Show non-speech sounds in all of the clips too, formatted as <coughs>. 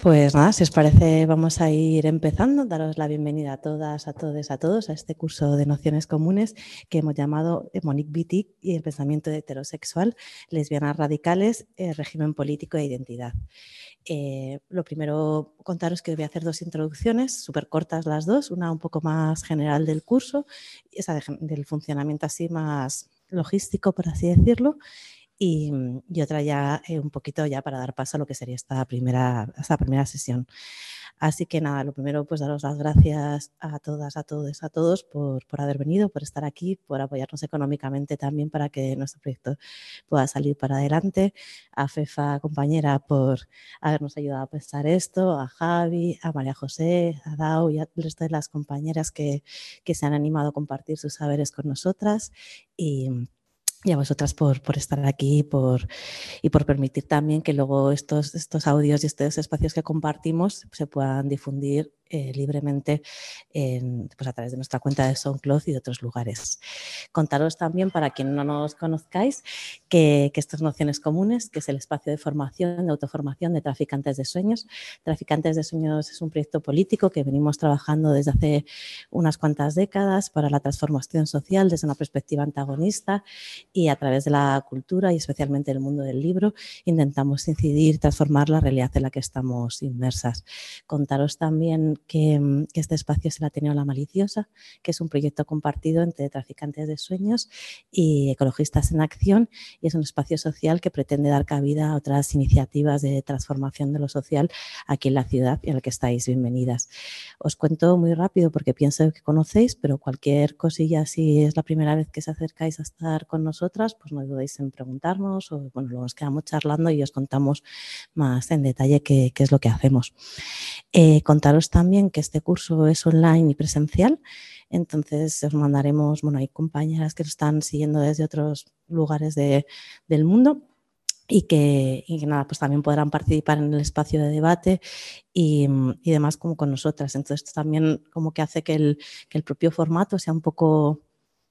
Pues nada, si os parece, vamos a ir empezando. Daros la bienvenida a todas, a todos, a todos a este curso de nociones comunes que hemos llamado Monique Wittig y el pensamiento heterosexual, lesbianas radicales, el régimen político e identidad. Eh, lo primero, contaros que voy a hacer dos introducciones, súper cortas las dos, una un poco más general del curso, esa del funcionamiento así más logístico, por así decirlo, Mm, y, otra ya eh, un poquito ya para dar paso a lo que sería esta primera, esta primera sesión. Así que nada, lo primero pues daros las gracias a todas, a todos, a todos por, por, haber venido, por estar aquí, por apoyarnos económicamente también para que nuestro proyecto pueda salir para adelante, a FEFA compañera por habernos ayudado a pensar esto, a Javi, a María José, a Dao y al resto de las compañeras que, que se han animado a compartir sus saberes con nosotras y y a vosotras por, por estar aquí por, y por permitir también que luego estos, estos audios y estos espacios que compartimos se puedan difundir eh, libremente pues a través de nuestra cuenta de SoundCloud y de otros lugares. Contaros también, para quien no nos conozcáis, que, que estas nociones comunes, que es el espacio de formación, de autoformación de Traficantes de Sueños. Traficantes de Sueños es un proyecto político que venimos trabajando desde hace unas cuantas décadas para la transformación social desde una perspectiva antagonista y a través de la cultura y especialmente el mundo del libro intentamos incidir, transformar la realidad en la que estamos inmersas. Contaros también Mm, que, este espacio se la tenido La Maliciosa, que es un proyecto compartido entre traficantes de sueños y ecologistas en acción y es un espacio social que pretende dar cabida a otras iniciativas de transformación de lo social aquí en la ciudad y en la que estáis bienvenidas. Os cuento muy rápido porque pienso que conocéis, pero cualquier cosilla, si es la primera vez que se acercáis a estar con nosotras, pues no dudéis en preguntarnos o bueno, luego nos quedamos charlando y os contamos más en detalle qué, es lo que hacemos. Eh, contaros también también que este curso es online y presencial, entonces os mandaremos, bueno, hay compañeras que lo están siguiendo desde otros lugares de, del mundo y que, y nada, pues también podrán participar en el espacio de debate y, y, demás como con nosotras. Entonces también como que hace que el, que el propio formato sea un poco,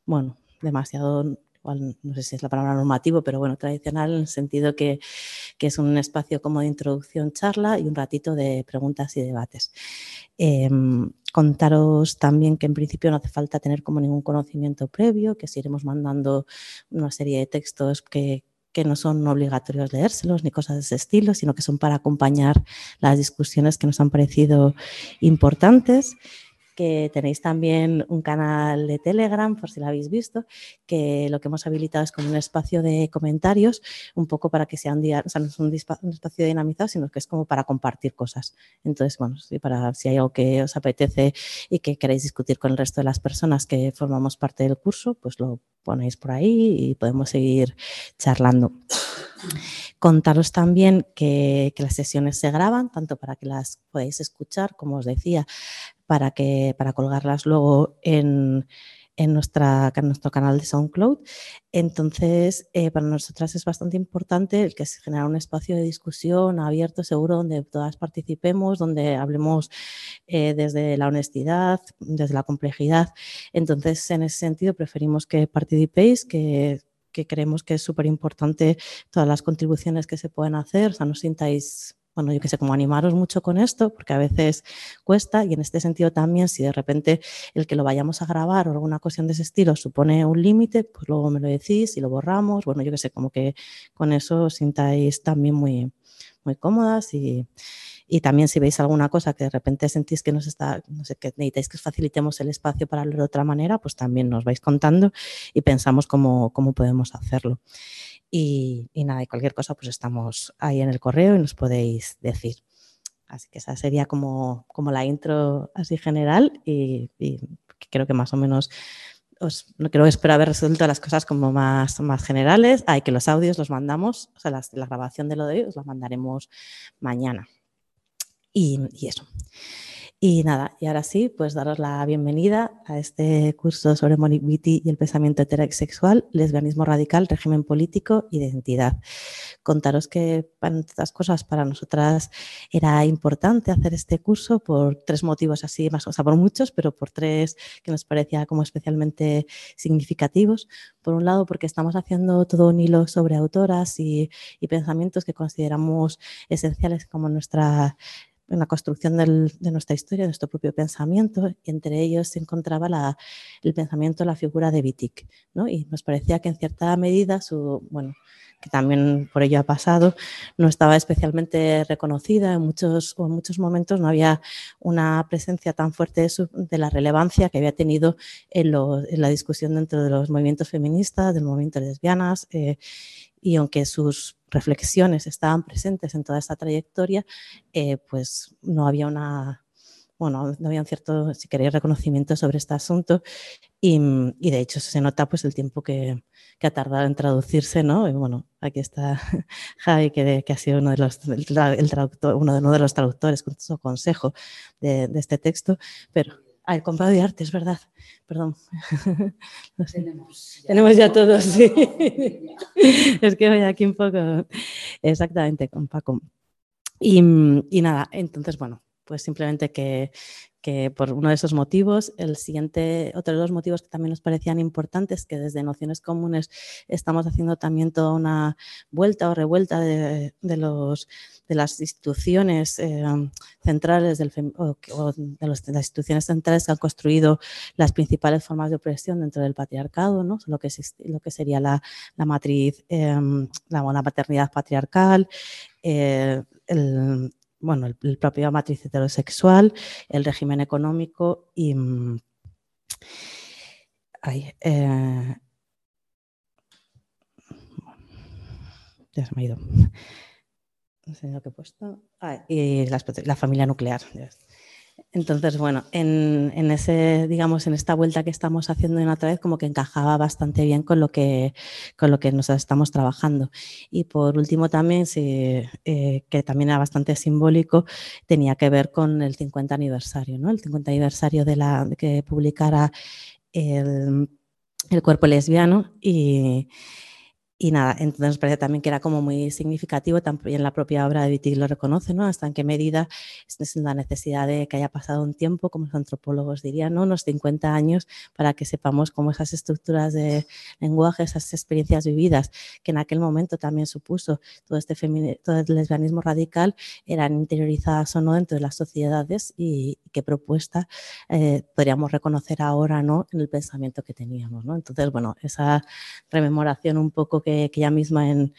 bueno, demasiado no sé si es la palabra normativo, pero bueno, tradicional en el sentido que, es un espacio como de introducción, charla y un ratito de preguntas y debates. Em, contaros también que en principio no hace falta tener como ningún conocimiento previo, que si iremos mandando una serie de textos que, que no son obligatorios leérselos ni cosas de ese estilo, sino que son para acompañar las discusiones que nos han parecido importantes que tenéis también un canal de Telegram, por si lo habéis visto, que lo que hemos habilitado es como un espacio de comentarios, un poco para que sea un día, o sea, no es un, espacio dinamizado, sino que es como para compartir cosas. Entonces, bueno, si hay algo que os apetece y que queréis discutir con el resto de las personas que formamos parte del curso, pues lo ponéis por ahí y podemos seguir charlando. Contaros también que, las sesiones se graban, tanto para que las podáis escuchar, como os decía, para, que, para colgarlas luego en, en, nuestra, en nuestro canal de SoundCloud. Entonces, eh, para nosotras es bastante importante el que se genere un espacio de discusión abierto, seguro, donde todas participemos, donde hablemos eh, desde la honestidad, desde la complejidad. Entonces, en ese sentido, preferimos que participéis, que que creemos que es súper importante todas las contribuciones que se pueden hacer, o sea, no sintáis bueno, yo que sé, como animaros mucho con esto, porque a veces cuesta y en este sentido también, si de repente el que lo vayamos a grabar o alguna cuestión de ese estilo supone un límite, pues luego me lo decís y lo borramos, bueno, yo que sé, como que con eso os sintáis también muy, muy cómodas y, y también si veis alguna cosa que de repente sentís que nos está, no sé, que necesitáis que os facilitemos el espacio para hablar de otra manera, pues también nos vais contando y pensamos cómo, cómo podemos hacerlo. Y, nada, y cualquier cosa, pues estamos ahí en el correo y nos podéis decir. Así que esa sería como, como la intro así general y, creo que más o menos os, creo espero haber resuelto las cosas como más, más generales. Hay que los audios los mandamos, o sea, la grabación de lo de hoy os la mandaremos mañana. Y, y eso. Y nada, y ahora sí, pues daros la bienvenida a este curso sobre Monique y el pensamiento heterosexual, lesbianismo radical, régimen político, identidad. Contaros que para estas cosas para nosotras era importante hacer este curso por tres motivos así, más o sea, por muchos, pero por tres que nos parecía como especialmente significativos. Por un lado, porque estamos haciendo todo un hilo sobre autoras y pensamientos que consideramos esenciales como nuestra en la construcción de nuestra historia, de nuestro propio pensamiento, y entre ellos se encontraba la, el pensamiento, la figura de Wittig, ¿no? Y nos parecía que en cierta medida su, bueno, que también por ello ha pasado, no estaba especialmente reconocida en muchos, en muchos momentos, no había una presencia tan fuerte de, la relevancia que había tenido en, la discusión dentro de los movimientos feministas, del movimiento lesbianas, eh, y aunque sus reflexiones estaban presentes en toda esta trayectoria, eh, pues no había una, bueno, no había un cierto, si queréis, reconocimiento sobre este asunto y, y, de hecho se nota pues el tiempo que, que, ha tardado en traducirse, ¿no? Y bueno, aquí está <laughs> Javi, que, que ha sido uno de los, el, el traductor, uno, de, uno de los traductores con su consejo de, de este texto, pero Ah, el comprado de arte, es verdad. Perdón. <laughs> No sé. Tenemos, ya, Tenemos ya todos, sí. <laughs> es que voy aquí un poco. Exactamente, con Paco. Y, y nada, entonces, bueno, pues simplemente que, que por uno de esos motivos, el siguiente, otro de los motivos que también nos parecían importantes, que desde Nociones Comunes estamos haciendo también toda una vuelta o revuelta de, de los, de las instituciones eh, centrales de, las instituciones centrales que han construido las principales formas de opresión dentro del patriarcado, ¿no? lo, que, lo que sería la, la matriz, la, la, maternidad patriarcal, eh, el, bueno, el, propio matriz heterosexual, el régimen económico y... Ay, eh, ya se me ha ido. No sé lo que he puesto. Ah, y la familia nuclear. Entonces, bueno, en, ese, digamos, en esta vuelta que estamos haciendo en otra vez, como que encajaba bastante bien con lo que, con lo que nos estamos trabajando. Y por último también, eh, que también era bastante simbólico, tenía que ver con el 50 aniversario, ¿no? El 50 aniversario de la que publicara el, el cuerpo lesbiano y, y nada, entonces nos parece también que era como muy significativo, también la propia obra de Wittig lo reconoce, ¿no? Hasta en qué medida es la necesidad de que haya pasado un tiempo, como los antropólogos dirían, ¿no? Unos 50 años para que sepamos cómo esas estructuras de lenguaje, esas experiencias vividas que en aquel momento también supuso todo este todo el lesbianismo radical, eran interiorizadas o no dentro de las sociedades y, qué propuesta eh, podríamos reconocer ahora, ¿no? En el pensamiento que teníamos, ¿no? Entonces, bueno, esa rememoración un poco que, ella misma en,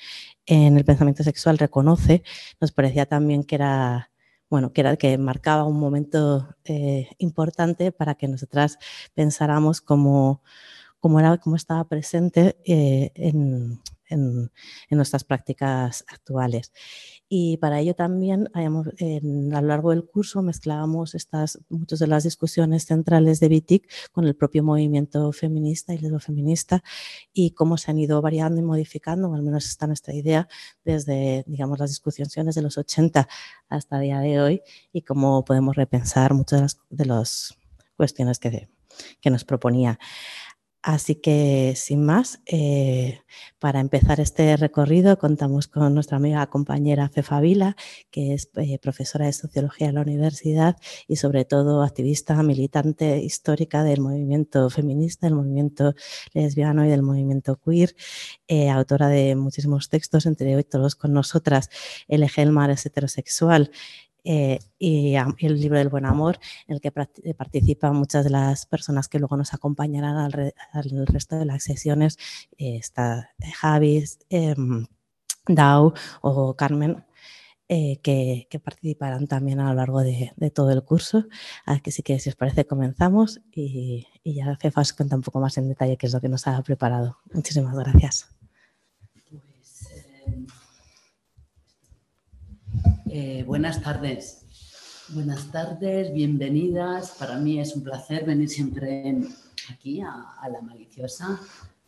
en, el pensamiento sexual reconoce, nos parecía también que era, bueno, que era que marcaba un momento eh, importante para que nosotras pensáramos cómo, cómo, era, cómo estaba presente eh, en, en, nuestras prácticas actuales. Y para ello también en, a lo largo del curso mezclábamos estas, muchas de las discusiones centrales de BITIC con el propio movimiento feminista y feminista y cómo se han ido variando y modificando, o al menos está nuestra idea, desde digamos, las discusiones de los 80 hasta el día de hoy y cómo podemos repensar muchas de las, de las cuestiones que, que nos proponía. Así que, sin más, eh, para empezar este recorrido contamos con nuestra amiga compañera Fefa Vila, que es eh, profesora de Sociología en la universidad y sobre todo activista, militante histórica del movimiento feminista, del movimiento lesbiano y del movimiento queer, eh, autora de muchísimos textos, entre otros con nosotras, El eje mar es heterosexual, eh, y, y, el libro del buen amor, en el que eh, participan muchas de las personas que luego nos acompañarán al, re, al resto de las sesiones. Eh, está Javi, eh, Dau o Carmen, eh, que, que, participarán también a lo largo de, de, todo el curso. Así que, si os parece, comenzamos y, y ya Fefa os cuenta un poco más en detalle qué es lo que nos ha preparado. Muchísimas gracias. Eh, buenas tardes. Buenas tardes, bienvenidas. Para mí es un placer venir siempre aquí a, La Maliciosa,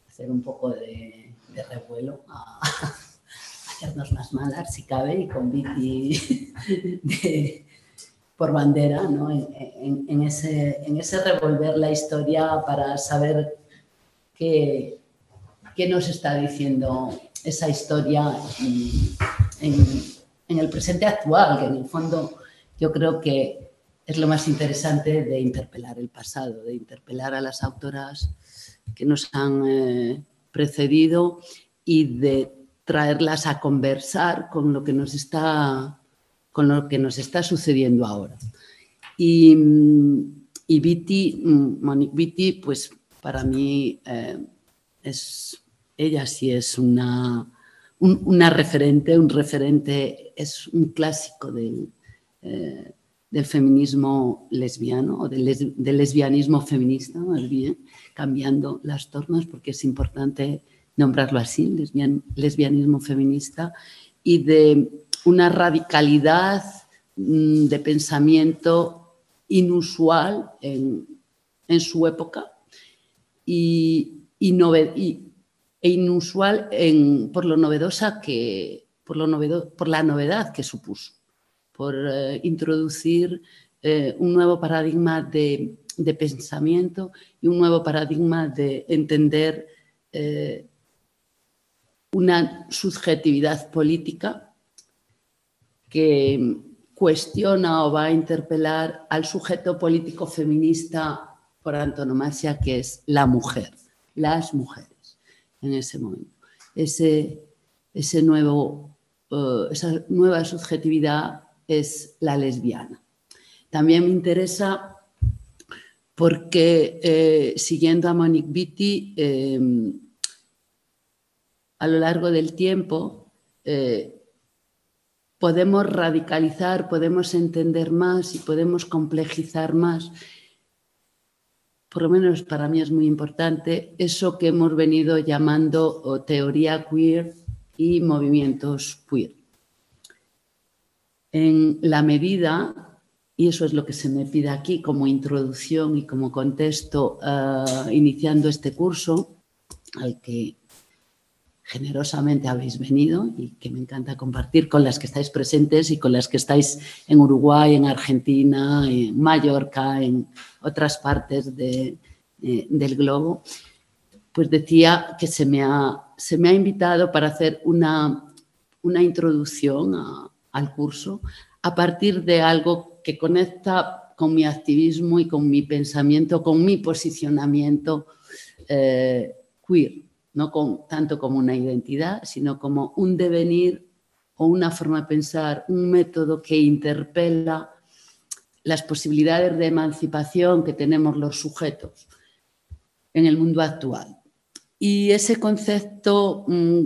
hacer un poco de, revuelo, a, <laughs> hacernos más malas si cabe y con Vicky <laughs> por bandera, ¿no? en, ese, revolver la historia para saber qué, qué nos está diciendo esa historia en, el presente actual, que en el fondo yo creo que es lo más interesante de interpelar el pasado, de interpelar a las autoras que nos han eh, precedido y de traerlas a conversar con lo que nos está, con lo que nos está sucediendo ahora. Y, y Viti, Monique Viti, pues para mí eh, es, ella sí es una, una referente, un referente, es un clásico del, eh, feminismo lesbiano o del, lesbianismo feminista, más bien, cambiando las tornas porque es importante nombrarlo así, lesbianismo feminista, y de una radicalidad mm, de pensamiento inusual en, su época y, e inusual por lo novedosa que, por, lo por la novedad que supuso, por eh, introducir eh, un nuevo paradigma de, pensamiento y un nuevo paradigma de entender eh, una subjetividad política que cuestiona o va a interpelar al sujeto político feminista por antonomasia, que es la mujer, las mujeres en ese momento. Ese, ese nuevo, eh, esa nueva subjetividad es la lesbiana. También me interesa porque, eh, siguiendo a Monique Vitti, eh, a lo largo del tiempo eh, podemos radicalizar, podemos entender más y podemos complejizar más. Por lo menos para mí es muy importante eso que hemos venido llamando teoría queer y movimientos queer. En la medida, y eso es lo que se me pide aquí como introducción y como contexto, eh, iniciando este curso, al que generosamente habéis venido y que me encanta compartir con las que estáis presentes y con las que estáis en Uruguay, en Argentina, en Mallorca, en otras partes eh, del globo, pues decía que se me ha, se me ha invitado para hacer una, una introducción al curso a partir de algo que conecta con mi activismo y con mi pensamiento, con mi posicionamiento eh, queer no con, tanto como una identidad, sino como un devenir o una forma de pensar, un método que interpela las posibilidades de emancipación que tenemos los sujetos en el mundo actual. Y ese concepto mm,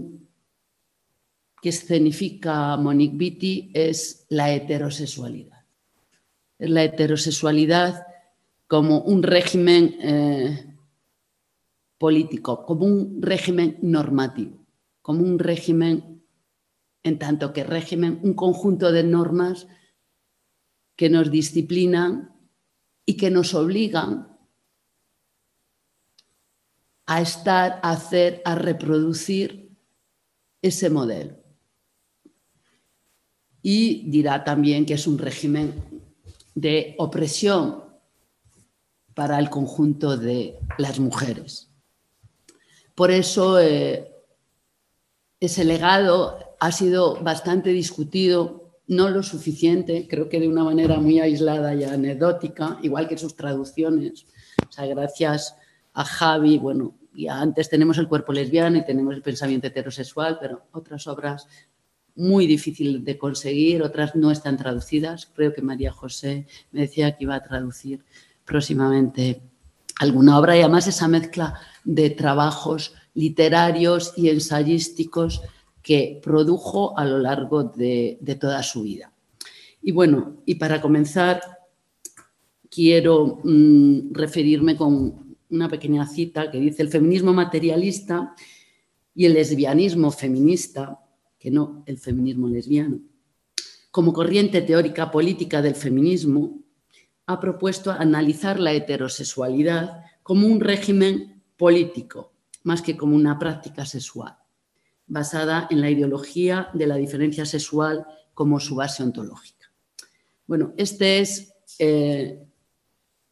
que escenifica Monique Vitti es la heterosexualidad. Es la heterosexualidad como un régimen eh, político, como un régimen normativo, como un régimen, en tanto que régimen, un conjunto de normas que nos disciplinan y que nos obligan a estar, a hacer, a reproducir ese modelo. Y dirá también que es un régimen de opresión para el conjunto de las mujeres. Por eso eh, ese legado ha sido bastante discutido, no lo suficiente, creo que de una manera muy aislada y anecdótica, igual que sus traducciones. O sea, gracias a Javi, bueno, ya antes tenemos el cuerpo lesbiano y tenemos el pensamiento heterosexual, pero otras obras muy difíciles de conseguir, otras no están traducidas. Creo que María José me decía que iba a traducir próximamente alguna obra y además esa mezcla de trabajos literarios y ensayísticos que produjo a lo largo de, toda su vida. Y bueno, y para comenzar, quiero mm, referirme con una pequeña cita que dice el feminismo materialista y el lesbianismo feminista, que no el feminismo lesbiano, como corriente teórica política del feminismo, ha propuesto analizar la heterosexualidad como un régimen político, más que como una práctica sexual, basada en la ideología de la diferencia sexual como su base ontológica. Bueno, este es, eh,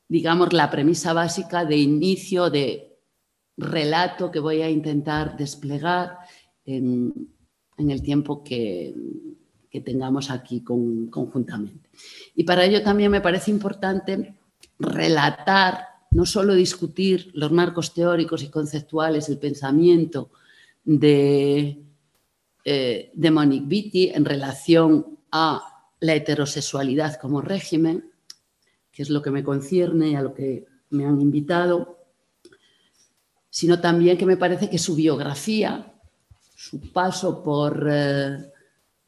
digamos, la premisa básica de inicio de relato que voy a intentar desplegar en, el tiempo que, tengamos aquí conjuntamente. Y para ello también me parece importante relatar, no solo discutir los marcos teóricos y conceptuales, el pensamiento de, eh, de Monique Vitti en relación a la heterosexualidad como régimen, que es lo que me concierne y a lo que me han invitado, sino también que me parece que su biografía, su paso por, eh,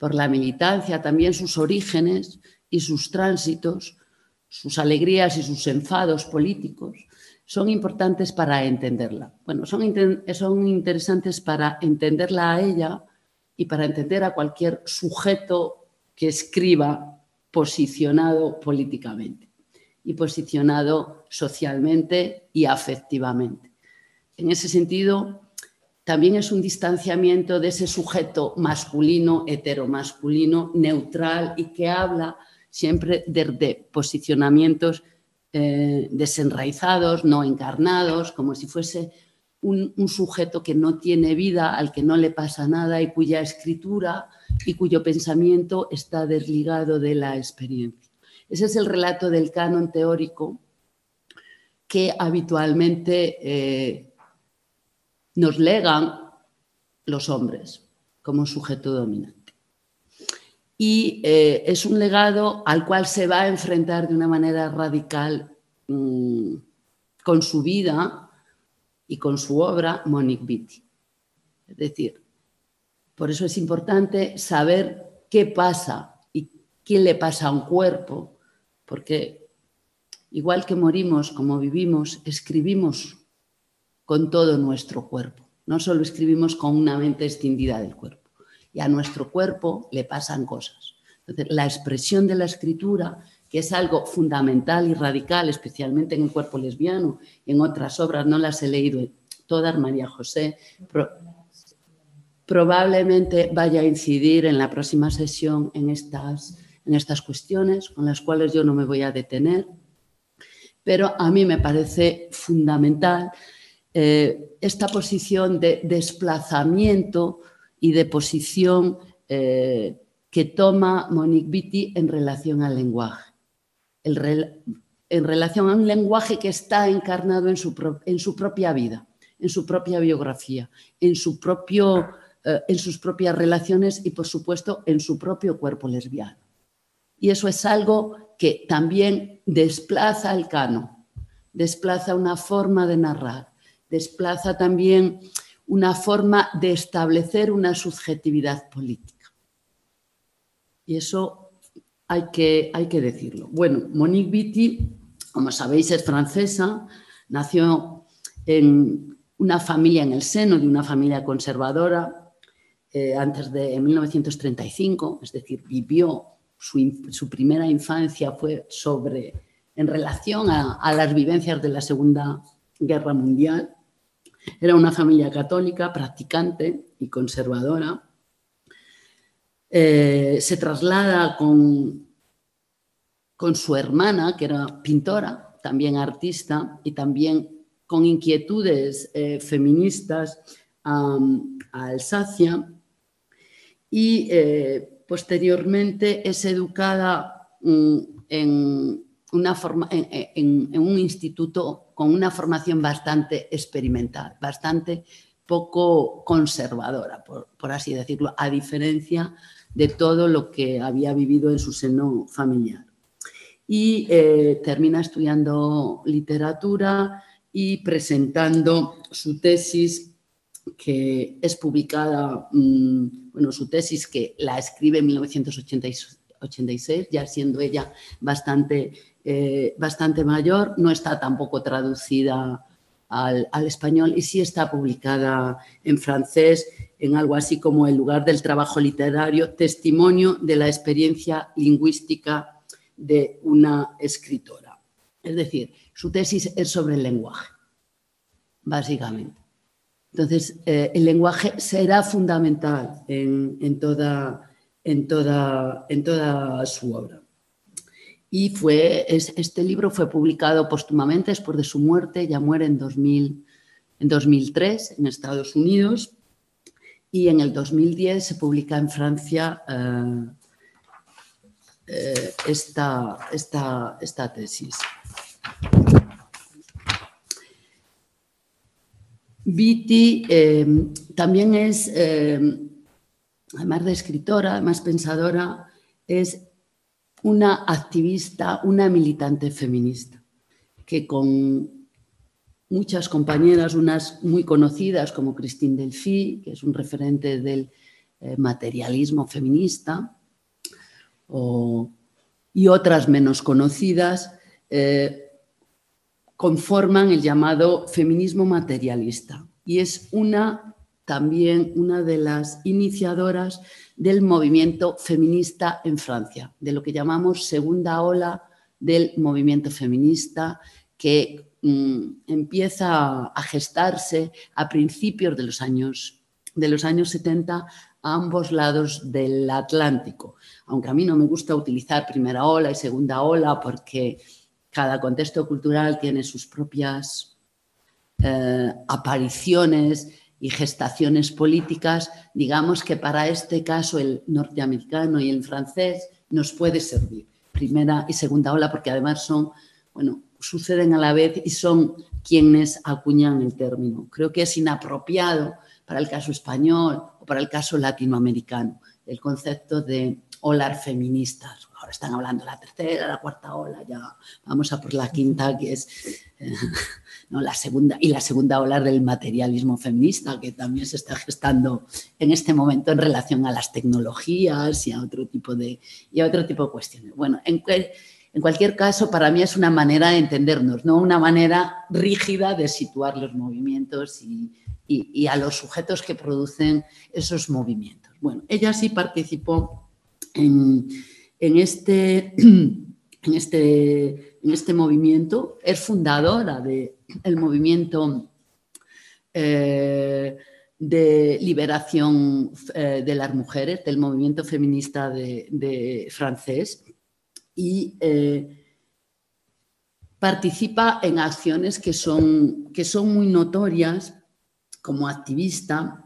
por la militancia, también sus orígenes y sus tránsitos, sus alegrías y sus enfados políticos, son importantes para entenderla. Bueno, son, son interesantes para entenderla a ella y para entender a cualquier sujeto que escriba posicionado políticamente y posicionado socialmente y afectivamente. En ese sentido, también es un distanciamiento de ese sujeto masculino, heteromasculino, neutral y que habla siempre desde posicionamientos eh, desenraizados, no encarnados, como si fuese un, sujeto que no tiene vida, al que no le pasa nada y cuya escritura y cuyo pensamiento está desligado de la experiencia. Ese es el relato del canon teórico que habitualmente eh, nos legan los hombres como sujeto dominante. Y eh, es un legado al cual se va a enfrentar de una manera radical mm, con su vida y con su obra Monique Vitti. Es decir, por eso es importante saber qué pasa y qué le pasa a un cuerpo, porque igual que morimos como vivimos, escribimos con todo nuestro cuerpo. No solo escribimos con una mente extendida del cuerpo. Y a nuestro cuerpo le pasan cosas. Entonces, la expresión de la escritura, que es algo fundamental y radical, especialmente en el cuerpo lesbiano, en otras obras, no las he leído todas, María José, probablemente vaya a incidir en la próxima sesión en estas, en estas cuestiones, con las cuales yo no me voy a detener, pero a mí me parece fundamental eh, esta posición de desplazamiento y de posición eh, que toma Monique Vitti en relación al lenguaje. en relación a un lenguaje que está encarnado en su, propia vida, en su propia biografía, en, eh, en sus propias relaciones y, por supuesto, en su propio cuerpo lesbiano. Y eso es algo que también desplaza el cano, desplaza una forma de narrar, desplaza también una forma de establecer una subjetividad política. Y eso hay que, hay que decirlo. Bueno, Monique Vitti, como sabéis, es francesa, nació en una familia, en el seno de una familia conservadora, eh, antes de 1935, es decir, vivió su, primera infancia fue sobre, en relación a las vivencias de la Segunda Guerra Mundial era una familia católica, practicante y conservadora. Eh, se traslada con, con su hermana, que era pintora, también artista y también con inquietudes eh, feministas a, Alsacia y eh, posteriormente es educada mm, en, una forma, en, un instituto con una formación bastante experimental, bastante poco conservadora, por, así decirlo, a diferencia de todo lo que había vivido en su seno familiar. Y eh, termina estudiando literatura y presentando su tesis que es publicada, mm, bueno, su tesis que la escribe en 1986, ya siendo ella bastante eh, bastante mayor, no está tampoco traducida al, español y sí está publicada en francés en algo así como El lugar del trabajo literario, testimonio de la experiencia lingüística de una escritora. Es decir, su tesis es sobre el lenguaje, básicamente. Entonces, eh, el lenguaje será fundamental en, toda, en, toda, en toda su obra. Y fue, este libro fue publicado póstumamente después de su muerte, ya muere en, 2000, en 2003 en Estados Unidos y en el 2010 se publica en Francia eh, eh, esta, esta, esta tesis. Viti eh, también es, además de escritora, además pensadora, es una activista, una militante feminista, que con muchas compañeras, unas muy conocidas como Christine Delphi, que es un referente del eh, materialismo feminista, y otras menos conocidas, eh, conforman el llamado feminismo materialista. Y es una también una de las iniciadoras del movimiento feminista en Francia, de lo que llamamos segunda ola del movimiento feminista que mm, empieza a gestarse a principios de los años de los años 70 a ambos lados del Atlántico. Aunque a mí no me gusta utilizar primera ola y segunda ola porque cada contexto cultural tiene sus propias eh, apariciones y gestaciones políticas, digamos que para este caso el norteamericano y el francés nos puede servir. Primera y segunda ola, porque además son, bueno, suceden a la vez y son quienes acuñan el término. Creo que es inapropiado para el caso español o para el caso latinoamericano el concepto de olas feministas. Ahora están hablando la tercera, la cuarta ola, ya vamos a por la quinta, que es eh, <laughs> ¿no? la segunda, y la segunda ola del materialismo feminista, que también se está gestando en este momento en relación a las tecnologías y a otro tipo de, y otro tipo de cuestiones. Bueno, en, en cualquier caso, para mí es una manera de entendernos, no una manera rígida de situar los movimientos y, y a los sujetos que producen esos movimientos. Bueno, ella sí participó en, este, <clears throat> en, este, en este movimiento, es fundadora del movimiento eh, de liberación eh, de las mujeres, del movimiento feminista de, francés, y eh, participa en acciones que son, que son muy notorias como activista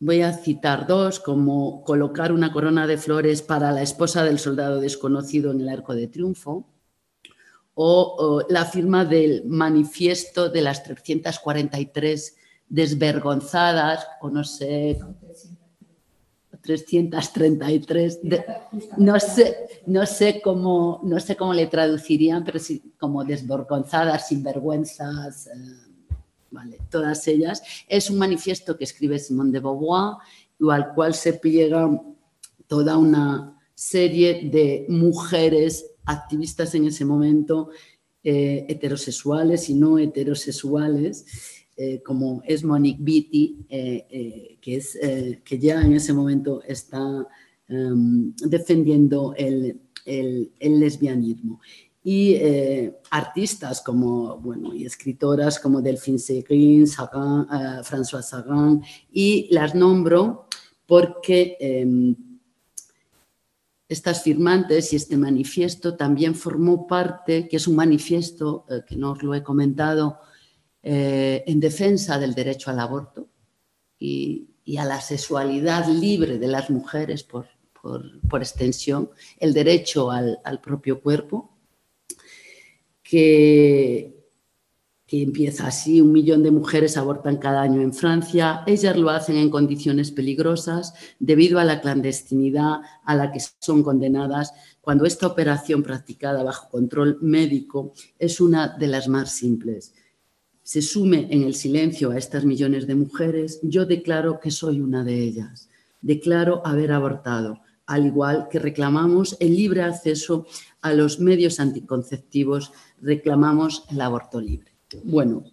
Voy a citar dos, como colocar una corona de flores para la esposa del soldado desconocido en el Arco de Triunfo, o, la firma del manifiesto de las 343 desvergonzadas, o no sé, 333, no, sé, no, sé cómo, no sé cómo le traducirían, pero sí, como desvergonzadas, sinvergüenzas. Eh, todas ellas. Es un manifiesto que escribe Simone de Beauvoir al cual se pliega toda una serie de mujeres activistas en ese momento, eh, heterosexuales y no heterosexuales, eh, como es Monique Beatty, eh, que, es, que ya en ese momento está em, defendiendo el, el lesbianismo y eh, artistas como, bueno, y escritoras como Delphine Seguin, Sagan, uh, François Sagan, y las nombro porque em, estas firmantes y este manifiesto también formó parte, que es un manifiesto eh, que no os lo he comentado, en defensa del derecho al aborto y, a la sexualidad libre de las mujeres por, por, extensión, el derecho al propio cuerpo que, empieza así, un millón de mujeres abortan cada año en Francia, ellas lo hacen en condiciones peligrosas debido a la clandestinidad a la que son condenadas cuando esta operación practicada bajo control médico es una de las más simples. Se sume en el silencio a estas millones de mujeres, yo declaro que soy una de ellas. Declaro haber abortado, al igual que reclamamos el libre acceso a los medios anticonceptivos reclamamos el aborto libre. Bueno,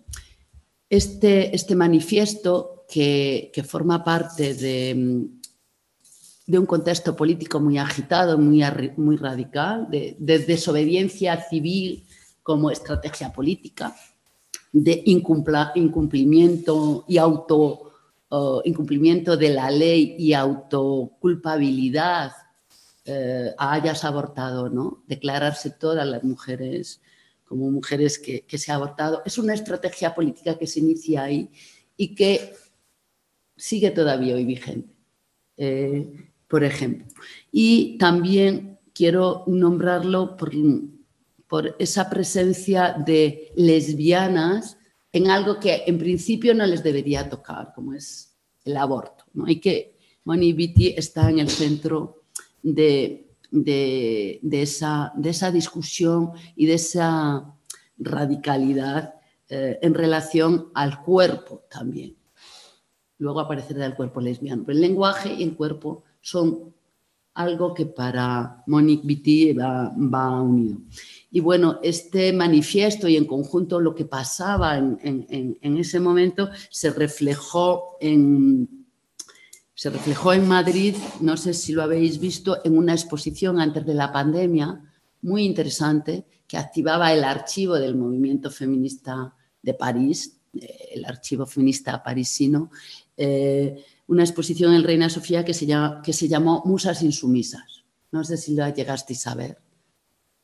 este, este manifiesto que, forma parte de, de, un contexto político muy agitado, muy, muy radical, de, desobediencia civil como estrategia política, de incumplimiento y auto incumplimiento de la ley y autoculpabilidad eh, hayas abortado, ¿no? Declararse todas las mujeres como mujeres que, se ha abortado. Es una estrategia política que se inicia ahí y que sigue todavía hoy vigente, eh, por ejemplo. Y también quiero nombrarlo por, por esa presencia de lesbianas en algo que en principio no les debería tocar, como es el aborto. ¿no? Y que Moni Vitti está en el centro de, esa, de esa discusión y de esa radicalidad eh, en relación al cuerpo también. Luego aparecerá el cuerpo lesbiano. Pero el lenguaje y el cuerpo son algo que para Monique Vitti va, va unido. Y bueno, este manifiesto y en conjunto lo que pasaba en, ese momento se reflejó en, se reflejó en Madrid, no sé si lo habéis visto, en una exposición antes de la pandemia muy interesante que activaba el archivo del movimiento feminista de París, eh, el archivo feminista parisino, eh, una exposición en Reina Sofía que se, que se llamó Musas Insumisas. No sé si lo llegasteis a ver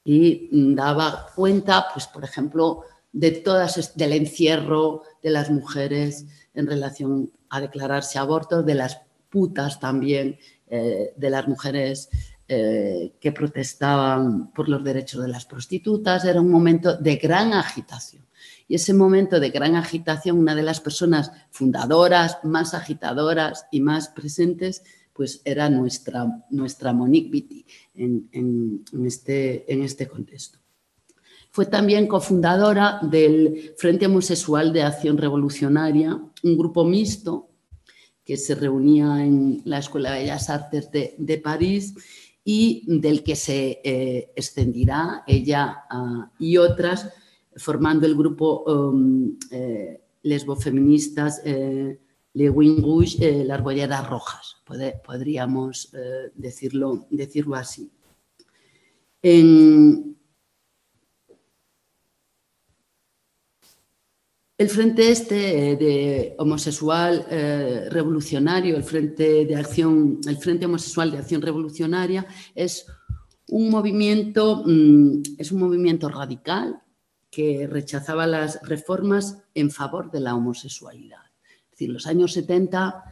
y daba cuenta, pues, por ejemplo, de todas, del encierro de las mujeres en relación a declararse abortos, de las putas también, eh, de las mujeres eh, que protestaban por los derechos de las prostitutas. Era un momento de gran agitación. Y ese momento de gran agitación, una de las personas fundadoras, más agitadoras y más presentes pues era nuestra, nuestra Monique Vitti en, este, en este contexto. Fue también cofundadora del Frente Homosexual de Acción Revolucionaria, un grupo mixto que se reunía en la Escuela de Bellas Artes de, París y del que se eh, extendirá ella ah, y otras, formando el grupo um, eh, lesbofeministas eh, Le Wing Rouge, eh, las bolleras rojas, podríamos eh, decirlo, decirlo así. En el frente este eh, de homosexual revolucionario, el frente de acción, el frente homosexual de acción revolucionaria es un movimiento, mm, es un movimiento radical que rechazaba las reformas en favor de la homosexualidad. Decir, los años 70,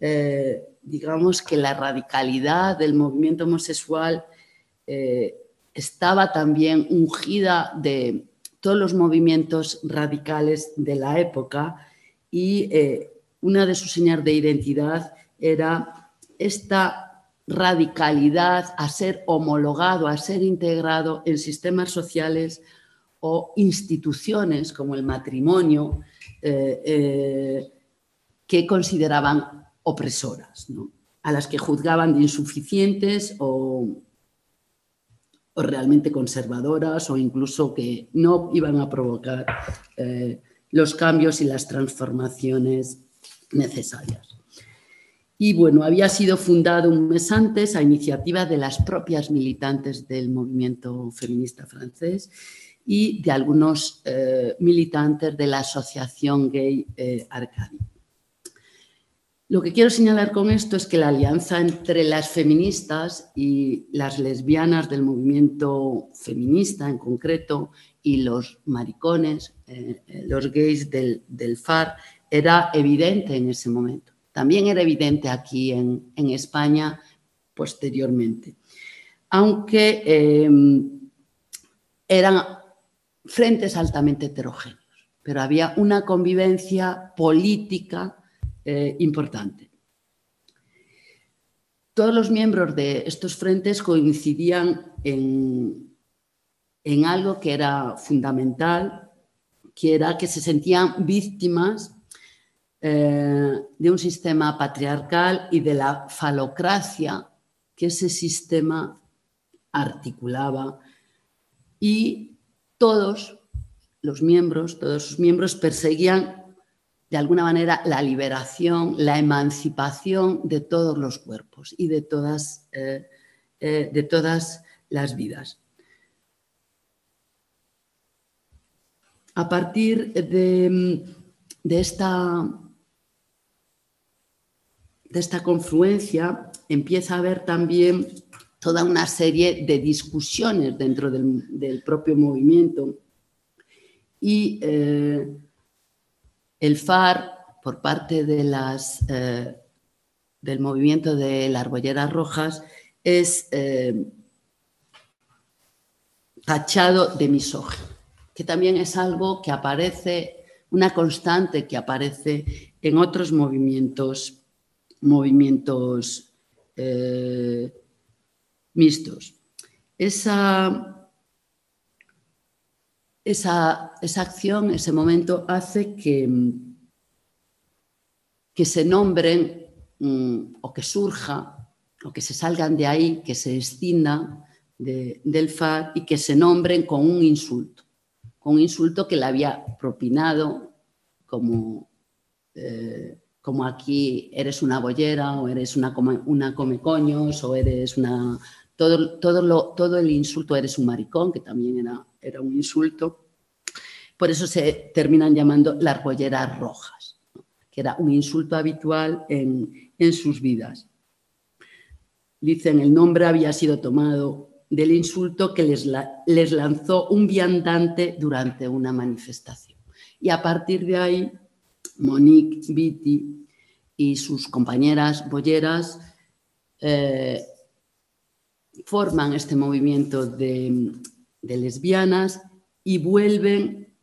eh, digamos que la radicalidad del movimiento homosexual eh, estaba también ungida de todos los movimientos radicales de la época y eh, una de sus señas de identidad era esta radicalidad a ser homologado, a ser integrado en sistemas sociales o instituciones como el matrimonio, que consideraban opresoras, a las que juzgaban de insuficientes o, realmente conservadoras o incluso que no iban a provocar eh, los cambios y las transformaciones necesarias. Y bueno, había sido fundado un mes antes a iniciativa de las propias militantes del movimiento feminista francés y de algunos eh, militantes de la Asociación Gay eh. Lo que quiero señalar con esto es que la alianza entre las feministas y las lesbianas del movimiento feminista en concreto y los maricones, eh, eh, los gays del, FAR, era evidente en ese momento. También era evidente aquí en, España posteriormente. Aunque eran frentes altamente heterogéneos, pero había una convivencia política eh, importante. Todos los miembros de estos frentes coincidían en, algo que era fundamental, que era que se sentían víctimas eh, de un sistema patriarcal y de la falocracia que ese sistema articulaba y todos los miembros, todos sus miembros perseguían de alguna manera la liberación, la emancipación de todos los cuerpos y de todas, eh, eh, de todas las vidas. A partir de, esta, de esta confluencia empieza a haber también toda una serie de discusiones dentro del, propio movimiento. Y eh, el FAR, por parte de las, eh, del movimiento de las arbolleras rojas, es eh, tachado de misógino, que también es algo que aparece, una constante que aparece en otros movimientos, movimientos mixtos. Esa, esa, esa, acción, ese momento, hace que, que se nombren mm, o que surja o que se salgan de ahí, que se escindan del FAR y que se nombren con un insulto, con un insulto que le había propinado como, eh, como aquí eres una bollera o eres una, una come coños o eres una todo, todo, lo, todo el insulto, eres un maricón, que también era, era un insulto. Por eso se terminan llamando las bolleras rojas, que era un insulto habitual en, en sus vidas. Dicen, el nombre había sido tomado del insulto que les, les lanzó un viandante durante una manifestación. Y a partir de ahí, Monique Vitti y sus compañeras bolleras eh, forman este movimiento de, lesbianas y vuelven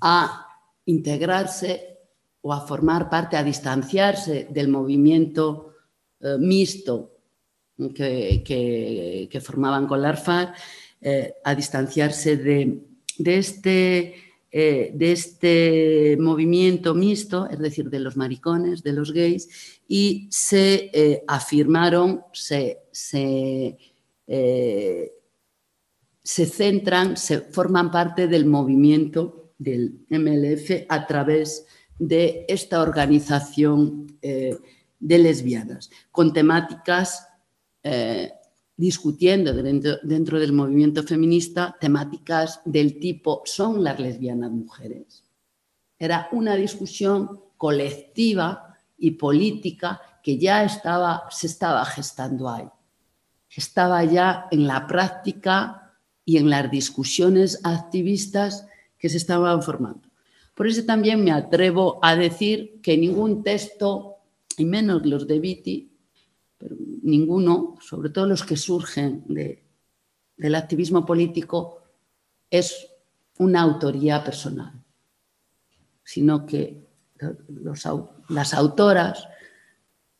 a integrarse o a formar parte, a distanciarse del movimiento eh, mixto que, formaban con la ARFAR, eh, a distanciarse de, este, eh, de este movimiento mixto, es decir, de los maricones, de los gays, y se afirmaron, se eh, se centran, se forman parte del movimiento del MLF a través de esta organización eh, de lesbianas, con temáticas eh, discutiendo dentro, dentro, del movimiento feminista, temáticas del tipo ¿son las lesbianas mujeres? Era una discusión colectiva y política que ya estaba, se estaba gestando ahí estaba ya en la práctica y en las discusiones activistas que se estaban formando. Por eso también me atrevo a decir que ningún texto, y menos los de Viti, ninguno, sobre todo los que surgen del activismo político, es una autoría personal, sino que las autoras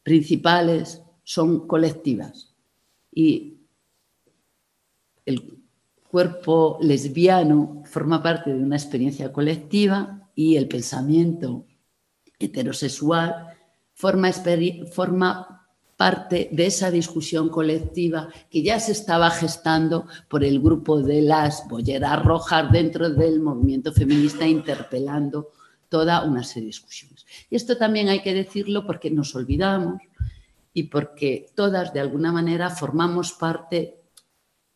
principales son colectivas y el cuerpo lesbiano forma parte de una experiencia colectiva y el pensamiento heterosexual forma, parte de esa discusión colectiva que ya se estaba gestando por el grupo de las bolleras rojas dentro del movimiento feminista interpelando toda una serie de discusiones. Y esto también hay que decirlo porque nos olvidamos y porque todas de alguna manera formamos parte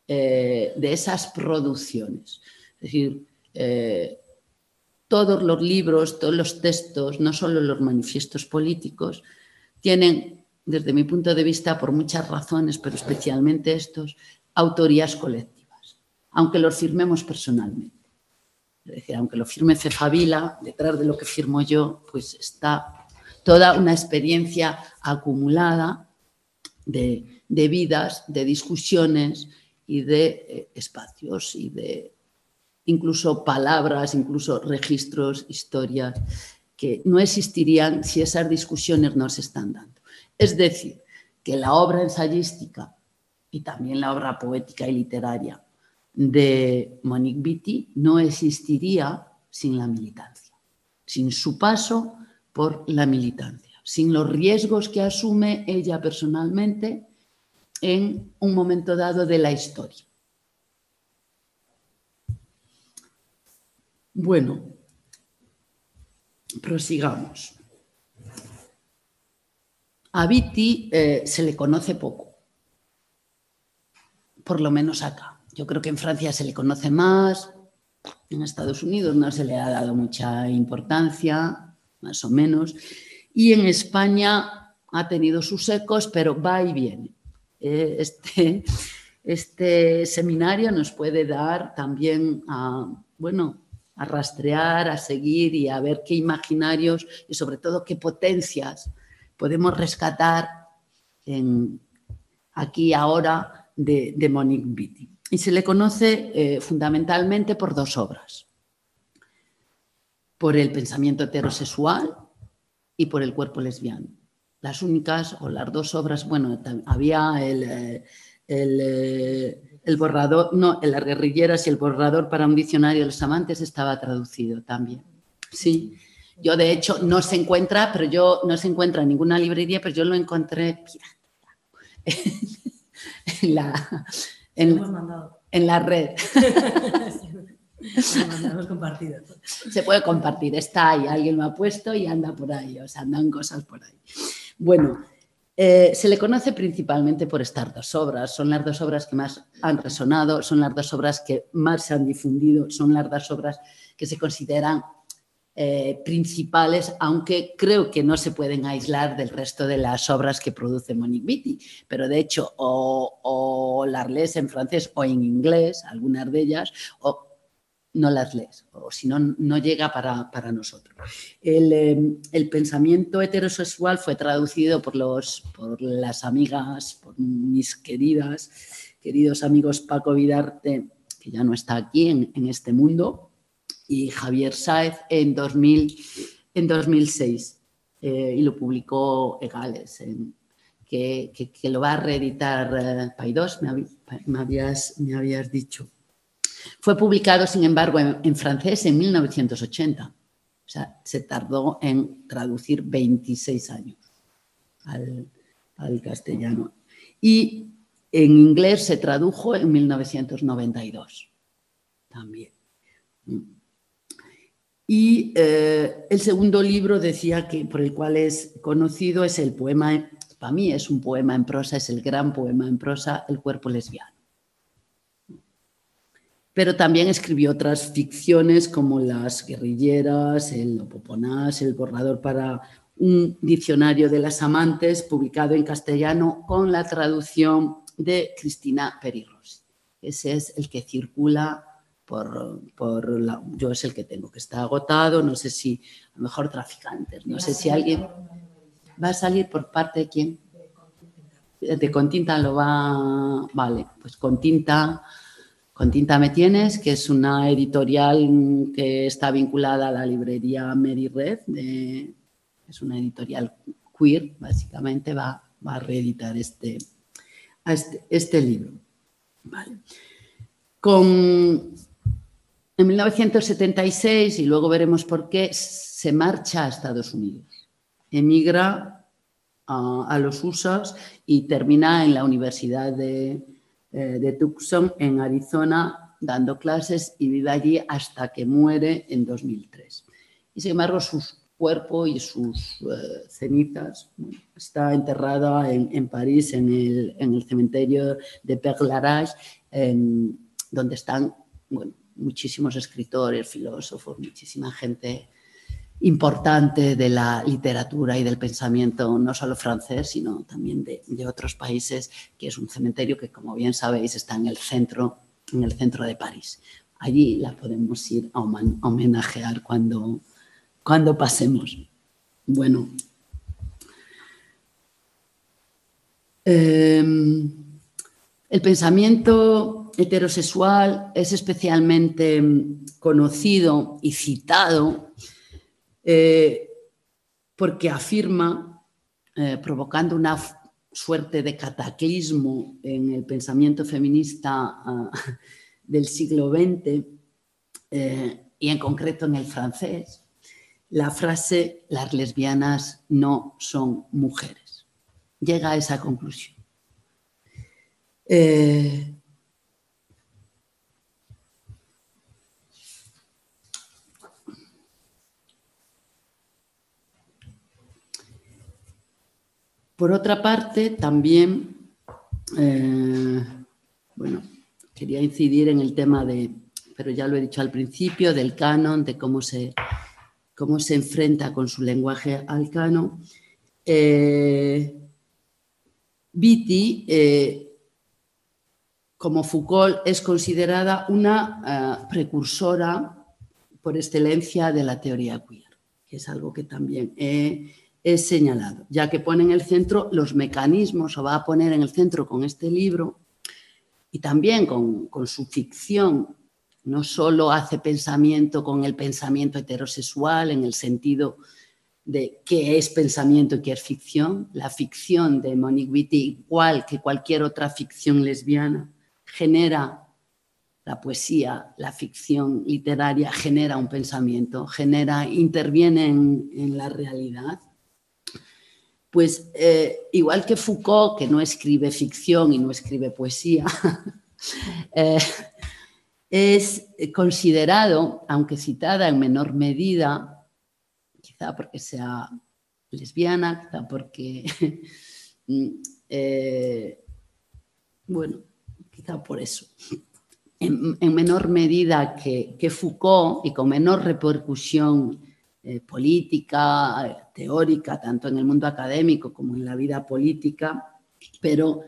eh, de esas producciones. Es decir, eh, todos los libros, todos los textos, no solo los manifiestos políticos, tienen, desde mi punto de vista, por muchas razones, pero especialmente estos, autorías colectivas, aunque los firmemos personalmente. Es decir, aunque lo firme Cefavila, detrás de lo que firmo yo, pues está toda una experiencia acumulada de, vidas, de discusiones y de eh, espacios y de incluso palabras, incluso registros, historias que no existirían si esas discusiones no se están dando. Es decir, que la obra ensayística y también la obra poética y literaria de Monique Vitti no existiría sin la militancia, sin su paso por la militancia, sin los riesgos que asume ella personalmente en un momento dado de la historia. Bueno, prosigamos. A Viti eh, se le conoce poco, por lo menos acá. Yo creo que en Francia se le conoce más, en Estados Unidos no se le ha dado mucha importancia, más o menos, y en España ha tenido sus ecos, pero va y viene. eh, este, este seminario nos puede dar también a, bueno, a rastrear, a seguir y a ver qué imaginarios y sobre todo qué potencias podemos rescatar en, aquí ahora de, Monique Beatty. Y se le conoce eh, fundamentalmente por dos obras, por el pensamiento heterosexual y por el cuerpo lesbiano. Las únicas o las dos obras, bueno, había el, eh, eh, el, borrador, no, en las guerrilleras y el borrador para un diccionario de los amantes estaba traducido también. Sí, yo de hecho no se encuentra, pero yo no se encuentra en ninguna librería, pero yo lo encontré en la, en, la red. <laughs> Se puede compartir, está ahí, alguien lo ha puesto y anda por ahí, o sea, andan cosas por ahí. Bueno, eh, se le conoce principalmente por estas dos obras, son las dos obras que más han resonado, son las dos obras que más se han difundido, son las dos obras que se consideran eh, principales, aunque creo que no se pueden aislar del resto de las obras que produce Monique Beatty. Pero de hecho, o, o las lees en francés o en inglés, algunas de ellas, o no las lees, o si no, no llega para, nosotros. Em, el, pensamiento heterosexual fue traducido por, los, por las amigas, por mis queridas, queridos amigos Paco Vidarte, que ya no está aquí en, este mundo, y Javier Sáez en, 2000, en 2006, eh, y lo publicó Egales, que, lo va a reeditar eh, Paidós, me habías, me habías dicho. Fue publicado, sin embargo, en, francés en 1980. O sea, se tardó en traducir 26 años al, castellano. Y en inglés se tradujo en 1992 también. Y eh, el segundo libro decía que por el cual es conocido es el poema, para mí es un poema en prosa, es el gran poema en prosa, El cuerpo lesbiano pero también escribió otras ficciones como Las guerrilleras, El Opoponás, El borrador para un diccionario de las amantes, publicado en castellano con la traducción de Cristina Perirrosi. Ese es el que circula por, por la, yo es el que tengo, que está agotado, no sé si, a lo mejor traficantes, no sé si alguien va a salir por parte de quién. De Continta lo va, vale, pues Continta con Tinta Me Tienes, que es una editorial que está vinculada a la librería Mary Red, es una editorial queer, básicamente va, a reeditar este, este, este, libro. Con, en 1976, y luego veremos por qué, se marcha a Estados Unidos. Emigra a, a los USA y termina en la Universidad de, eh, de Tucson en Arizona dando clases y vive allí hasta que muere en 2003. Y sin embargo, su cuerpo y sus eh, cenizas está enterrada en, París, en el, cementerio de Père Lachaise, donde están muchísimos escritores, filósofos, muchísima gente importante de la literatura y del pensamiento, no solo francés, sino también de, otros países, que es un cementerio que, como bien sabéis, está en el centro, en el centro de París. Allí la podemos ir a homenajear cuando, cuando pasemos. Bueno. Em, el pensamiento heterosexual es especialmente conocido y citado eh, porque afirma, eh, provocando una suerte de cataclismo en el pensamiento feminista ah, <laughs> del siglo XX eh, y en concreto en el francés, la frase las lesbianas no son mujeres. Llega a esa conclusión. Por otra parte, también, eh, bueno, quería incidir en el tema de, pero ya lo he dicho al principio, del canon, de cómo se, cómo se enfrenta con su lenguaje al canon. Eh, Beatty, eh, como Foucault, es considerada una eh, precursora por excelencia de la teoría queer, que es algo que también he, señalado, ya que pone en el centro los mecanismos, o va a poner en el centro con este libro, y también con, su ficción, no solo hace pensamiento con el pensamiento heterosexual en el sentido de qué es pensamiento y qué es ficción. La ficción de Monique Wittig, igual que cualquier otra ficción lesbiana, genera la poesía, la ficción literaria genera un pensamiento, genera, interviene en, la realidad. Pues eh, igual que Foucault, que no escribe ficción y no escribe poesía, <laughs> eh, es considerado, aunque citada en menor medida, quizá porque sea lesbiana, quizá porque, <laughs> mm, eh, bueno, quizá por eso. En, menor medida que, Foucault y con menor repercusión eh, política, teórica, tanto en el mundo académico como en la vida política, pero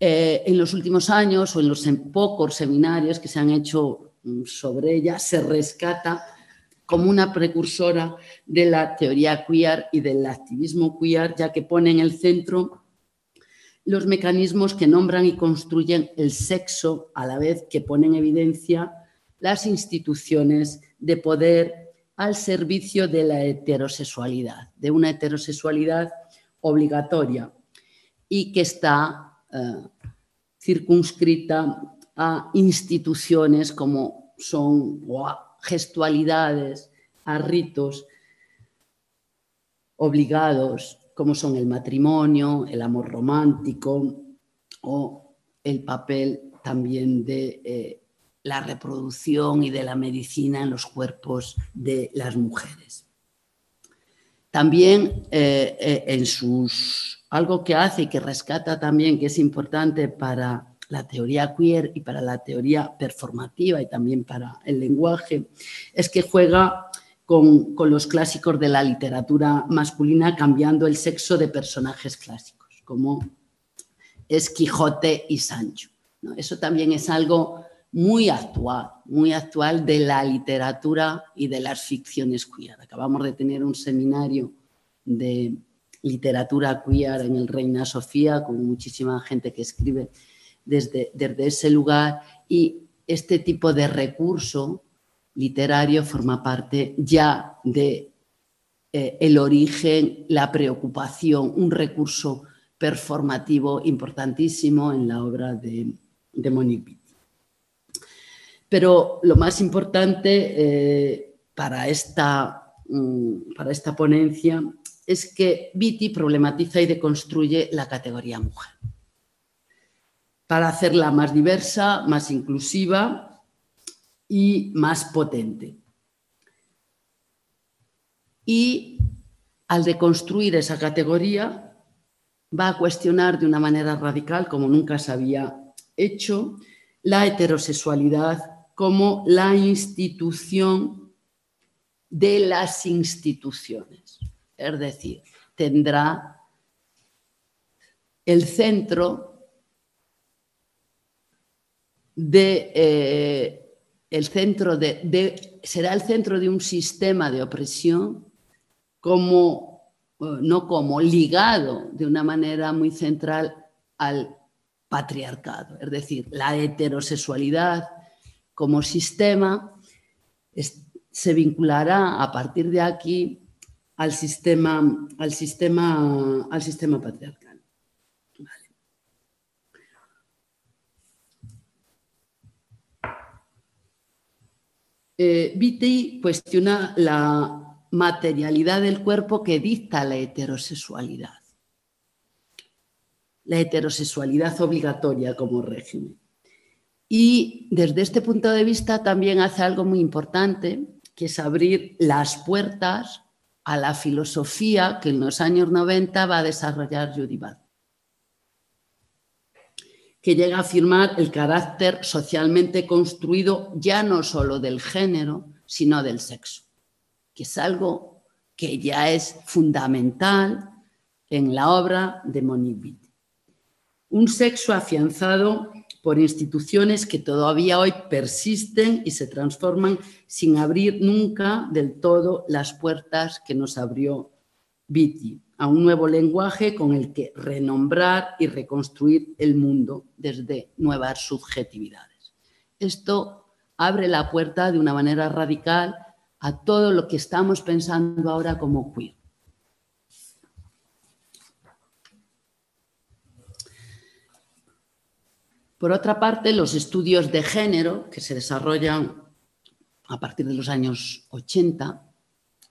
eh, en los últimos años o en los pocos seminarios que se han hecho mm, sobre ella, se rescata como una precursora de la teoría queer y del activismo queer, ya que pone en el centro los mecanismos que nombran y construyen el sexo, a la vez que pone en evidencia las instituciones de poder al servicio de la heterosexualidad, de una heterosexualidad obligatoria y que está eh, circunscrita a instituciones como son gestualidades, a ritos obligados, como son el matrimonio, el amor romántico o el papel también de eh, la reproducción y de la medicina en los cuerpos de las mujeres. También eh, eh, en sus algo que hace y que rescata también que es importante para la teoría queer y para la teoría performativa y también para el lenguaje, es que juega con, los clásicos de la literatura masculina cambiando el sexo de personajes clásicos, como es Quijote y Sancho. Eso también es algo muy actual, muy actual de la literatura y de las ficciones queer. Acabamos de tener un seminario de literatura queer en el Reina Sofía con muchísima gente que escribe desde, ese lugar y este tipo de recurso literario forma parte ya de eh, el origen, la preocupación, un recurso performativo importantísimo en la obra de, de Monique. Pero lo más importante eh, para, esta, mm, para esta ponencia es que Beatty problematiza y deconstruye la categoría mujer para hacerla más diversa, más inclusiva y más potente. Y al deconstruir esa categoría, va a cuestionar de una manera radical, como nunca se había hecho, la heterosexualidad como la institución de las instituciones. Es decir, tendrá el centro de, eh, el centro de, será el centro de un sistema de opresión como, eh, no como, ligado de una manera muy central al patriarcado, es decir, la heterosexualidad como sistema se vinculará a partir de aquí al sistema, al sistema, al sistema patriarcal. eh, cuestiona la materialidad del cuerpo que dicta la heterosexualidad. La heterosexualidad obligatoria como régimen. Y desde este punto de vista también hace algo muy importante, que es abrir las puertas a la filosofía que en los años 90 va a desarrollar Judy que llega a afirmar el carácter socialmente construido ya no solo del género, sino del sexo, que es algo que ya es fundamental en la obra de Monique. Un sexo afianzado por instituciones que todavía hoy persisten y se transforman sin abrir nunca del todo las puertas que nos abrió Vitti a un nuevo lenguaje con el que renombrar y reconstruir el mundo desde nuevas subjetividades. Esto abre la puerta de una manera radical a todo lo que estamos pensando ahora como queer. Por otra parte, los estudios de género que se desarrollan a partir de los años 80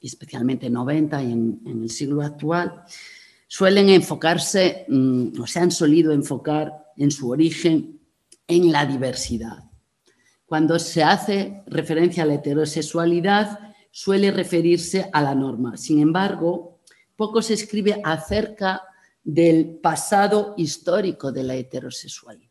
especialmente 90 y en, el siglo actual, suelen enfocarse mm, o se han solido enfocar en su origen en la diversidad. Cuando se hace referencia a la heterosexualidad, suele referirse a la norma. Sin embargo, poco se escribe acerca del pasado histórico de la heterosexualidad.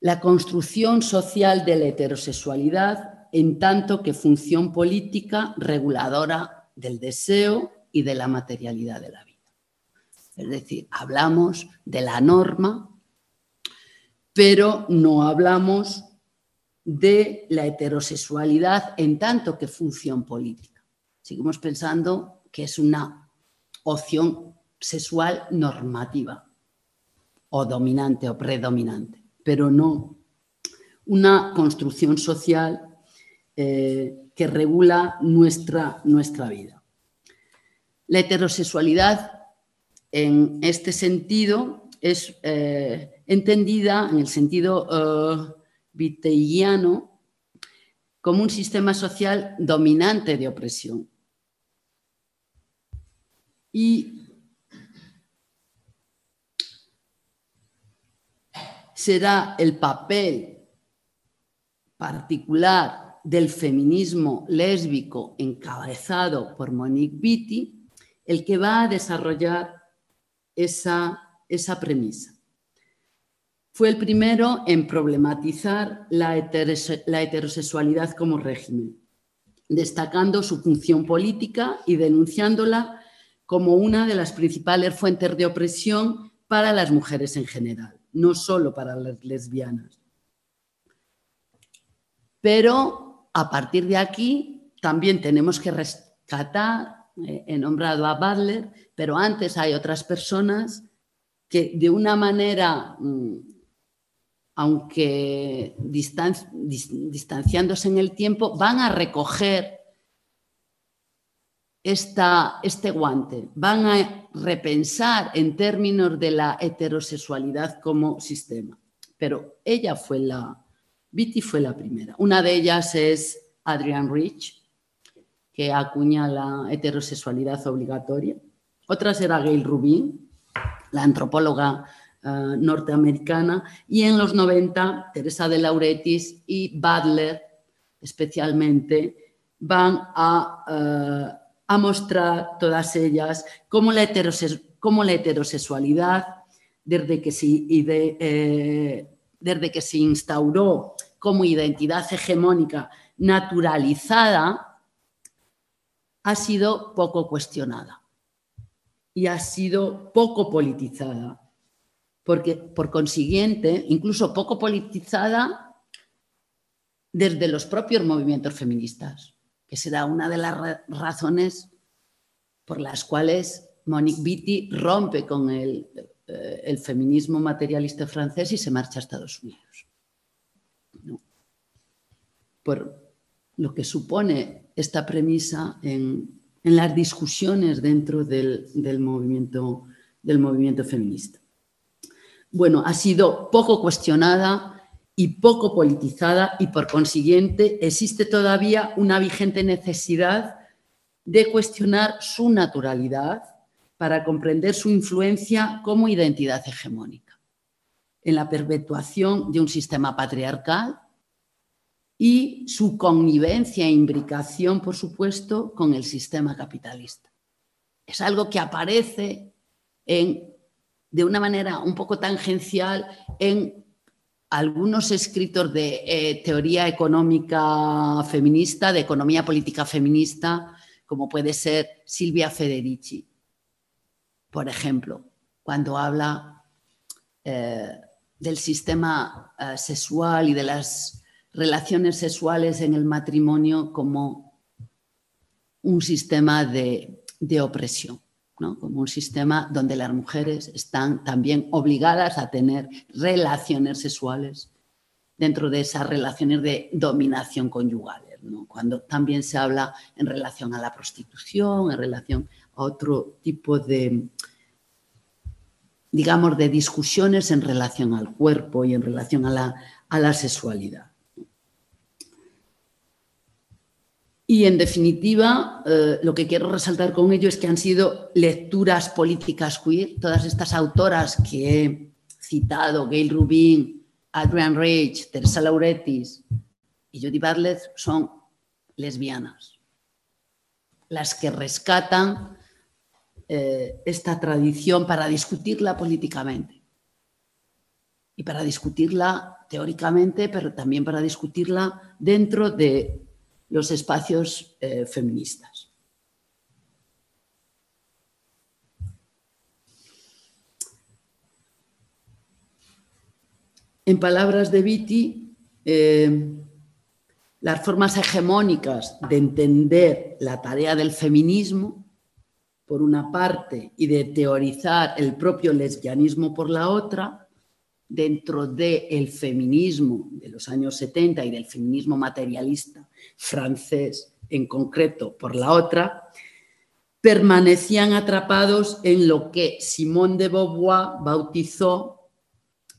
La construcción social de la heterosexualidad en tanto que función política reguladora del deseo y de la materialidad de la vida. Es decir, hablamos de la norma, pero no hablamos de la heterosexualidad en tanto que función política. Seguimos pensando que es una opción sexual normativa o dominante o predominante, pero no una construcción social eh, que regula nuestra, nuestra vida. La heterosexualidad, en este sentido, es eh, entendida en el sentido uh, como un sistema social dominante de opresión. Y será el papel particular del feminismo lésbico encabezado por Monique Vitti, el que va a desarrollar esa, esa premisa. Fue el primero en problematizar la, la heterosexualidad como régimen, destacando su función política y denunciándola como una de las principales fuentes de opresión para las mujeres en general, no solo para las lesbianas. Pero a partir de aquí también tenemos que rescatar, eh, he nombrado a Butler, pero antes hay otras personas que de una manera, mm, aunque distanciándose en el tiempo, van a recoger este guante, van a repensar en términos de la heterosexualidad como sistema. Pero ella fue la, Vitti fue la primera. Una de ellas es Adrian Rich, que acuña la heterosexualidad obligatoria. Otra será Gail Rubin, la antropóloga eh, norteamericana. Y en los 90, Teresa de Lauretis y Butler, especialmente, van a, eh, mostrar todas ellas cómo la, heterosexualidad, desde que se, eh, desde que se instauró como identidad hegemónica naturalizada, ha sido poco cuestionada y ha sido poco politizada. Porque, por consiguiente, incluso poco politizada desde los propios movimientos feministas, que será una de las razones por las cuales Monique Vitti rompe con el, eh, el feminismo materialista francés y se marcha a Estados Unidos por lo que supone esta premisa en, las discusiones dentro del movimiento feminista. Bueno, ha sido poco cuestionada y poco politizada y por consiguiente existe todavía una vigente necesidad de cuestionar su naturalidad para comprender su influencia como identidad hegemónica en la perpetuación de un sistema patriarcal y su connivencia e imbricación, por supuesto, con el sistema capitalista. Es algo que aparece de una manera un poco tangencial en algunos escritos de eh, teoría económica feminista, de economía política feminista, como puede ser Silvia Federici, por ejemplo, cuando habla eh, del sistema eh, sexual y de las relaciones sexuales en el matrimonio como un sistema de, opresión, como un sistema donde las mujeres están también obligadas a tener relaciones sexuales dentro de esas relaciones de dominación conyugal cuando también se habla en relación a la prostitución, en relación a otro tipo de, digamos, de discusiones en relación al cuerpo y en relación a la, sexualidad. Y en definitiva, eh, lo que quiero resaltar con ello es que han sido lecturas políticas queer, todas estas autoras que he citado, Gail Rubin, Adrian Rich, Teresa Lauretis, y Judy Bartlett son lesbianas, las que rescatan eh, esta tradición para discutirla políticamente. Y para discutirla teóricamente, pero también para discutirla dentro de los espacios eh, feministas. En palabras de Vitti, eh, las formas hegemónicas de entender la tarea del feminismo, por una parte, y de teorizar el propio lesbianismo por la otra, dentro del feminismo de los años 70 y del feminismo materialista francés en concreto por la otra, permanecían atrapados en lo que Simone de Beauvoir bautizó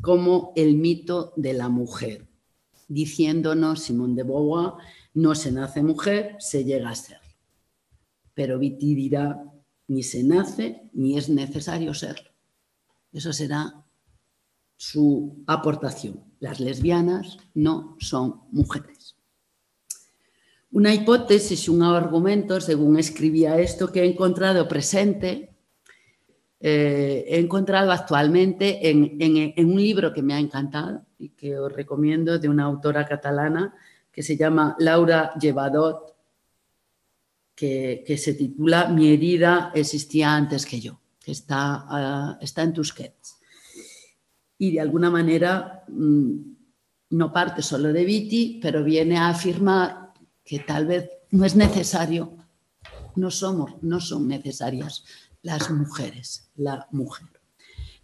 como el mito de la mujer diciéndonos Simón de Beauvoir, no se nace mujer, se llega a ser. Pero Viti dirá, ni se nace ni es necesario serlo. Eso será su aportación. Las lesbianas no son mujeres. Una hipótesis, un argumento, según escribía esto, que he encontrado presente, eh, he encontrado actualmente en un libro que me ha encantado, y que os recomiendo de una autora catalana que se llama Laura Llevadot, que, se titula Mi herida existía antes que yo, que está, ah, está en Tusquets. Y de alguna manera mm, no parte solo de Viti, pero viene a afirmar que tal vez no es necesario, no somos, no son necesarias las mujeres, la mujer.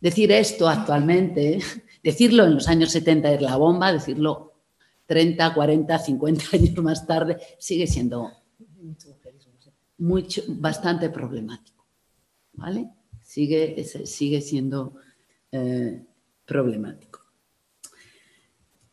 Decir esto actualmente <laughs> Decirlo en los años 70 es la bomba, decirlo 30, 40, 50 años más tarde sigue siendo mucho, bastante problemático. ¿Vale? Sigue, sigue siendo eh, problemático.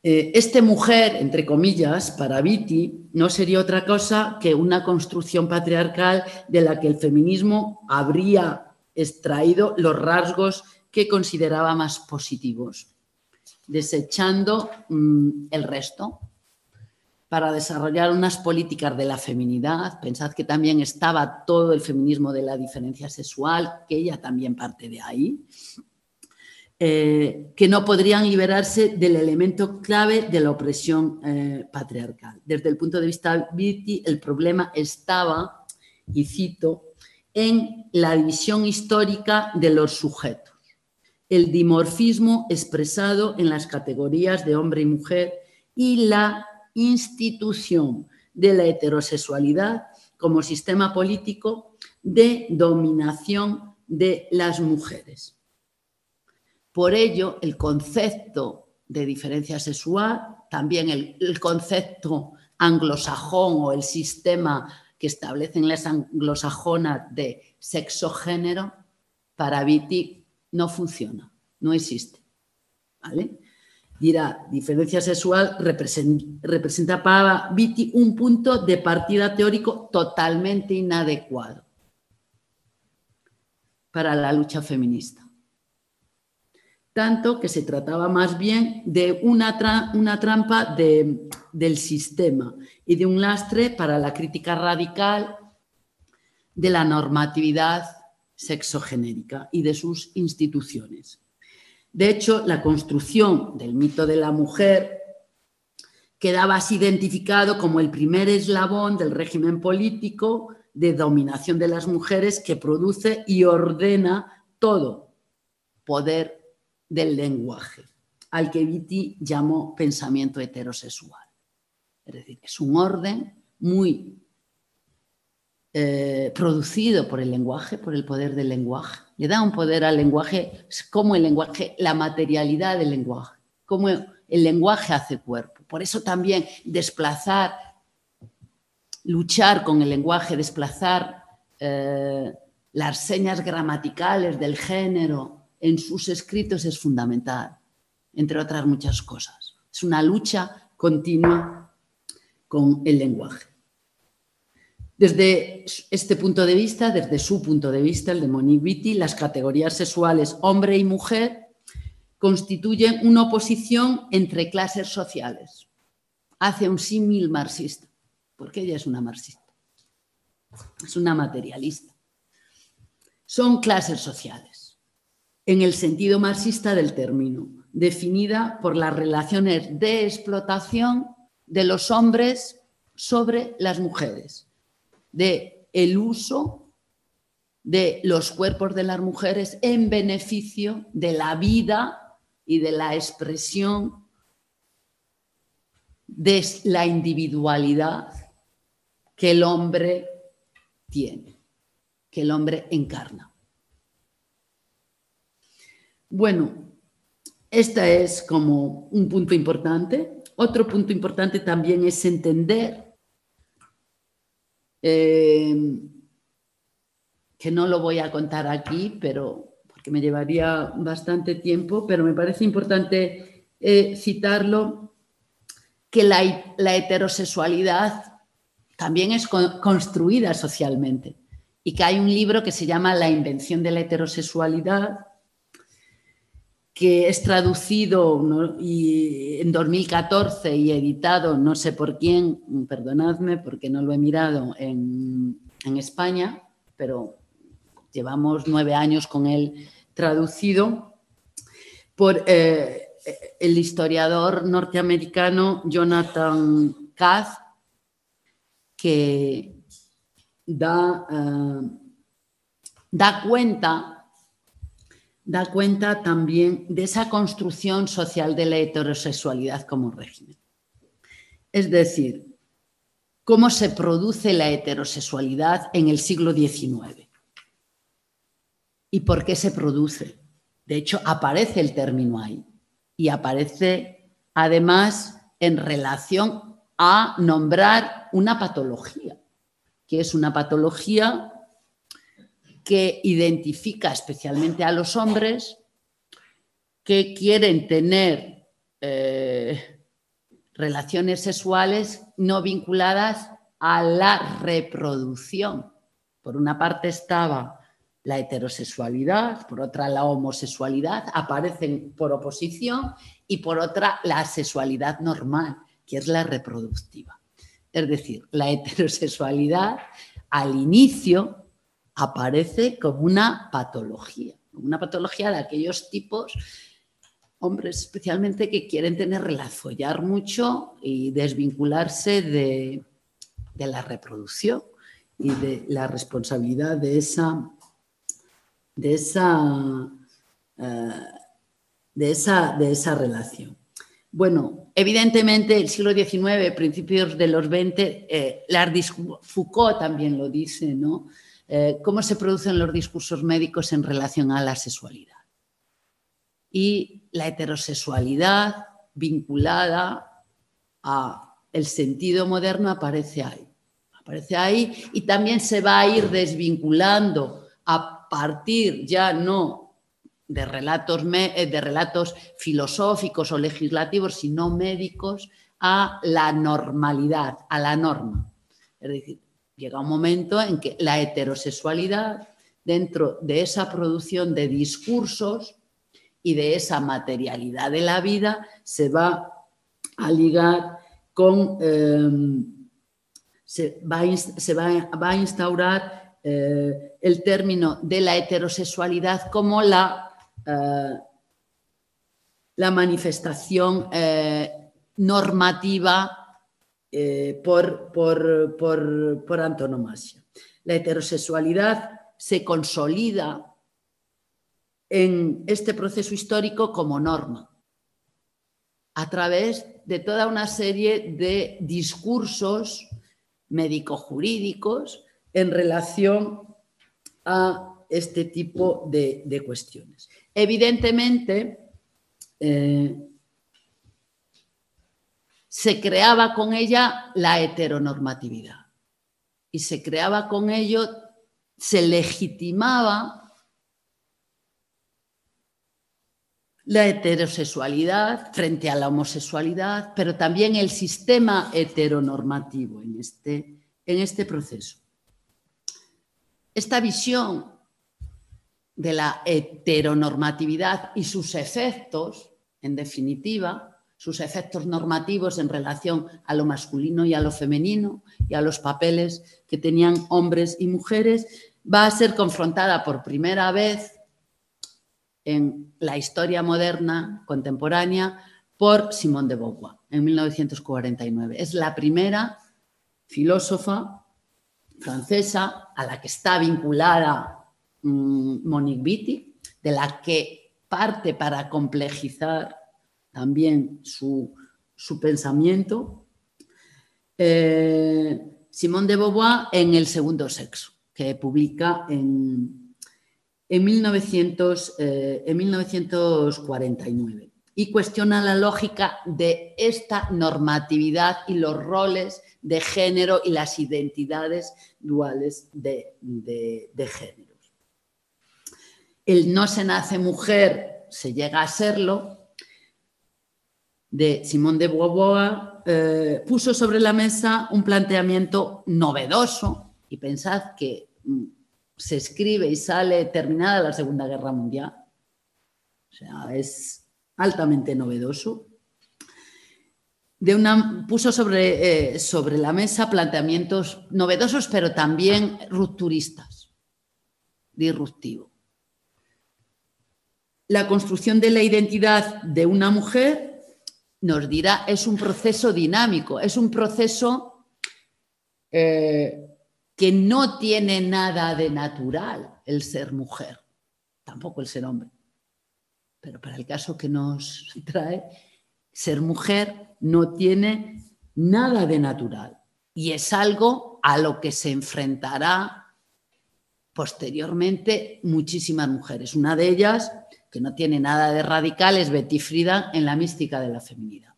Eh, este mujer, entre comillas, para Viti, no sería otra cosa que una construcción patriarcal de la que el feminismo habría extraído los rasgos que consideraba más positivos desechando mm, el resto para desarrollar unas políticas de la feminidad. Pensad que también estaba todo el feminismo de la diferencia sexual, que ella también parte de ahí, eh, que no podrían liberarse del elemento clave de la opresión eh, patriarcal. Desde el punto de vista Vitti, el problema estaba, y cito, en la división histórica de los sujetos el dimorfismo expresado en las categorías de hombre y mujer y la institución de la heterosexualidad como sistema político de dominación de las mujeres. Por ello, el concepto de diferencia sexual, también el, concepto anglosajón o el sistema que establecen las anglosajonas de sexo-género, para Vitti no funciona, no existe. ¿Vale? Dirá, diferencia sexual representa, para Vitti un punto de partida teórico totalmente inadecuado para la lucha feminista. Tanto que se trataba más bien de una, una trampa del sistema y de un lastre para la crítica radical de la normatividad sexogenérica y de sus instituciones. De hecho, la construcción del mito de la mujer quedaba así identificado como el primer eslabón del régimen político de dominación de las mujeres que produce y ordena todo, poder del lenguaje, al que Vitti llamó pensamiento heterosexual. Es decir, es un orden muy eh, producido por el lenguaje, por el poder del lenguaje. Le da un poder al lenguaje, como el lenguaje, la materialidad del lenguaje, como el lenguaje hace cuerpo. Por eso también desplazar, luchar con el lenguaje, desplazar eh, las señas gramaticales del género en sus escritos es fundamental, entre otras muchas cosas. Es una lucha continua con el lenguaje. Desde este punto de vista, desde su punto de vista, el de Monique Vitti, las categorías sexuales hombre y mujer constituyen una oposición entre clases sociales. Hace un símil marxista, porque ella es una marxista, es una materialista. Son clases sociales, en el sentido marxista del término, definida por las relaciones de explotación de los hombres sobre las mujeres de el uso de los cuerpos de las mujeres en beneficio de la vida y de la expresión de la individualidad que el hombre tiene, que el hombre encarna. Bueno, este es como un punto importante. Otro punto importante también es entender eh, que no lo voy a contar aquí, pero porque me llevaría bastante tiempo, pero me parece importante eh, citarlo, que la, heterosexualidad también es construida socialmente y que hay un libro que se llama La invención de la heterosexualidad, que es traducido y, en 2014 y editado, no sé por quién, perdonadme porque no lo he mirado, en, España, pero llevamos nueve años con él traducido por eh, el historiador norteamericano Jonathan Katz, que da, eh, da cuenta da cuenta también de esa construcción social de la heterosexualidad como régimen. Es decir, cómo se produce la heterosexualidad en el siglo XIX y por qué se produce. De hecho, aparece el término ahí y aparece además en relación a nombrar una patología, que es una patología que identifica especialmente a los hombres que quieren tener eh, relaciones sexuales no vinculadas a la reproducción. Por una parte estaba la heterosexualidad, por otra la homosexualidad, aparecen por oposición, y por otra la sexualidad normal, que es la reproductiva. Es decir, la <laughs> heterosexualidad al inicio aparece como una patología, una patología de aquellos tipos, hombres especialmente, que quieren tener follar mucho y desvincularse de, la reproducción y de la responsabilidad de esa, de esa, eh, de esa, de esa relación. Bueno, evidentemente el siglo XIX, principios de los XX, eh, Foucault también lo dice, ¿no? Eh, cómo se producen los discursos médicos en relación a la sexualidad. Y la heterosexualidad vinculada a el sentido moderno aparece ahí. Aparece ahí y también se va a ir desvinculando a partir ya no de relatos, eh, de relatos filosóficos o legislativos, sino médicos, a la normalidad, a la norma. Es decir, llega un momento en que la heterosexualidad, dentro de esa producción de discursos y de esa materialidad de la vida, se va a ligar con, em, se, va a, instaurar eh, el término de la heterosexualidad como la, eh, la manifestación eh, normativa eh, por, antonomasia. La heterosexualidad se consolida en este proceso histórico como norma, a través de toda una serie de discursos médico-jurídicos en relación a este tipo de, cuestiones. Evidentemente, eh, se creaba con ella la heteronormatividad y se creaba con ello, se legitimaba la heterosexualidad frente a la homosexualidad, pero también el sistema heteronormativo en este, en este proceso. Esta visión de la heteronormatividad y sus efectos, en definitiva, sus efectos normativos en relación a lo masculino y a lo femenino y a los papeles que tenían hombres y mujeres, va a ser confrontada por primera vez en la historia moderna contemporánea por Simone de Beauvoir en 1949. Es la primera filósofa francesa a la que está vinculada mm, Monique Wittig, de la que parte para complejizar también su, pensamiento. Eh, Simone de Beauvoir en El segundo sexo, que publica en en, 1949 eh, y cuestiona la lógica de esta normatividad y los roles de género y las identidades duales de, géneros. El no se nace mujer, se llega a serlo, de Simón de Beauvoir, eh, puso sobre la mesa un planteamiento novedoso y pensad que mm, se escribe y sale terminada la Segunda Guerra Mundial. O sea, es altamente novedoso. De una, puso sobre, eh, sobre la mesa planteamientos novedosos, pero también rupturistas, disruptivo. La construcción de la identidad de una mujer, nos dirá, es un proceso dinámico, es un proceso eh, que no tiene nada de natural el ser mujer, tampoco el ser hombre. Pero para el caso que nos <laughs> trae, ser mujer no tiene nada de natural y es algo a lo que se enfrentará posteriormente muchísimas mujeres. Una de ellas, que no tiene nada de radical, es Betty Frida en la mística de la feminidad.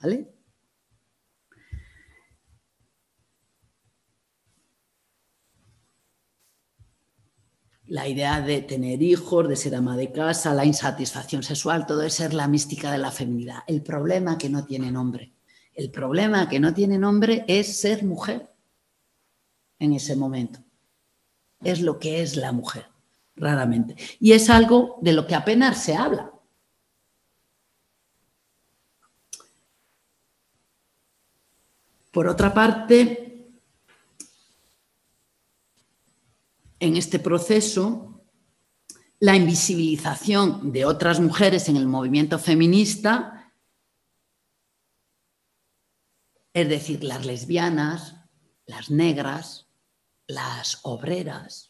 ¿Vale? la idea de tener hijos, de ser ama de casa, la insatisfacción sexual, todo es ser la mística de la feminidad. El problema que no tiene nombre. El problema que no tiene nombre es ser mujer en ese momento. Es lo que es la mujer, raramente. Y es algo de lo que apenas se habla. Por otra parte, en este proceso la invisibilización de otras mujeres en el movimiento feminista, es decir, las lesbianas, las negras, las obreras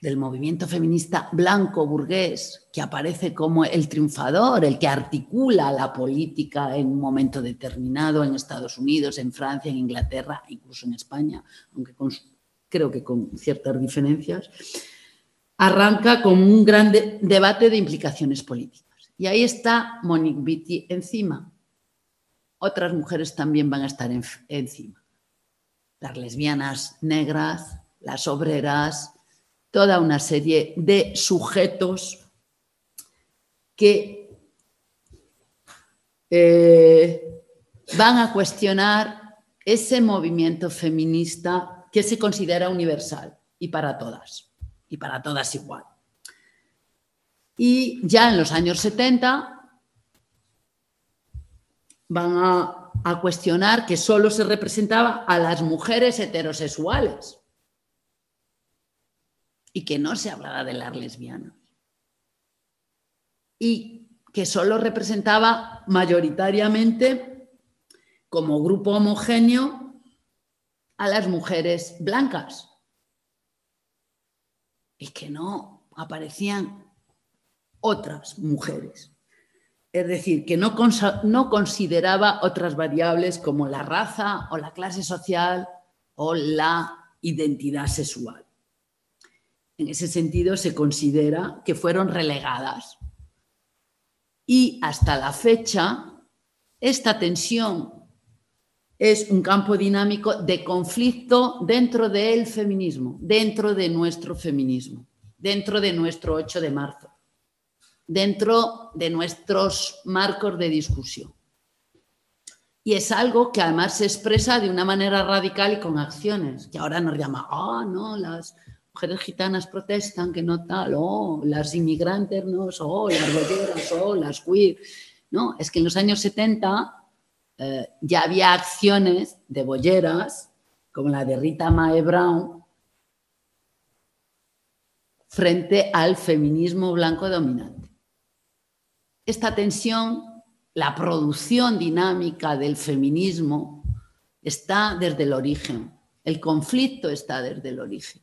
del movimiento feminista blanco burgués, que aparece como el triunfador, el que articula la política en un momento determinado en Estados Unidos, en Francia, en Inglaterra, incluso en España, aunque con creo que con ciertas diferencias, arranca con un gran debate de implicaciones políticas. Y ahí está Monique Vitti encima. Otras mujeres también van a estar encima. Las lesbianas negras, las obreras, toda una serie de sujetos que eh, van a cuestionar ese movimiento feminista que se considera universal y para todas, y para todas igual. Y ya en los años 70 van a, cuestionar que solo se representaba a las mujeres heterosexuales y que no se hablaba de las lesbianas. Y que solo representaba mayoritariamente como grupo homogéneo a las mujeres blancas. Y que no aparecían otras mujeres. Es decir, que no, no consideraba otras variables como la raza o la clase social o la identidad sexual. En ese sentido, se considera que fueron relegadas. Y hasta la fecha, esta tensión es un campo dinámico de conflicto dentro del feminismo, dentro de nuestro feminismo, dentro de nuestro 8 de marzo, dentro de nuestros marcos de discusión. Y es algo que además se expresa de una manera radical y con acciones, que ahora nos llama, ah, no, las mujeres gitanas protestan, que no tal, oh, las inmigrantes no, oh, las bolleras, oh, las queer. No, es que en los años 70 eh, ya había acciones de bolleras, como la de Rita Mae Brown, frente al feminismo blanco dominante. Esta tensión, la producción dinámica del feminismo, está desde el origen. El conflicto está desde el origen.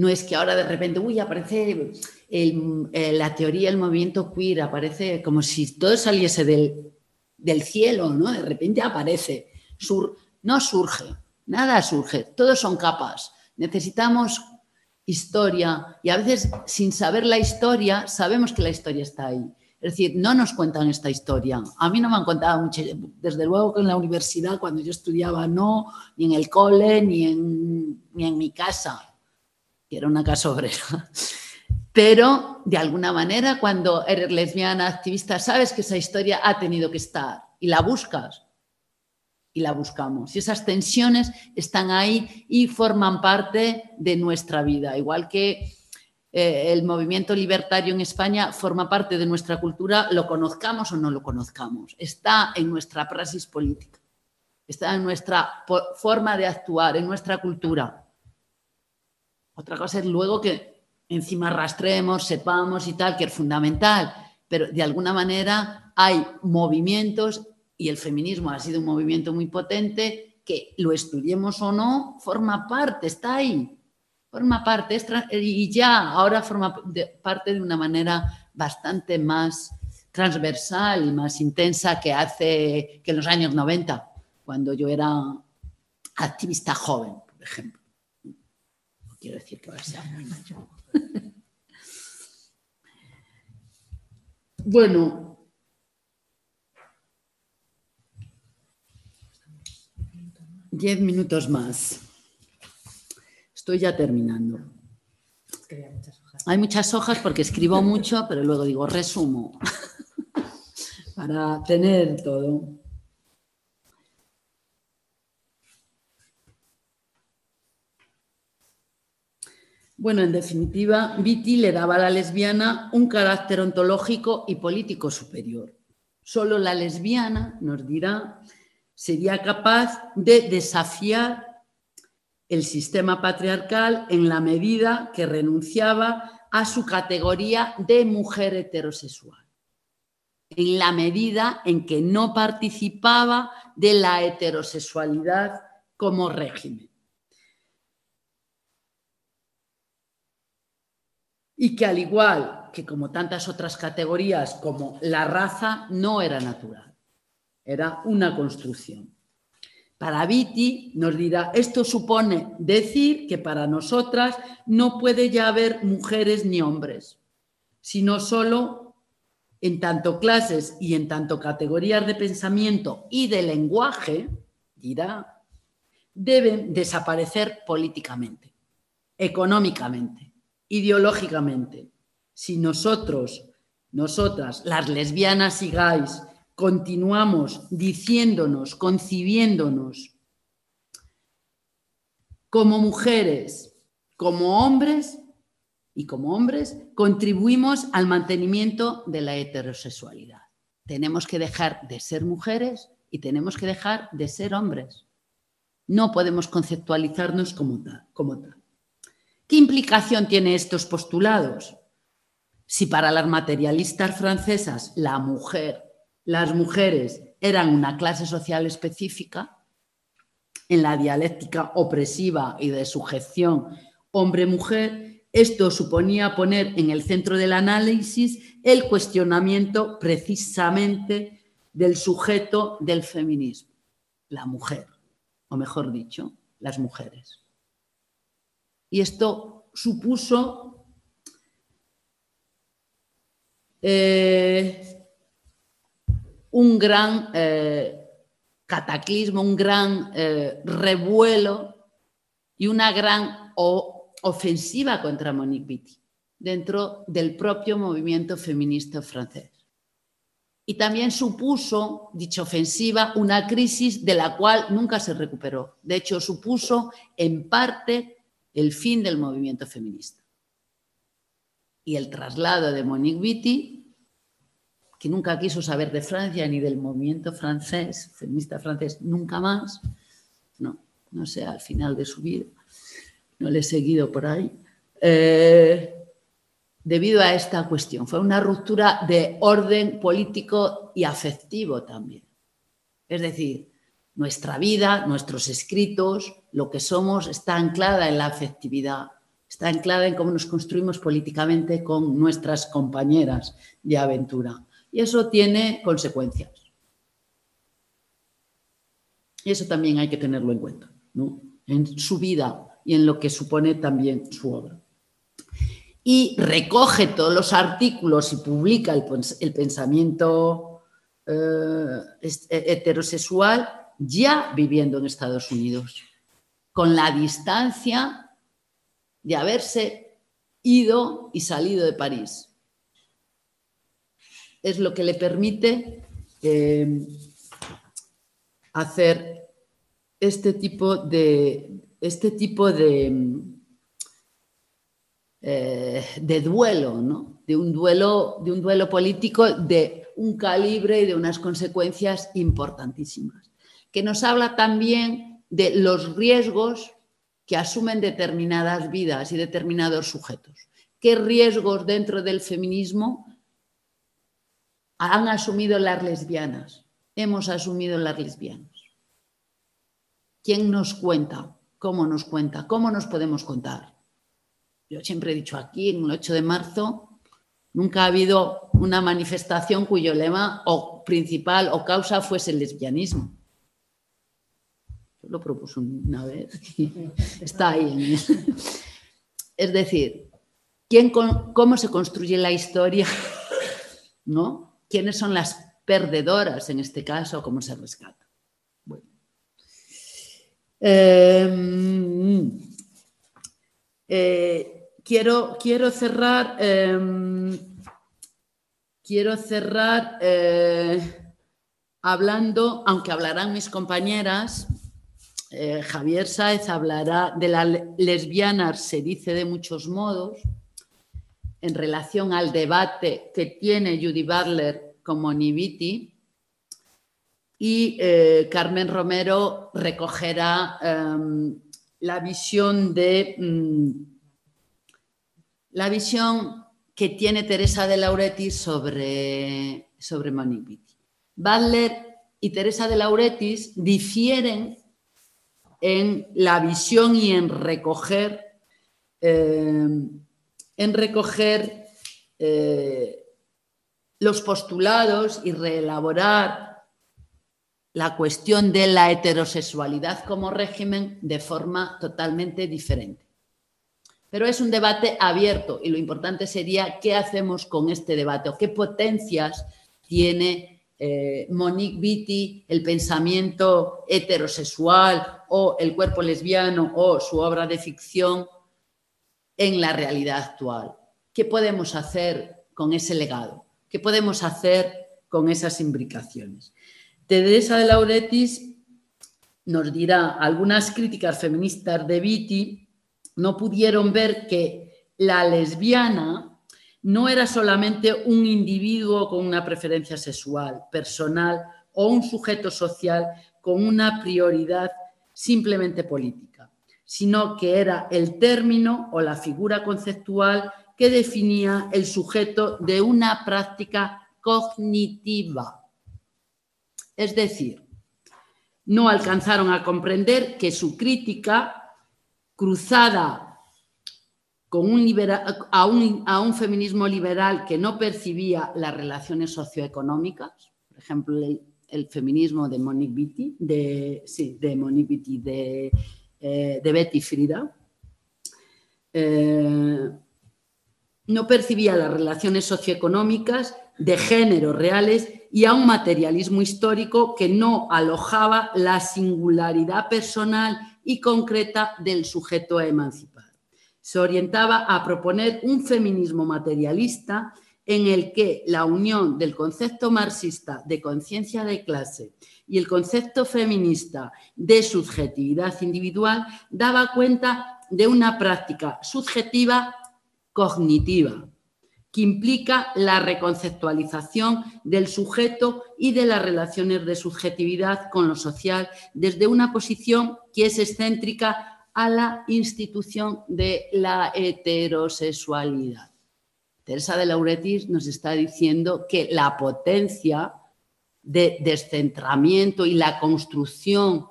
No es que ahora de repente, uy, aparece eh, la teoría del movimiento queer, aparece como si todo saliese del, del cielo, ¿no? De repente aparece. Sur, no surge, nada surge, todos son capas. Necesitamos historia y a veces sin saber la historia sabemos que la historia está ahí. Es decir, no nos cuentan esta historia. A mí no me han contado mucho, desde luego que en la universidad, cuando yo estudiaba, no, ni en el cole, ni en, ni en mi casa, que era una casa obrera. Pero de alguna manera, cuando eres lesbiana, activista, sabes que esa historia ha tenido que estar y la buscas y la buscamos. Y esas tensiones están ahí y forman parte de nuestra vida, igual que eh, el movimiento libertario en España forma parte de nuestra cultura, lo conozcamos o no lo conozcamos. Está en nuestra praxis política, está en nuestra forma de actuar, en nuestra cultura. Otra cosa es luego que encima rastremos, sepamos y tal, que es fundamental, pero de alguna manera hay movimientos y el feminismo ha sido un movimiento muy potente que lo estudiemos o no, forma parte, está ahí, forma parte y ya ahora forma parte de una manera bastante más transversal y más intensa que hace que en los años 90, cuando yo era activista joven, por ejemplo. Quiero decir que ahora sea muy mayor. <laughs> Bueno, diez minutos más. Estoy ya terminando. Hay muchas hojas porque escribo mucho, pero luego digo resumo <laughs> para tener todo. Bueno, en definitiva, Viti le daba a la lesbiana un carácter ontológico y político superior. Solo la lesbiana, nos dirá, sería capaz de desafiar el sistema patriarcal en la medida que renunciaba a su categoría de mujer heterosexual, en la medida en que no participaba de la heterosexualidad como régimen. Y que al igual que como tantas otras categorías como la raza, no era natural, era una construcción. Para Viti nos dirá, esto supone decir que para nosotras no puede ya haber mujeres ni hombres, sino solo en tanto clases y en tanto categorías de pensamiento y de lenguaje, dirá, deben desaparecer políticamente, económicamente, ideológicamente. Si nosotros, nosotras, las lesbianas y gays, continuamos diciéndonos, concibiéndonos como mujeres, como hombres y como hombres, contribuimos al mantenimiento de la heterosexualidad. Tenemos que dejar de ser mujeres y tenemos que dejar de ser hombres. No podemos conceptualizarnos como tal. Como tal. ¿Qué implicación tiene estos postulados? Si para las materialistas francesas la mujer, las mujeres eran una clase social específica, en la dialéctica opresiva y de sujeción hombre-mujer, esto suponía poner en el centro del análisis el cuestionamiento precisamente del sujeto del feminismo, la mujer, o mejor dicho, las mujeres. Y esto supuso eh, un gran eh, cataclismo, un gran eh, revuelo y una gran ofensiva contra Monique Wittig dentro del propio movimiento feminista francés. Y también supuso, dicha ofensiva, una crisis de la cual nunca se recuperó. De hecho, supuso en parte el fin del movimiento feminista. Y el traslado de Monique Wittig que nunca quiso saber de Francia ni del movimiento francés, feminista francés, nunca más. No, no sé, al final de su vida. No le he seguido por ahí. Eh, debido a esta cuestión. Fue una ruptura de orden político y afectivo también. Es decir, nuestra vida, nuestros escritos, lo que somos, está anclada en la afectividad, está anclada en cómo nos construimos políticamente con nuestras compañeras de aventura. Y eso tiene consecuencias. Y eso también hay que tenerlo en cuenta, ¿no? En su vida y en lo que supone también su obra. Y recoge todos los artículos y publica el, pensamiento eh, heterosexual ya viviendo en Estados Unidos, con la distancia de haberse ido y salido de París es lo que le permite eh, hacer este tipo de, este tipo de, eh, de duelo, ¿no? de, un duelo, de un duelo político de un calibre y de unas consecuencias importantísimas, que nos habla también de los riesgos que asumen determinadas vidas y determinados sujetos. ¿Qué riesgos dentro del feminismo han asumido las lesbianas, hemos asumido las lesbianas. ¿Quién nos cuenta? ¿Cómo nos cuenta? ¿Cómo nos podemos contar? Yo siempre he dicho aquí, en el 8 de marzo, nunca ha habido una manifestación cuyo lema o principal o causa fuese el lesbianismo. Lo propuso una vez <laughs> está ahí. <laughs> Es decir, ¿quién, ¿cómo se construye la historia? <laughs> ¿No? quiénes son las perdedoras en este caso, cómo se rescata. Em, eh, quiero, quiero cerrar, em, quiero cerrar eh, hablando, aunque hablarán mis compañeras, eh, Javier Sáez hablará de la lesbiana, se dice de muchos modos, en relación al debate que tiene Judy Butler con Moniviti y eh, Carmen Romero recogerá em, la visión de mm, la visión que tiene Teresa de Lauretis sobre, sobre. Butler y Teresa de Lauretis difieren en la visión y en recoger em, en recoger eh, los postulados y reelaborar la cuestión de la heterosexualidad como régimen de forma totalmente diferente. Pero es un debate abierto y lo importante sería qué hacemos con este debate o qué potencias tiene eh, Monique Vitti, el pensamiento heterosexual o el cuerpo lesbiano o su obra de ficción en la realidad actual. ¿Qué podemos hacer con ese legado? ¿Qué podemos hacer con esas imbricaciones? Teresa de Lauretis nos dirá, algunas críticas feministas de Viti no pudieron ver que la lesbiana no era solamente un individuo con una preferencia sexual, personal o un sujeto social con una prioridad simplemente política sino que era el término o la figura conceptual que definía el sujeto de una práctica cognitiva. Es decir, no alcanzaron a comprender que su crítica, cruzada con un a, un, feminismo liberal que no percibía las relaciones socioeconómicas, por ejemplo, el, feminismo de Monique Vitti, de, sí, de Monique eh, de Betty Frida, eh, no percibía las relaciones socioeconómicas de género reales y a un materialismo histórico que no alojaba la singularidad personal y concreta del sujeto a emancipar. Se orientaba a proponer un feminismo materialista en el que la unión del concepto marxista de conciencia de clase y el concepto feminista de subjetividad individual daba cuenta de una práctica subjetiva cognitiva que implica la reconceptualización del sujeto y de las relaciones de subjetividad con lo social desde una posición que es excéntrica a la institución de la heterosexualidad. Teresa de Lauretis nos está diciendo que la potencia de descentramiento y la construcción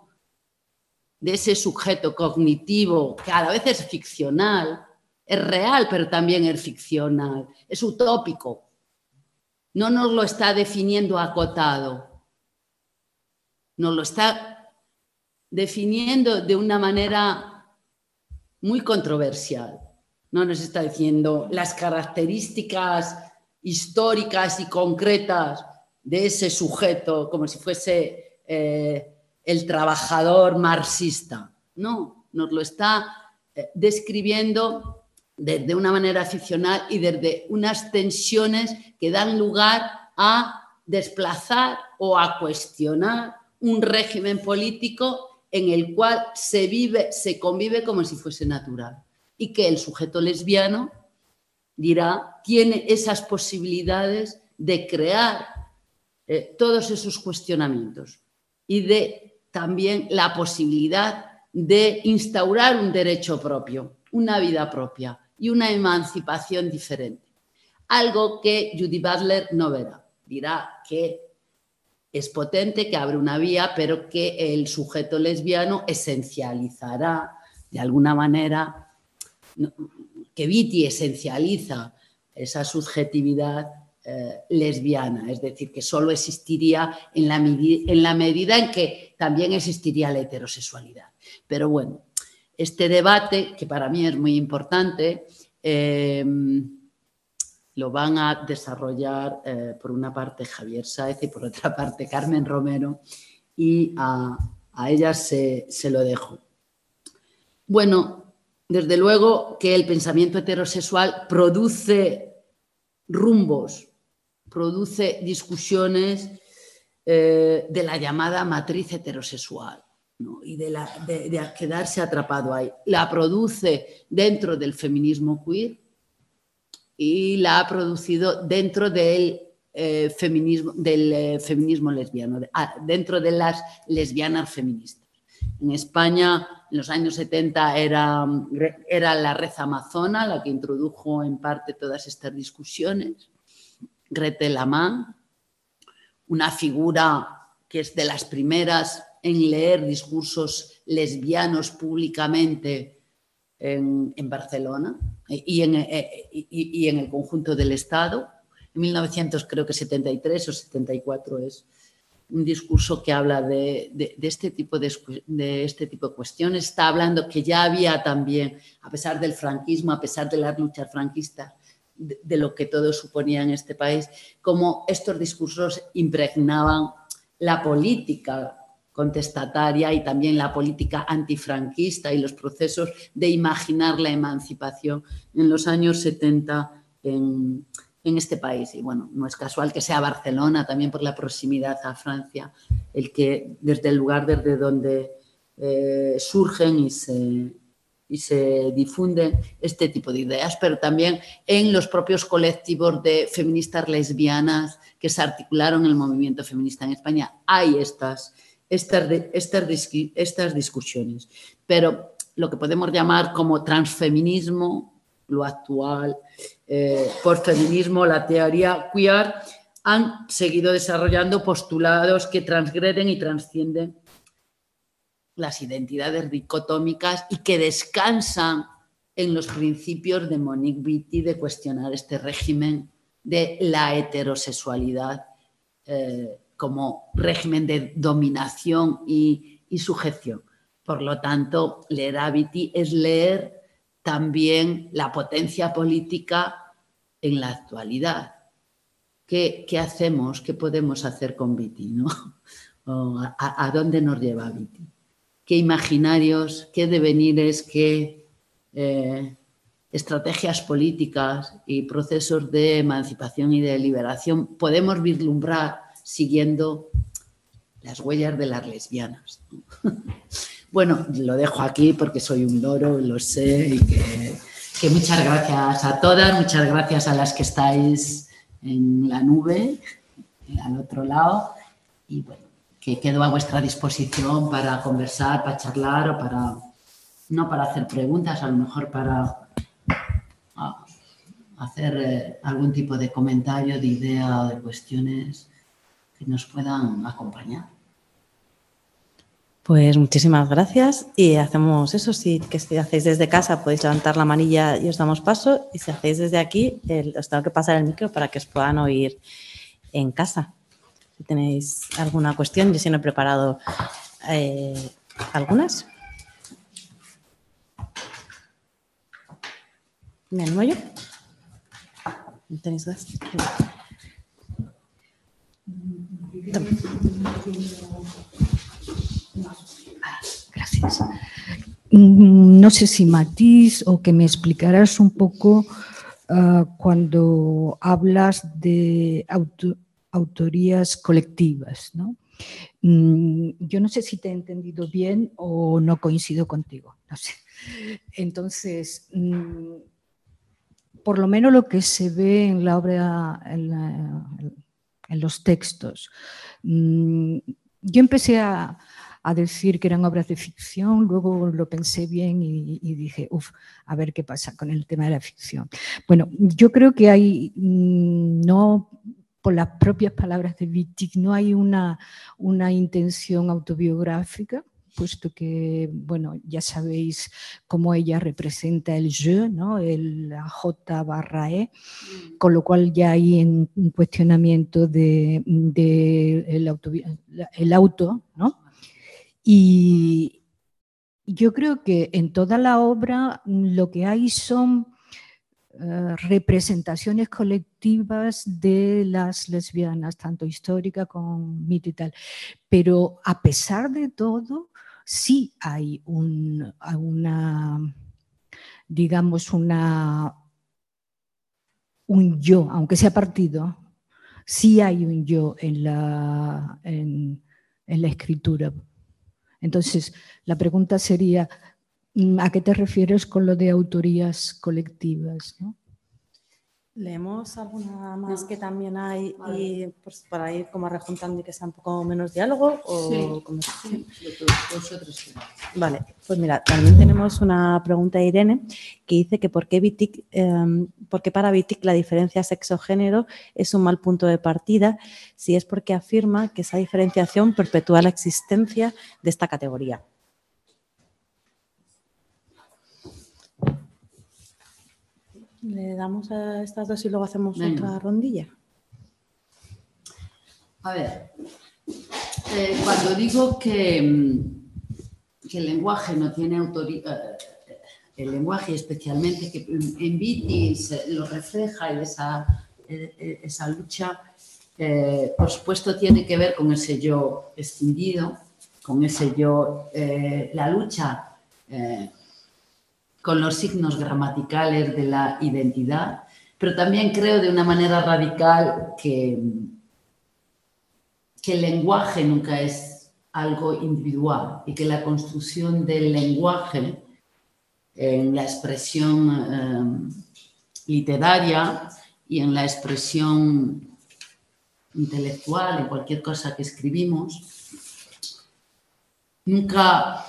de ese sujeto cognitivo que a la vez es ficcional, es real, pero también es ficcional, es utópico. No nos lo está definiendo acotado, nos lo está definiendo de una manera muy controversial. No nos está diciendo las características históricas y concretas de ese sujeto como si fuese eh, el trabajador marxista. No, nos lo está eh, describiendo desde una manera ficcional y desde unas tensiones que dan lugar a desplazar o a cuestionar un régimen político en el cual se vive, se convive como si fuese natural y que el sujeto lesbiano dirá tiene esas posibilidades de crear eh, todos esos cuestionamientos y de también la posibilidad de instaurar un derecho propio, una vida propia y una emancipación diferente. Algo que Judy Butler no verá. Dirá que es potente, que abre una vía, pero que el sujeto lesbiano esencializará de alguna manera, que Viti esencializa esa subjetividad eh, lesbiana, es decir, que solo existiría en la, medida en que también existiría la heterosexualidad. Pero bueno, este debate, que para mí es muy importante, em, lo van a desarrollar eh, por una parte Javier Sáez y por otra <laughs> parte Carmen Romero y a, ellas se, se lo dejo. Bueno, desde luego que el pensamiento heterosexual produce rumbos, produce discusiones eh, de la llamada matriz heterosexual y de, quedarse atrapado ahí. La produce dentro del feminismo queer y la ha producido dentro del eh, feminismo, del eh, feminismo lesbiano, ah, dentro de las lesbianas feministas. En España, en los años 70, era, era la red amazona la que introdujo en parte todas estas discusiones. Gretel Laman, una figura que es de las primeras en leer discursos lesbianos públicamente en, Barcelona y en, eh, y, en, el conjunto del Estado. En 1973 o 74 es un discurso que habla de, este tipo de, de, este tipo de cuestiones. Está hablando que ya había también, a pesar del franquismo, a pesar de las luchas franquistas, de, lo que todo suponía en este país, como estos discursos impregnaban la política contestataria y también la política antifranquista y los procesos de imaginar la emancipación en los años 70 en, este país. Y bueno, no es casual que sea Barcelona, también por la proximidad a Francia, el que desde el lugar desde donde eh, surgen y se, y se difunden este tipo de ideas, pero también en los propios colectivos de feministas lesbianas que se articularon en el movimiento feminista en España. Hay estas estas, estas, discusiones. Pero lo que podemos llamar como transfeminismo, lo actual, eh, por feminismo, la teoría queer, han seguido desarrollando postulados que transgreden y trascienden las identidades dicotómicas y que descansan en los principios de Monique Vitti de cuestionar este régimen de la heterosexualidad eh, como régimen de dominación y, sujeción. Por lo tanto, leer a Vitti es leer también la potencia política en la actualidad. ¿Qué, hacemos? ¿Qué podemos hacer con Vitti? <laughs> a, dónde nos lleva Vitti? ¿Qué imaginarios, qué devenires, qué eh, estrategias políticas y procesos de emancipación y de liberación podemos vislumbrar siguiendo las huellas de las lesbianas? <laughs> bueno, lo dejo aquí porque soy un loro, lo sé, y que muchas gracias a todas, muchas gracias a las que estáis en la nube, al otro lado. Y bueno, que quedo a vuestra disposición para conversar, para charlar o para, no para hacer preguntas, a lo mejor para hacer eh, algún tipo de comentario, de idea o de cuestiones que nos puedan acompañar. Pues muchísimas gracias y hacemos eso. Si, que si hacéis desde casa podéis levantar la manilla y os damos paso y si hacéis desde aquí os tengo que pasar el micro para que os puedan oír en casa. Si tenéis alguna cuestión, yo sí no he preparado eh, algunas. ¿Me animo yo? ¿Tenéis gas? Gracias. Mm, no sé si Matiz o que me explicarás un poco ah, cuando hablas de autorías colectivas. ¿no? Mm, yo no sé si te he entendido bien o no coincido contigo. Entonces, mm, por lo menos lo que se ve en la obra, los textos, yo empecé a, a decir que eran obras de ficción, luego lo pensé bien y, dije, uff, a ver qué pasa con el tema de la ficción. Bueno, yo creo que hay, mm, no por las propias palabras de Wittig, no hay una, una intención autobiográfica, puesto que, bueno, ya sabéis cómo ella representa el je, ¿no? el J barra E, mm. con lo cual ya hay un cuestionamiento de, el, auto, el auto, ¿no? Y yo creo que en toda la obra lo que hay son eh, representaciones colectivas de las lesbianas, tanto histórica como mito y tal. Pero a pesar de todo, sí hay un, una, digamos, una, un yo, aunque sea partido, sí hay un yo en la, en la escritura. Entonces, la pregunta sería, ¿a qué te refieres con lo de autorías colectivas? ¿Leemos alguna más que también hay y pues, para ir como rejuntando y que sea un poco menos diálogo? O sí, Vale, pues mira, también tenemos una pregunta de Irene que dice que por qué, por qué para Vitic la diferencia sexo-género es un mal punto de partida si es porque afirma que esa diferenciación perpetúa la existencia de esta categoría. Le damos a estas dos y luego hacemos otra rondilla. A ver, eh, cuando digo que, mm, que, el lenguaje no tiene autoridad, eh, el lenguaje especialmente que en Vitis lo refleja y esa, eh, esa lucha, por supuesto tiene que ver con ese yo escindido, con ese yo, la lucha con los signos gramaticales de la identidad, pero también creo de una manera radical que, el lenguaje nunca es algo individual y que la construcción del lenguaje en la expresión eh, literaria y en la expresión intelectual, en cualquier cosa que escribimos, nunca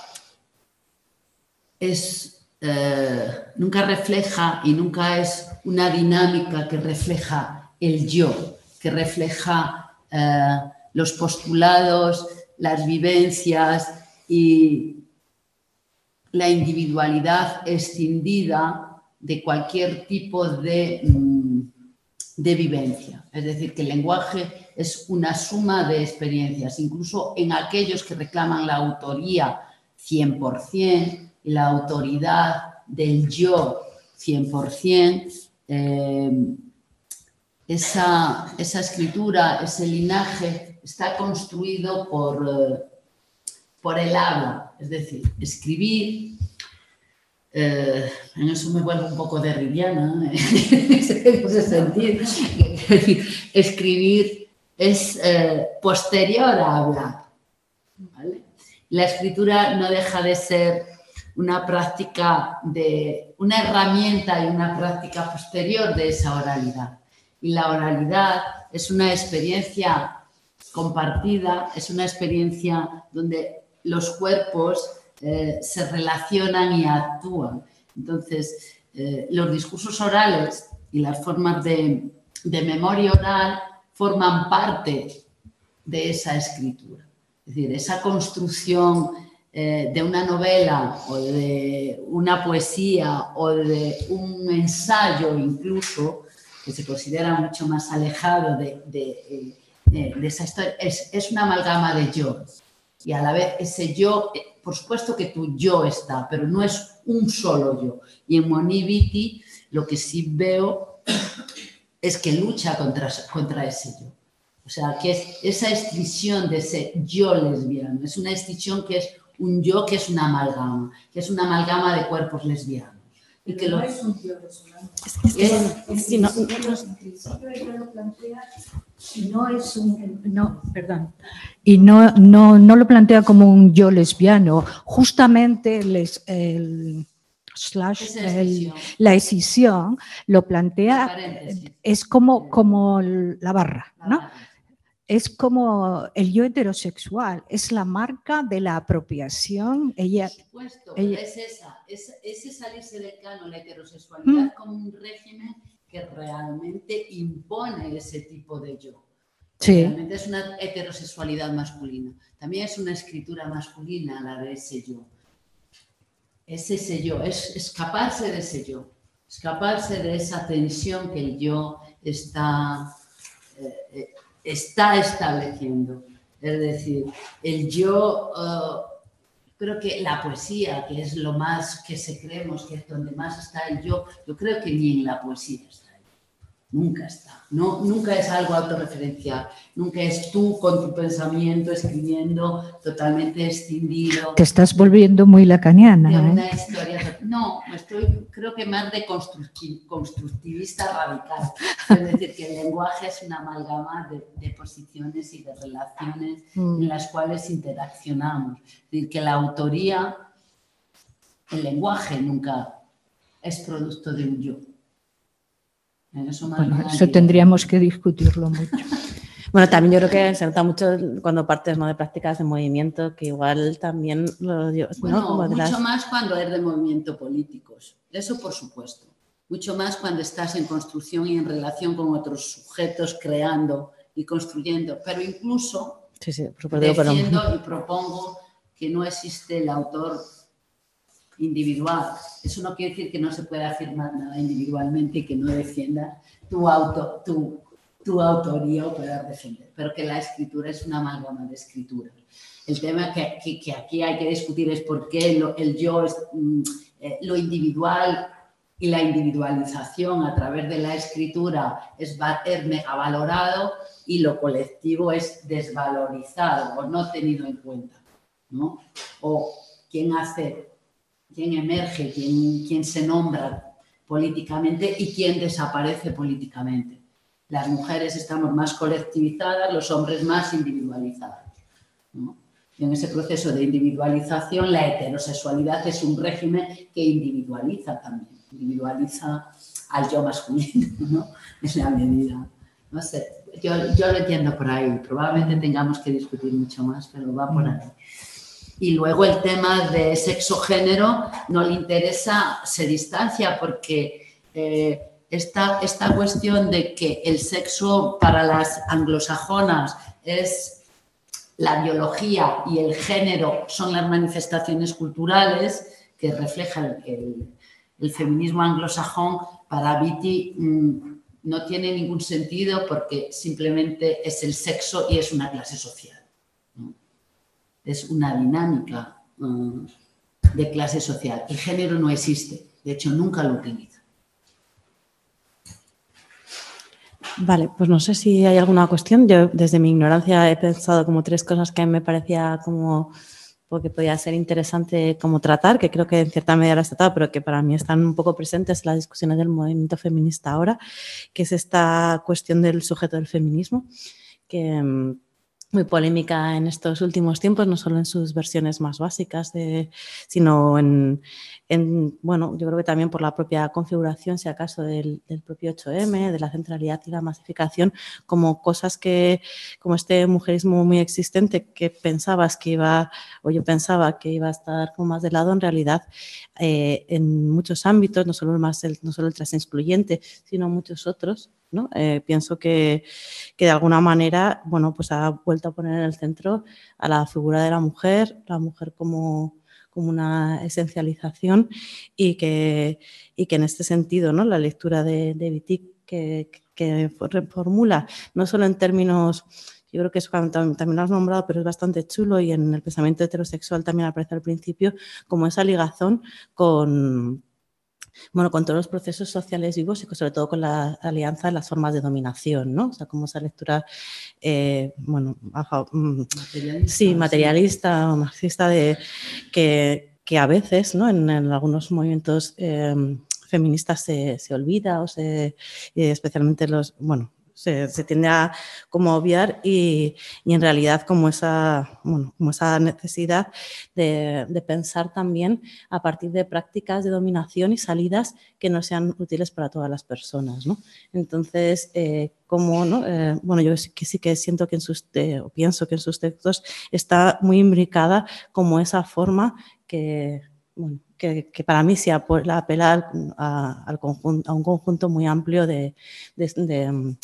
es eh, nunca refleja y nunca es una dinámica que refleja el yo, que refleja eh, los postulados, las vivencias y la individualidad escindida de cualquier tipo de, mm, de vivencia. Es decir, que el lenguaje es una suma de experiencias, incluso en aquellos que reclaman la autoría 100% y la autoridad del yo 100%, eh, esa, esa, escritura, ese linaje está construido por, eh, por el habla, es decir, escribir, eh, en eso me vuelvo un poco derribiana, <laughs> en ese <laughs> escribir es eh, posterior a hablar. La escritura no deja de ser una práctica de una herramienta y una práctica posterior de esa oralidad. Y la oralidad es una experiencia compartida, es una experiencia donde los cuerpos eh, se relacionan y actúan. Entonces, eh, los discursos orales y las formas de, de memoria oral forman parte de esa escritura. Es decir, esa construcción eh, de una novela o de una poesía o de un ensayo incluso, que se considera mucho más alejado de, de, eh, esa historia, es, es, una amalgama de yo. Y a la vez ese yo, eh, por supuesto que tu yo está, pero no es un solo yo. Y en Moniviti lo que sí veo <coughs> es que lucha contra, contra ese yo. O sea, que es esa extinción de ese yo lesbiano. Es una extinción que es un yo que es una amalgama, que es una amalgama de cuerpos lesbianos. Y que no es un yo lesbiano. Es, que no, lo plantea y no es un, no, perdón, y no, no, no lo plantea como un yo lesbiano, justamente les, el, slash la escisión lo plantea, es como, como la barra, ¿no? Es como el yo heterosexual, es la marca de la apropiación. Ella, Por supuesto, es esa, es, ese salirse del canon, la heterosexualidad mm. como un régimen que realmente impone ese tipo de yo. Sí. Realmente es una heterosexualidad masculina. También es una escritura masculina la de ese yo es ese yo, es escaparse de ese yo, escaparse de esa tensión que el yo está, eh, eh, está estableciendo. Es decir, el yo, uh, creo que la poesía, que es lo más que se creemos que es donde más está el yo, yo creo que ni en la poesía está nunca está. No, nunca es algo autorreferencial, nunca es tú con tu pensamiento escribiendo totalmente escindido. Te estás volviendo muy lacaniana. De una ¿eh? historia. No, estoy, creo que más de constructivista radical. <laughs> Es decir, que el lenguaje es una amalgama de, posiciones y de relaciones mm. en las cuales interaccionamos. Es decir, que la autoría, el lenguaje nunca es producto de un yo eso, tendríamos que discutirlo mucho. <laughs> Bueno, también yo creo que se nota mucho cuando partes ¿no? de prácticas de movimiento, que igual también lo bueno, mucho más cuando es de movimientos políticos, eso por supuesto. Mucho más cuando estás en construcción y en relación con otros sujetos, creando y construyendo. Pero incluso sí, sí, defiendo y propongo que no existe el autor individual. Eso no quiere decir que no se pueda afirmar nada individualmente y que no defienda tu, auto, tu, tu autoría o puedas defender, pero que la escritura es una amalgama de escrituras. El tema que, que, aquí hay que discutir es por qué el yo es mm, eh, lo individual y la individualización a través de la escritura es, valorado y lo colectivo es desvalorizado o no tenido en cuenta. ¿no? O quién hace quién emerge, quién, quién se nombra políticamente y quién desaparece políticamente. Las mujeres estamos más colectivizadas, los hombres más individualizados. Y en ese proceso de individualización, la heterosexualidad es un régimen que individualiza también, individualiza al yo masculino, <laughs> ¿no? En la medida. No sé, yo, yo lo entiendo por ahí. Probablemente tengamos que discutir mucho más, pero va por ahí. Y luego el tema de sexo-género no le interesa, se distancia porque eh, esta, esta cuestión de que el sexo para las anglosajonas es la biología y el género son las manifestaciones culturales, que refleja el, feminismo anglosajón, para Viti mm, no tiene ningún sentido porque simplemente es el sexo y es una clase social. Es una dinámica mm, de clase social. El género no existe, de hecho nunca lo utiliza. Vale, pues no sé si hay alguna cuestión. Yo desde mi ignorancia he pensado como tres cosas que me parecía como porque podía ser interesante como tratar, que creo que en cierta medida las tratado, pero que para mí están un poco presentes en las discusiones del movimiento feminista ahora, que es esta cuestión del sujeto del feminismo, que mm, muy polémica en estos últimos tiempos, no solo en sus versiones más básicas, sino en, bueno, yo creo que también por la propia configuración, si acaso, del, propio 8M, de la centralidad y la masificación, como cosas que, como este mujerismo muy existente que pensabas que iba, o yo pensaba que iba a estar como más de lado, en realidad, eh, en muchos ámbitos, no solo, más el, no solo el excluyente, sino muchos otros, eh, pienso que, de alguna manera, bueno, pues ha vuelto a poner en el centro a la figura de la mujer, la mujer como, una esencialización y que, que en este sentido, ¿no? La lectura de, de Wittig que, que reformula, no solo en términos yo creo que eso también lo has nombrado, pero es bastante chulo y en el pensamiento heterosexual también aparece al principio como esa ligazón con, bueno, con todos los procesos sociales vivos y sobre todo con la alianza de las formas de dominación, ¿no? O sea, como esa lectura, eh, bueno, mm, materialista, sí, materialista o marxista de que, que a veces, ¿no? En, algunos movimientos eh, feministas se, se, olvida o se, especialmente los, bueno, se, tiende a como obviar y, en realidad como esa, como esa necesidad de, pensar también a partir de prácticas de dominación y salidas que no sean útiles para todas las personas. Entonces, eh, como, eh, bueno, yo sí que, que siento que en sus, o pienso que en sus textos está muy imbricada como esa forma que, que, para mí se apela a, un conjunto muy amplio de, de,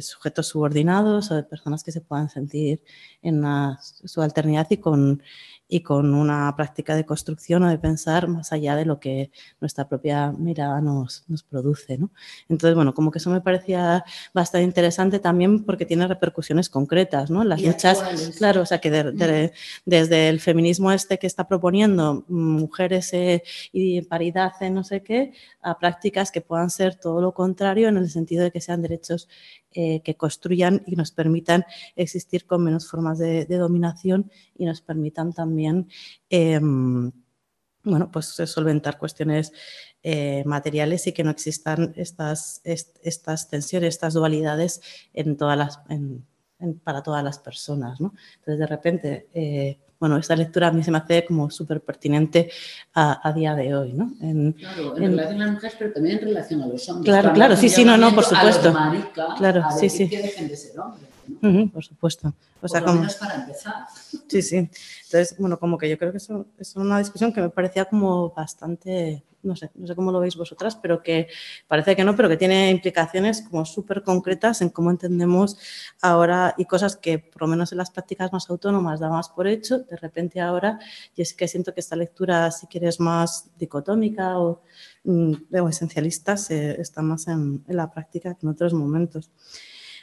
sujetos subordinados o de personas que se puedan sentir en una subalternidad y con, y con una práctica de construcción o de pensar más allá de lo que nuestra propia mirada nos, nos produce. ¿no? Entonces, bueno, como que eso me parecía bastante interesante también porque tiene repercusiones concretas, ¿no? Las luchas, claro, o sea, que mm. desde el feminismo este que está proponiendo mujeres eh, y paridad en no sé qué, a prácticas que puedan ser todo lo contrario en el sentido de que sean derechos eh, que construyan y nos permitan existir con menos formas de, dominación y nos permitan también em, bueno, pues solventar cuestiones eh, materiales y que no existan estas, estas tensiones, estas dualidades en todas las, para todas las personas. ¿no? Entonces, de repente, eh, bueno, esta lectura a mí se me hace como súper pertinente a, día de hoy, ¿no? En, claro, en, relación a las mujeres, pero también en relación a los hombres. Claro, claro, sí, sí, no, no, por supuesto. claro, sí, sí. Que dejen de ser hombres. Por supuesto. O sea, como... menos para empezar. Sí, sí. Entonces, bueno, como que yo creo que eso es una discusión que me parecía como bastante no sé, no sé cómo lo veis vosotras, pero que parece que no, pero que tiene implicaciones como súper concretas en cómo entendemos ahora y cosas que por lo menos en las prácticas más autónomas damos por hecho, de repente ahora, y es que siento que esta lectura, si quieres, más dicotómica o, mm, esencialista, está más en, la práctica que en otros momentos.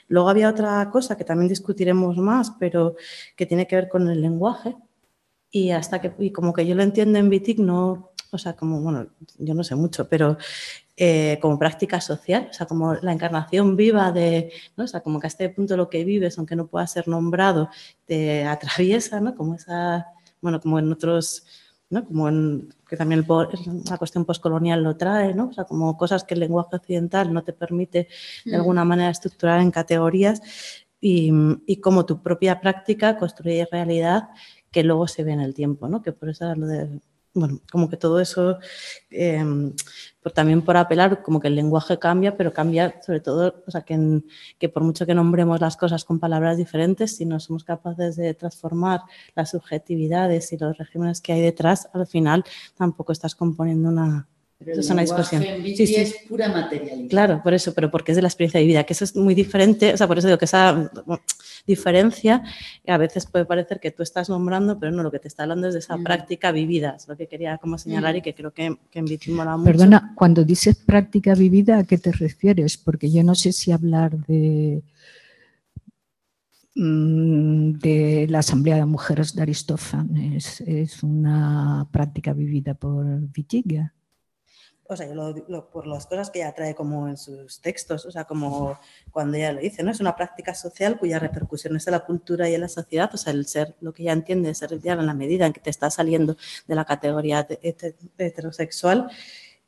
Luego había otra cosa que también discutiremos más, pero que tiene que ver con el lenguaje. Y hasta que, y como que yo lo entiendo en Vitic, no, o sea, como, bueno, yo no sé mucho, pero eh, como práctica social, o sea, como la encarnación viva de, ¿no? o sea, como que a este punto lo que vives, aunque no pueda ser nombrado, te atraviesa, ¿no? Como esa, bueno, como en otros, ¿no? Como en, que también la cuestión postcolonial lo trae, ¿no? O sea, como cosas que el lenguaje occidental no te permite de mm. alguna manera estructurar en categorías y, y como tu propia práctica construye realidad que luego se ve en el tiempo, ¿no? Que por eso lo de bueno, como que todo eso, em, también por apelar, como que el lenguaje cambia, pero cambia sobre todo, o sea, que, que, por mucho que nombremos las cosas con palabras diferentes, si no somos capaces de transformar las subjetividades y los regímenes que hay detrás, al final tampoco estás componiendo una, Pero es una discusión. Sí, sí. es pura materialidad. Claro, por eso, pero porque es de la experiencia vivida, que eso es muy diferente, o sea, por eso digo que esa diferencia a veces puede parecer que tú estás nombrando, pero no, lo que te está hablando es de esa Mm. práctica vivida, es lo que quería como señalar Mm. y que creo que, que en Viti mola mucho. Perdona, cuando dices práctica vivida, ¿a qué te refieres? Porque yo no sé si hablar de, mm, de la Asamblea de Mujeres de Aristófanes es una práctica vivida por Vitiga. O sea, yo lo, lo- por las cosas que ella trae como en sus textos, o sea, como cuando ella lo dice, ¿no? Es una práctica social cuya repercusión es en la cultura y en la sociedad, o sea, el ser, lo que ella entiende, ser lesbiana en la medida en que te está saliendo de la categoría hete- heterosexual,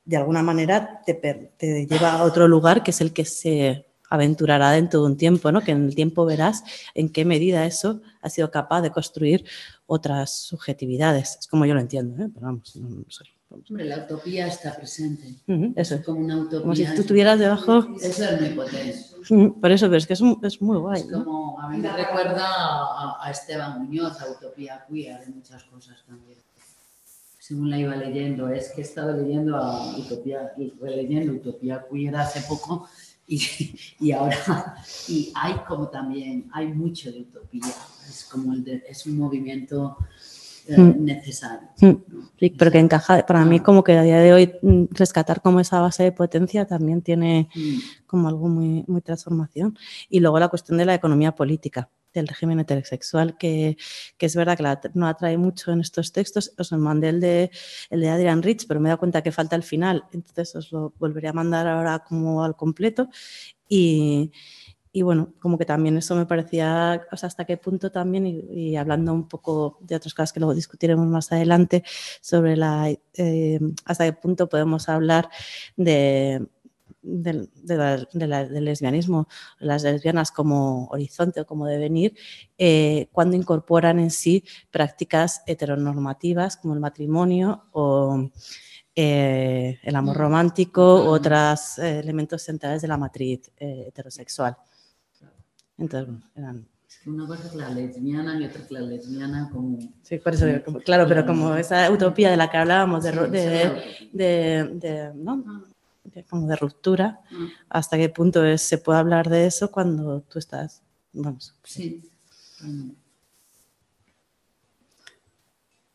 de alguna manera te, lleva a otro lugar que es el que se aventurará dentro de un tiempo, ¿no? Que en el tiempo verás en qué medida eso ha sido capaz de construir otras subjetividades. Es como yo lo entiendo, ¿eh? Pero vamos, no, no sé. Hombre, la utopía está presente. Ujú, Eso Es como una utopía. Como si tú tuvieras debajo Eso es muy potente. Mm, Por eso, pero es que es, un- es muy guay. Es ¿no? como, a mí me recuerda a, a Esteban Muñoz, a Utopía Queer, de muchas cosas también. Según la iba leyendo, es que he estado leyendo a Utopía, releyendo Utopía Queer hace poco y, y ahora, y hay como también, hay mucho de utopía, es como el de- es un movimiento eh, Mm. necesario. Mm, ¿no? Sí, pero que encaja, para mí como que a día de hoy mm, rescatar como esa base de potencia también tiene Mm. como algo muy, muy transformación. Y luego la cuestión de la economía política del régimen heterosexual, que, que es verdad que la, no atrae mucho en estos textos. Os mandé el de, el de Adrian Rich, pero me he dado cuenta que falta el final, entonces os lo volveré a mandar ahora como al completo. Y, y bueno, como que también eso me parecía, o sea, hasta qué punto también, y, y hablando un poco de otras cosas que luego discutiremos más adelante, sobre la, eh, hasta qué punto podemos hablar de, del, de la- de la- del lesbianismo, las lesbianas como horizonte o como devenir, eh, cuando incorporan en sí prácticas heteronormativas como el matrimonio o eh, el amor Mm. romántico u Mm. otros eh, elementos centrales de la matriz eh, heterosexual. Entonces, bueno, eran Es que una cosa es la lesbiana y otra es la lesbiana como... Sí, por eso, como- claro, pero como esa utopía de la que hablábamos, de, de, de- de- ¿no? De- como de ruptura, hasta qué punto es- se puede hablar de eso cuando tú estás, vamos, Sí.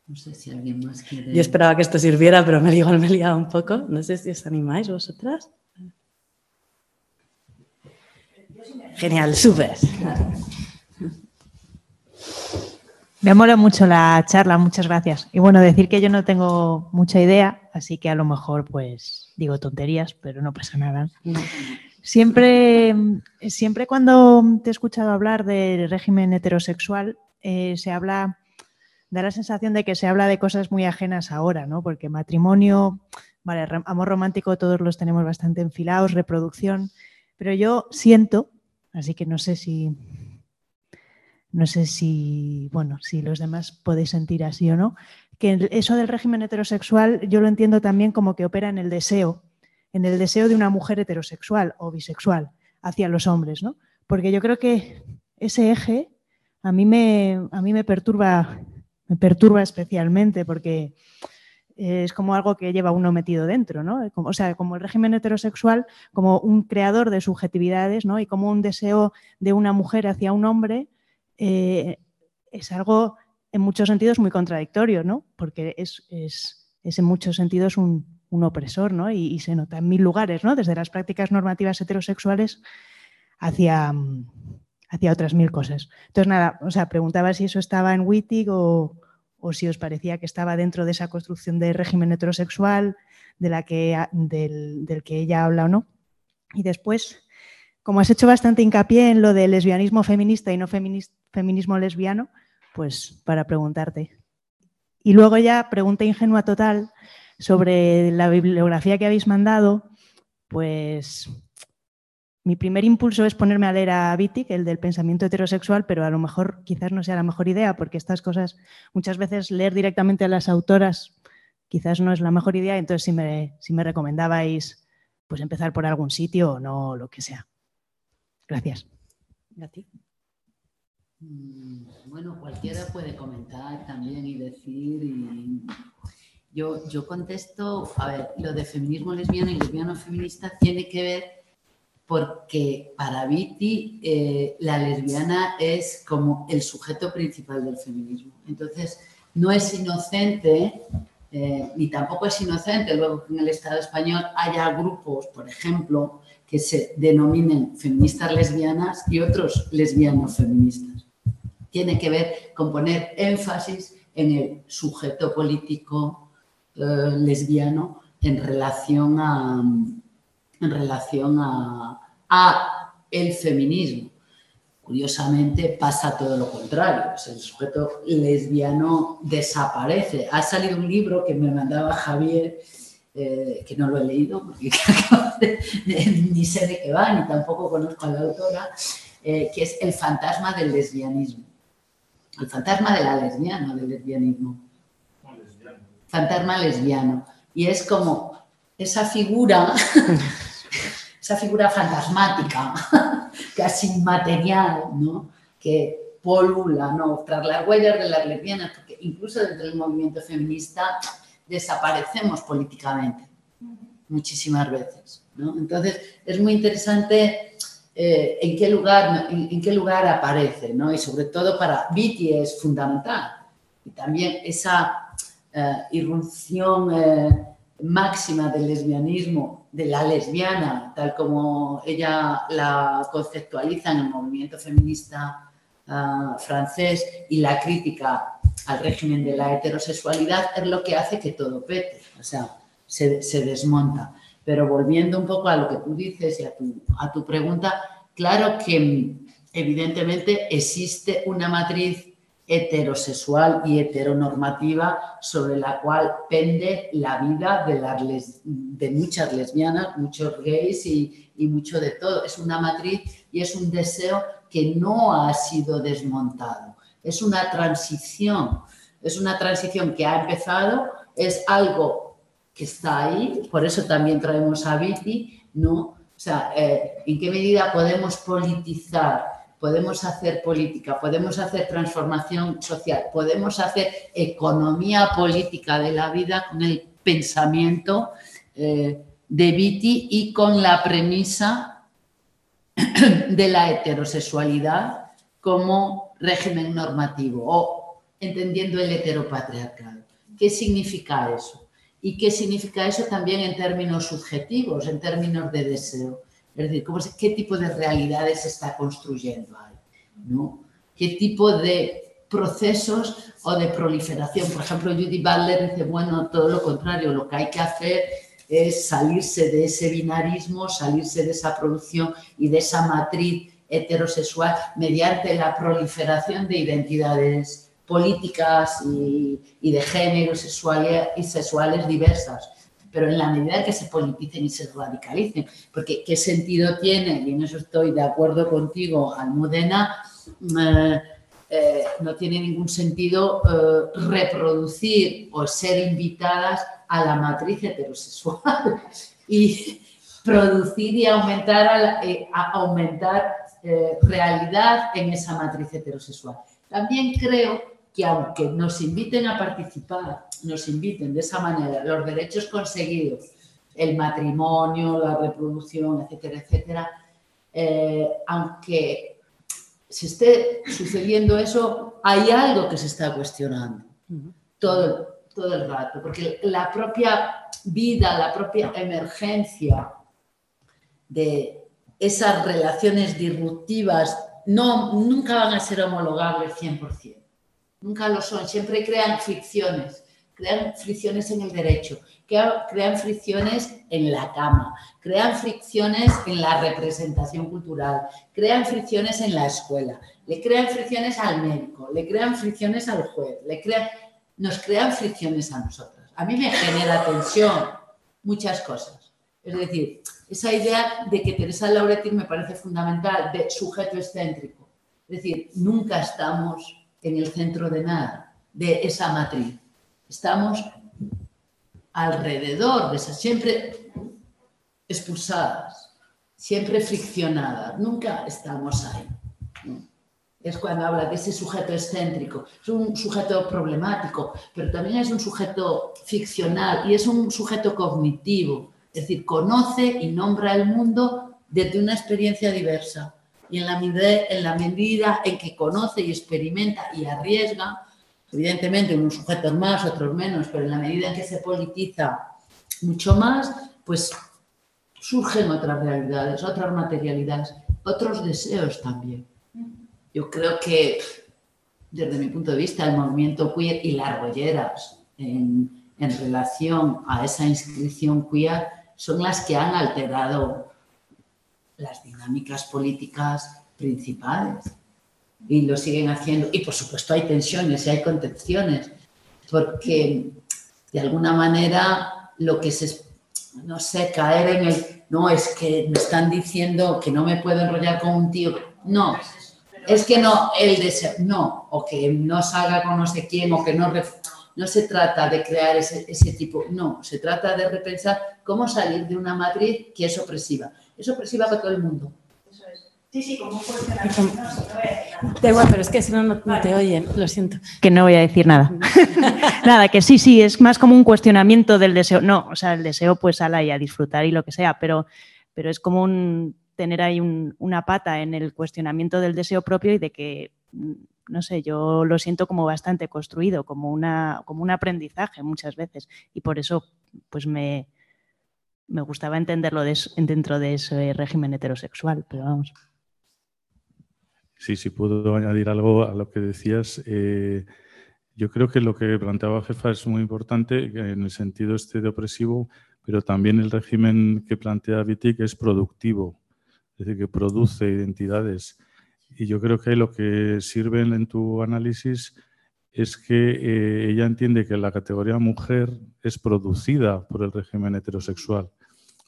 No sé si alguien más quiere. yo esperaba que esto sirviera, pero me igual me he liado un poco, no sé si os animáis vosotras. Genial, súper. <laughs> Me mola mucho la charla, muchas gracias. Y bueno, decir que yo no tengo mucha idea, así que a lo mejor pues digo tonterías, pero no pasa nada. Siempre, siempre cuando te he escuchado hablar del régimen heterosexual, eh, se habla, da la sensación de que se habla de cosas muy ajenas ahora, ¿no? Porque matrimonio, vale, amor romántico todos los tenemos bastante enfilados, reproducción, pero yo siento, así que no sé si, no sé si, bueno, si los demás podéis sentir así o no, que eso del régimen heterosexual yo lo entiendo también como que opera en el deseo, en el deseo de una mujer heterosexual o bisexual hacia los hombres, ¿no? Porque yo creo que ese eje a mí me, a mí me perturba, me perturba especialmente porque es como algo que lleva uno metido dentro, ¿no? Como- o sea, como el régimen heterosexual, como un creador de subjetividades, ¿no? Y como un deseo de una mujer hacia un hombre eh, es algo en muchos sentidos muy contradictorio, ¿no? Porque es, es- es en muchos sentidos un, un opresor, ¿no? Y, y se nota en mil lugares, ¿no? Desde las prácticas normativas heterosexuales hacia, mm, hacia otras mil cosas. Entonces, nada, o sea, preguntaba si eso estaba en Wittig o, o si os parecía que estaba dentro de esa construcción de régimen heterosexual de la que, del, que ella habla o no. Y después, como has hecho bastante hincapié en lo del lesbianismo feminista y no feminis- feminismo lesbiano, pues para preguntarte. Y luego ya, pregunta ingenua total sobre la bibliografía que habéis mandado, pues mi primer impulso es ponerme a leer a Wittig, el del pensamiento heterosexual, pero a lo mejor quizás no sea la mejor idea, porque estas cosas, muchas veces leer directamente a las autoras quizás no es la mejor idea, entonces si me, si me recomendabais pues empezar por algún sitio o no, lo que sea. Gracias. ¿A ti? Mm, Bueno, cualquiera puede comentar también y decir y, Yo, yo contesto, a ver, lo de feminismo lesbiano y lesbiano feminista tiene que ver porque para Viti eh, la lesbiana es como el sujeto principal del feminismo. Entonces, no es inocente, eh, ni tampoco es inocente luego que en el Estado español haya grupos, por ejemplo, que se denominen feministas lesbianas y otros lesbianos feministas. Tiene que ver con poner énfasis en el sujeto político eh, lesbiano en relación a, en relación a, a el feminismo. Curiosamente pasa todo lo contrario, el sujeto lesbiano desaparece. Ha salido un libro que me mandaba Javier, eh, que no lo he leído porque <laughs> ni sé de qué va, ni tampoco conozco a la autora, eh, que es El fantasma del lesbianismo. El fantasma de la lesbiana, del lesbianismo. Fantasma lesbiano. Y es como esa figura <laughs> esa figura fantasmática, <laughs> casi inmaterial, ¿no? que polula ¿no? tras las huellas de las lesbianas, porque incluso dentro del movimiento feminista desaparecemos políticamente muchísimas veces. ¿no? Entonces, es muy interesante eh, en, qué lugar, en, qué lugar aparece, ¿no? y sobre todo para Viti es fundamental. Y también esa eh, irrupción eh, máxima del lesbianismo, de la lesbiana, tal como ella la conceptualiza en el movimiento feminista ah, francés y la crítica al régimen de la heterosexualidad, es lo que hace que todo pete, o sea, se, desmonta. Pero volviendo un poco a lo que tú dices y a tu, a tu pregunta, claro que evidentemente existe una matriz heterosexual y heteronormativa sobre la cual pende la vida de, muchas lesbianas, muchos gays y, mucho de todo. Es una matriz y es un deseo que no ha sido desmontado. Es una transición, es una transición que ha empezado, es algo que está ahí, por eso también traemos a Viti, ¿no? O sea, eh, ¿en qué medida podemos politizar podemos hacer política, podemos hacer transformación social, podemos hacer economía política de la vida con el pensamiento eh, de Viti y con la premisa <clears throat> de la heterosexualidad como régimen normativo o entendiendo el heteropatriarcado. ¿Qué significa eso? ¿Y qué significa eso también en términos subjetivos, en términos de deseo? Es decir, ¿qué tipo de realidades se está construyendo ahí? ¿no? ¿Qué tipo de procesos o de proliferación? Por ejemplo, Judy Butler dice, bueno, todo lo contrario, lo que hay que hacer es salirse de ese binarismo, salirse de esa producción y de esa matriz heterosexual mediante la proliferación de identidades políticas y, de géneros sexuales y sexuales diversas pero en la medida que se politicen y se radicalicen. Porque ¿qué sentido tiene? Y en eso estoy de acuerdo contigo, Almudena. Eh, eh, no tiene ningún sentido eh, reproducir o ser invitadas a la matriz heterosexual <laughs> y producir y aumentar, aumentar realidad en esa matriz heterosexual. También creo que aunque nos inviten a participar, nos inviten de esa manera, los derechos conseguidos, el matrimonio, la reproducción, etcétera, etcétera, eh, aunque se esté sucediendo eso, hay algo que se está cuestionando todo, todo el rato, porque la propia vida, la propia emergencia de esas relaciones disruptivas no, nunca van a ser homologables 100% nunca lo son, siempre crean fricciones, crean fricciones en el derecho, crean fricciones en la cama, crean fricciones en la representación cultural, crean fricciones en la escuela, le crean fricciones al médico, le crean fricciones al juez, le crean, nos crean fricciones a nosotros. A mí me genera tensión muchas cosas. Es decir, esa idea de que Teresa Lauretis me parece fundamental, de sujeto excéntrico. Es decir, nunca estamos en el centro de nada, de esa matriz. Estamos alrededor de esas, siempre expulsadas, siempre friccionadas, nunca estamos ahí. es cuando habla de ese sujeto excéntrico. Es un sujeto problemático, pero también es un sujeto ficcional y es un sujeto cognitivo. Es decir, conoce y nombra el mundo desde una experiencia diversa. Y en la, en la medida en que conoce y experimenta y arriesga, evidentemente unos sujetos más, otros menos, pero en la medida en que se politiza mucho más, pues surgen otras realidades, otras materialidades, otros deseos también. Yo creo que, desde mi punto de vista, el movimiento queer y las rolleras en, relación a esa inscripción queer son las que han alterado las dinámicas políticas principales y lo siguen haciendo. Y por supuesto hay tensiones y hay contenciones, porque de alguna manera lo que se, no sé, caer en el, no, es que me están diciendo que no me puedo enrollar con un tío. No, es que no, el deseo, no, o que no salga con no sé quién, o que no, no se trata de crear ese, ese tipo, no, se trata de repensar cómo salir de una matriz que es opresiva. Es opresiva para todo el mundo. Sí, sí, como un Da igual, pero es que si no, no te oyen, lo siento. Que no voy a decir nada. <laughs> nada, que sí, sí, es más como un cuestionamiento del deseo. No, o sea, el deseo pues ala y a disfrutar y lo que sea, pero, pero es como un tener ahí una pata en el cuestionamiento del deseo propio y de que, mm, no sé, yo lo siento como bastante construido, como, una, como un aprendizaje muchas veces. Y por eso, pues me, me gustaba entenderlo dentro de ese régimen heterosexual, pero vamos. Sí, sí, puedo añadir algo a lo que decías. Eh, yo creo que lo que planteaba Jefa es muy importante en el sentido este de opresivo, pero también el régimen que plantea Wittig es productivo, es decir, que produce identidades. Y yo creo que lo que sirve en tu análisis es que eh, ella entiende que la categoría mujer es producida por el régimen heterosexual,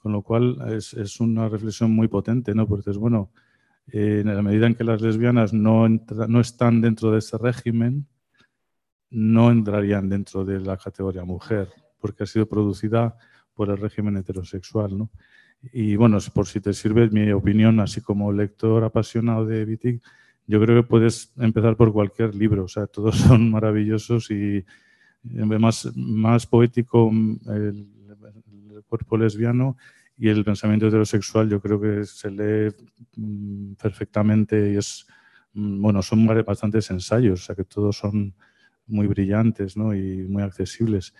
con lo cual es una reflexión muy potente, ¿no? Porque es bueno, en la medida en que las lesbianas no, no están dentro de ese régimen, no entrarían dentro de la categoría mujer, porque ha sido producida por el régimen heterosexual. ¿no? Y bueno, por si te sirve mi opinión, así como lector apasionado de Wittig, yo creo que puedes empezar por cualquier libro, o sea, todos <laughs> son maravillosos y más, más poético el, el cuerpo lesbiano y el pensamiento heterosexual yo creo que se lee mm, perfectamente y es, mm, bueno, son bastantes ensayos, o sea que todos son muy brillantes ¿no? y muy accesibles.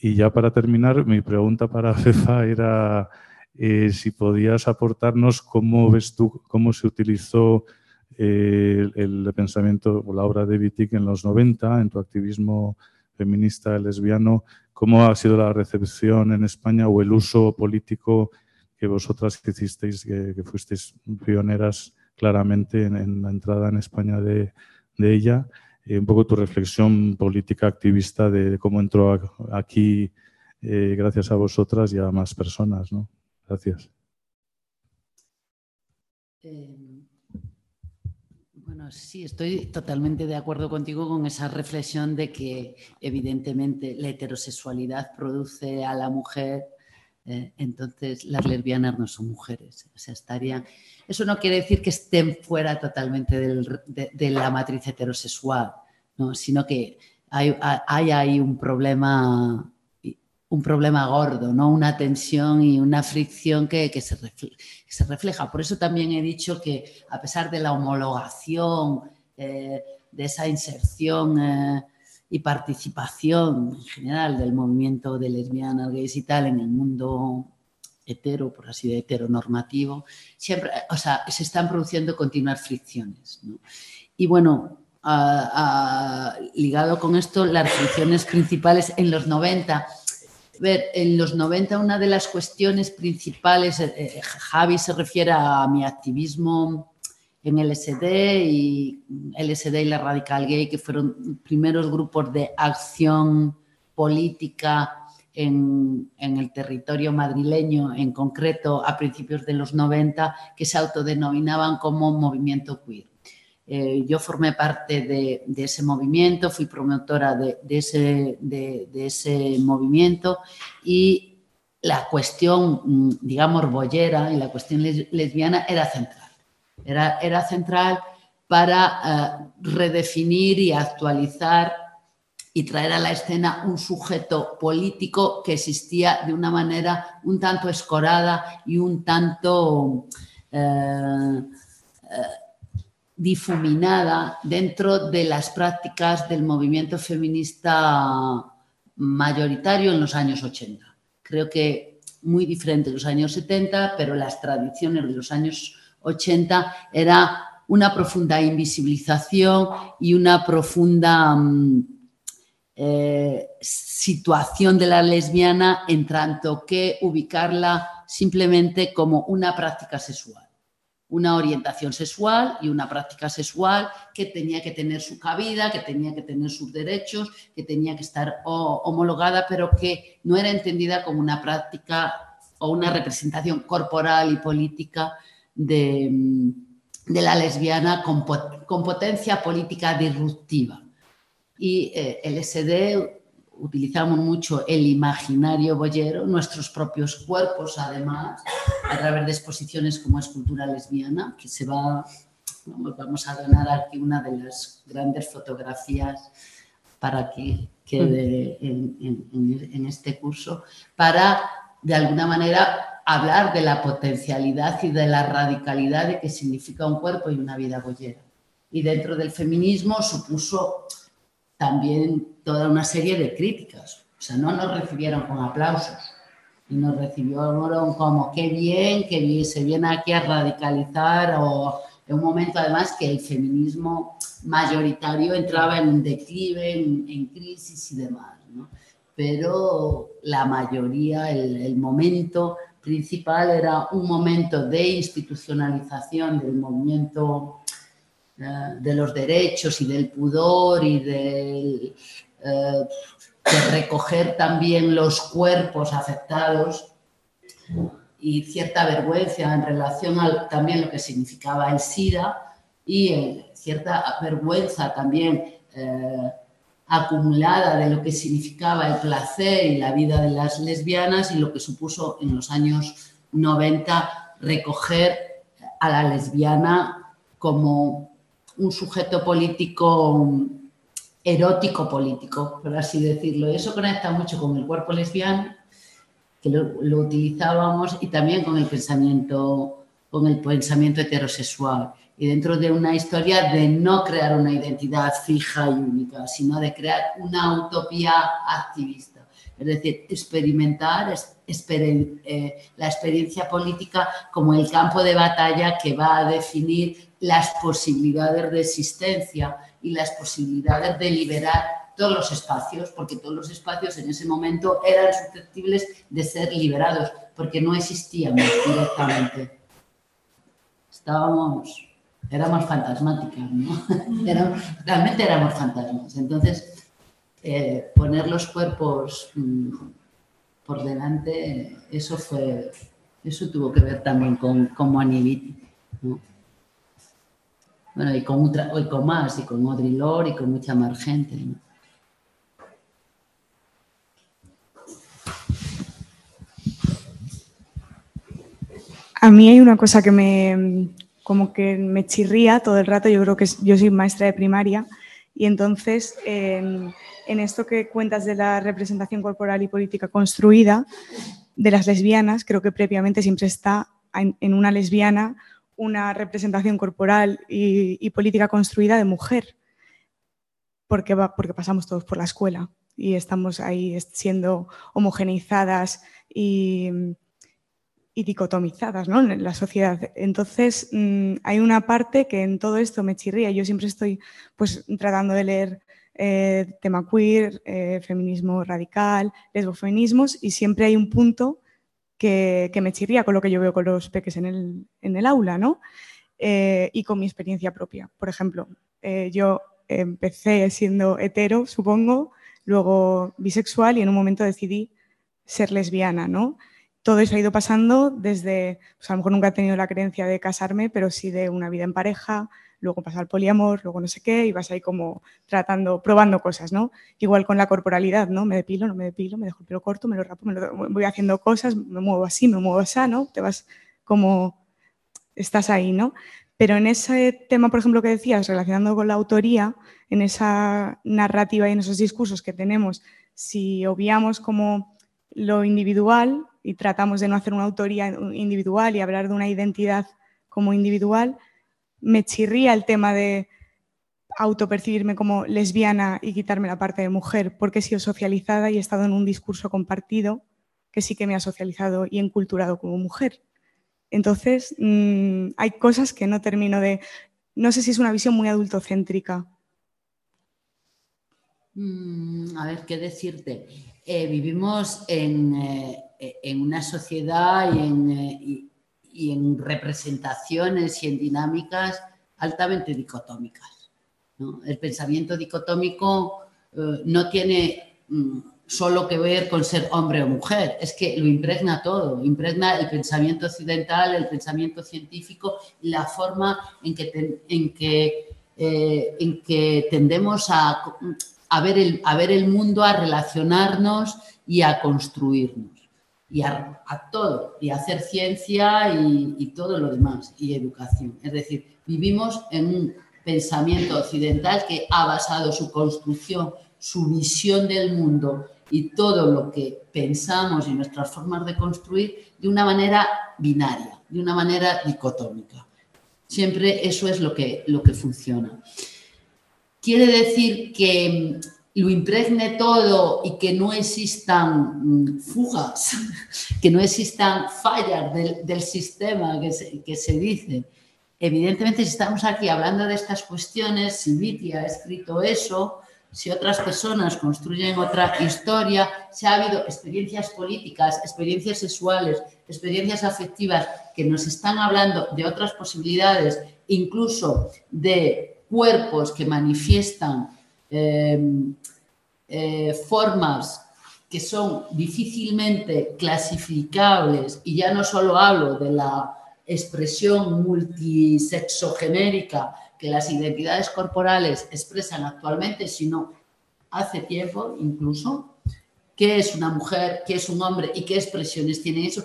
Y ya para terminar, mi pregunta para <laughs> Fefa era eh, si podías aportarnos cómo ves tú, cómo se utilizó eh, el, pensamiento o la obra de Wittig en los 90, en tu activismo feminista lesbiano, ¿Cómo ha sido la recepción en España o el uso político que vosotras hicisteis, que, fuisteis pioneras claramente en, la entrada en España de, ella? Eh, un poco tu reflexión política activista de, cómo entró aquí eh, gracias a vosotras y a más personas. ¿no? Gracias. Eh, sí, estoy totalmente de acuerdo contigo con esa reflexión de que evidentemente la heterosexualidad produce a la mujer, eh, entonces las lesbianas no son mujeres. O estarían... Eso no quiere decir que estén fuera totalmente de, la matriz heterosexual, ¿no? sino que hay, hay ahí un problema un problema gordo, ¿no? una tensión y una fricción que, se refleja, Por eso también he dicho que a pesar de la homologación, eh, de esa inserción eh, y participación en general del movimiento de lesbianas, gays y tal en el mundo hetero, por así decirlo, heteronormativo, siempre, o sea, se están produciendo continuas fricciones. Y bueno, ligado con esto, las fricciones principales en los 90 ver, en los 90 una de las cuestiones principales, eh, eh, Javi se refiere a mi activismo en LSD y LSD y la Radical Gay, que fueron primeros grupos de acción política en, el territorio madrileño, en concreto a principios de los 90, que se autodenominaban como movimiento queer. Eh, yo formé parte de, ese movimiento, fui promotora de, ese, de, ese, movimiento y la cuestión, mm, digamos, boyera y la cuestión lesbiana era central. Era, era central para eh, redefinir y actualizar y traer a la escena un sujeto político que existía de una manera un tanto escorada y un tanto eh, difuminada dentro de las prácticas del movimiento feminista mayoritario en los años 80. Creo que muy diferente de los años 70, pero las tradiciones de los años 80 era una profunda invisibilización y una profunda mm, eh, situación de la lesbiana en tanto que ubicarla simplemente como una práctica sexual una orientación sexual y una práctica sexual que tenía que tener su cabida, que tenía que tener sus derechos, que tenía que estar homologada, pero que no era entendida como una práctica o una representación corporal y política de, mm, la lesbiana con, potencia política disruptiva. Y eh, el SD utilizamos mucho el imaginario boyero, nuestros propios cuerpos, además, a través de exposiciones como Escultura Lesbiana, que se va, vamos a donar aquí una de las grandes fotografías para que quede en, en este curso, para, de alguna manera, hablar de la potencialidad y de la radicalidad de que significa un cuerpo y una vida boyera. Y dentro del feminismo supuso también toda una serie de críticas. O sea, no nos recibieron con aplausos y nos recibieron como qué bien, que se viene aquí a radicalizar o en un momento además que el feminismo mayoritario entraba en un declive, en, crisis y demás. ¿no? Pero la mayoría, el, el momento principal era un momento de institucionalización del movimiento de los derechos y del pudor y del, eh, de recoger también los cuerpos afectados y cierta vergüenza en relación a también lo que significaba el SIDA y eh, cierta vergüenza también acumulada de lo que significaba el placer y la vida de las lesbianas y lo que supuso en los años 90 recoger a la lesbiana como un sujeto político erótico político, por así decirlo. Eso conecta mucho con el cuerpo lesbiano, que lo, utilizábamos, y también con el pensamiento, con el pensamiento heterosexual. Y dentro de una historia de no crear una identidad fija y única, sino de crear una utopía activista. Es decir, experimentar eh, la experiencia política como el campo de batalla que va a definir las posibilidades de existencia y las posibilidades de liberar todos los espacios, porque todos los espacios en ese momento eran susceptibles de ser liberados, porque no existíamos directamente. Estábamos, éramos fantasmáticas, ¿no? <laughs> realmente éramos fantasmas. Entonces, eh, poner los cuerpos mm, por delante, eso fue, eso tuvo que ver también con, con ¿no? Bueno, y con, con más, y con Audre Lorde y con mucha más gente. A mí hay una cosa que me, como que me chirría todo el rato, yo creo que yo soy maestra de primaria y entonces en, esto que cuentas de la representación corporal y política construida de las lesbianas, creo que previamente siempre está en una lesbiana una representación corporal y, política construida de mujer, porque, porque pasamos todos por la escuela y estamos ahí siendo homogeneizadas y, dicotomizadas ¿no? en la sociedad. Entonces, mm, hay una parte que en todo esto me chirría. Yo siempre estoy pues, tratando de leer eh, tema queer, eh, feminismo radical, lesbofeminismos, y siempre hay un punto que, me chirría con lo que yo veo con los peques en el, en el aula, ¿no? Eh, y con mi experiencia propia. Por ejemplo, eh, yo empecé siendo hetero, supongo, luego bisexual y en un momento decidí ser lesbiana, ¿no? Todo eso ha ido pasando desde, pues a lo mejor nunca he tenido la creencia de casarme, pero sí de una vida en pareja, luego pasa al poliamor, luego no sé qué, y vas ahí como tratando, probando cosas, ¿no? Igual con la corporalidad, ¿no? Me depilo, no me depilo, me dejo el pelo corto, me lo rapo, me lo, voy haciendo cosas, me muevo así, me muevo así, ¿no? Te vas como, estás ahí, ¿no? Pero en ese tema, por ejemplo, que decías, relacionando con la autoría, en esa narrativa y en esos discursos que tenemos, si obviamos como lo individual y tratamos de no hacer una autoría individual y hablar de una identidad como individual, me chirría el tema de autopercibirme como lesbiana y quitarme la parte de mujer, porque he sido socializada y he estado en un discurso compartido que sí que me ha socializado y enculturado como mujer. Entonces, mm, hay cosas que no termino de... No sé si es una visión muy adultocéntrica. Mm, a ver, ¿qué decirte? Eh, vivimos en, eh, en, una sociedad y en, eh, en representaciones y en dinámicas altamente dicotómicas. El pensamiento dicotómico eh, no tiene mm, solo que ver con ser hombre o mujer, es que lo impregna todo, impregna el pensamiento occidental, el pensamiento científico y la forma en que, en que, eh, en que tendemos a, a, ver el, a ver el mundo, a relacionarnos y a construirnos y a, todo, y hacer ciencia y, todo lo demás, y educación. Es decir, vivimos en un pensamiento occidental que ha basado su construcción, su visión del mundo y todo lo que pensamos y nuestras formas de construir de una manera binaria, de una manera dicotómica. Siempre eso es lo que, lo que funciona. Quiere decir que lo impregne todo y que no existan mm, fugas, <laughs> que no existan fallas del, sistema que se, que se, dice. Evidentemente, si estamos aquí hablando de estas cuestiones, si Viti ha escrito eso, si otras personas construyen otra historia, si ha habido experiencias políticas, experiencias sexuales, experiencias afectivas que nos están hablando de otras posibilidades, incluso de cuerpos que manifiestan eh, formas que son difícilmente clasificables, y ya no solo hablo de la expresión multisexogenérica que las identidades corporales expresan actualmente, sino hace tiempo incluso, qué es una mujer, qué es un hombre y qué expresiones tiene eso,